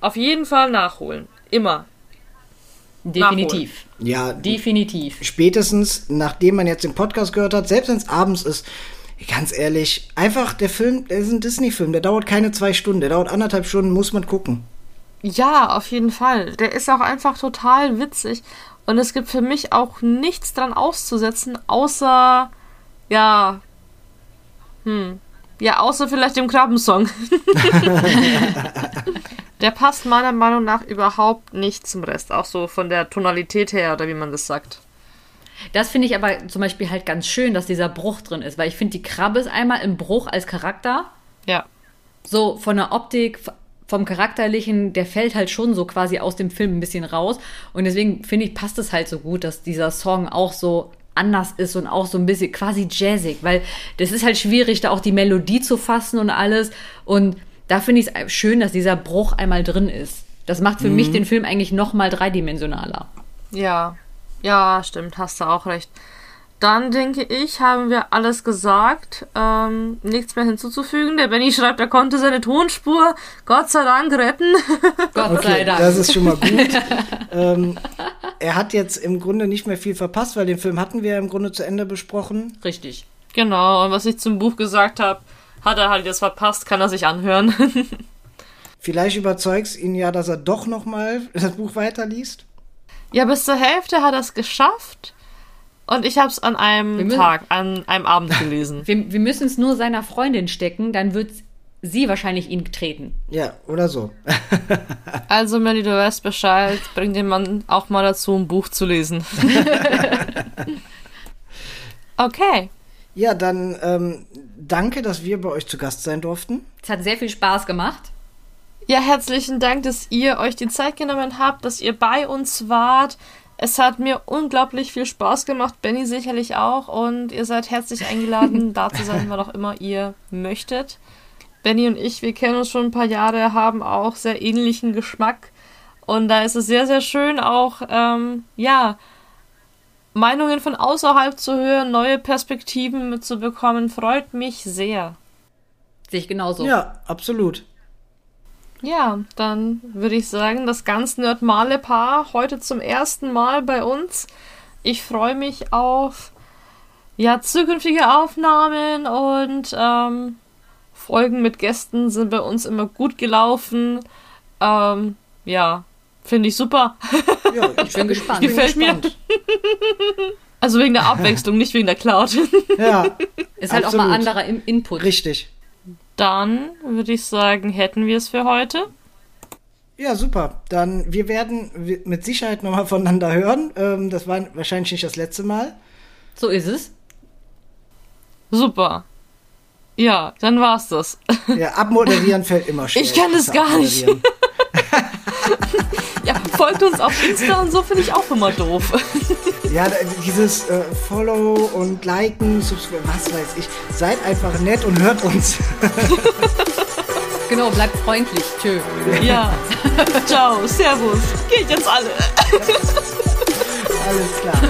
Auf jeden Fall nachholen. Immer. Definitiv. Ja, Definitiv. spätestens nachdem man jetzt den Podcast gehört hat, selbst wenn es abends ist, ganz ehrlich, einfach der Film, der ist ein Disney-Film, der dauert keine zwei Stunden, der dauert anderthalb Stunden, muss man gucken. Ja, auf jeden Fall. Der ist auch einfach total witzig. Und es gibt für mich auch nichts dran auszusetzen, außer, ja, hm, ja, außer vielleicht dem Krabbensong. (laughs) der passt meiner Meinung nach überhaupt nicht zum Rest. Auch so von der Tonalität her, oder wie man das sagt. Das finde ich aber zum Beispiel halt ganz schön, dass dieser Bruch drin ist, weil ich finde, die Krabbe ist einmal im Bruch als Charakter. Ja. So von der Optik, vom Charakterlichen, der fällt halt schon so quasi aus dem Film ein bisschen raus. Und deswegen finde ich, passt es halt so gut, dass dieser Song auch so anders ist und auch so ein bisschen quasi jazzig, weil das ist halt schwierig, da auch die Melodie zu fassen und alles. Und da finde ich es schön, dass dieser Bruch einmal drin ist. Das macht für mich den Film eigentlich noch mal dreidimensionaler. Ja, ja, stimmt, hast du auch recht. Dann denke ich, haben wir alles gesagt. Ähm, nichts mehr hinzuzufügen. Der Benny schreibt, er konnte seine Tonspur Gott sei Dank retten. (laughs) Gott sei Okay, Dank. das ist schon mal gut. (laughs) ähm, er hat jetzt im Grunde nicht mehr viel verpasst, weil den Film hatten wir im Grunde zu Ende besprochen. Richtig. genau, und was ich zum Buch gesagt habe, hat er halt jetzt verpasst, kann er sich anhören. (laughs) Vielleicht überzeugst ihn ja, dass er doch noch mal das Buch weiterliest. Ja, bis zur Hälfte hat er es geschafft. Und ich habe es an einem müssen- Tag, an einem Abend gelesen. (laughs) Wir, wir müssen es nur seiner Freundin stecken, dann wird sie wahrscheinlich ihn treten. Ja, oder so. (laughs) Also, Melly, du weißt Bescheid. Bring den Mann auch mal dazu, ein Buch zu lesen. (laughs) okay. Ja, dann ähm, danke, dass wir bei euch zu Gast sein durften. Es hat sehr viel Spaß gemacht. Ja, herzlichen Dank, dass ihr euch die Zeit genommen habt, dass ihr bei uns wart. Es hat mir unglaublich viel Spaß gemacht, Benny sicherlich auch. Und ihr seid herzlich eingeladen, (laughs) da zu sein, wann auch immer ihr möchtet. Benny und ich, wir kennen uns schon ein paar Jahre, haben auch sehr ähnlichen Geschmack. Und da ist es sehr, sehr schön, auch, ähm, ja, Meinungen von außerhalb zu hören, neue Perspektiven mitzubekommen. Freut mich sehr. Sehe ich genauso. Ja, absolut. Ja, dann würde ich sagen, das ganz nerdmale Paar heute zum ersten Mal bei uns. Ich freue mich auf ja, zukünftige Aufnahmen und ähm, Folgen mit Gästen sind bei uns immer gut gelaufen. Ähm, ja, finde ich super. (laughs) Ja, Ich bin gespannt. Gefällt mir. gespannt. (laughs) Also wegen der Abwechslung, nicht wegen der Cloud. Ja, (laughs) Ist halt auch Absolut. mal anderer Im Input. richtig. Dann würde ich sagen, hätten wir es für heute. Ja, super. Dann, wir werden mit Sicherheit nochmal voneinander hören. Ähm, das war wahrscheinlich nicht das letzte Mal. So ist es. Super. Ja, dann war's das. Ja, abmoderieren fällt immer (laughs) schwer. Ich kann das gar nicht. Folgt uns auf Insta und so finde ich auch immer doof. (laughs) Ja, dieses äh, Follow und Liken, Subscribe, was weiß ich. Seid einfach nett und hört uns. Genau, bleibt freundlich. Tschö. Ja. Ciao, Servus. Geht jetzt alle. Alles klar.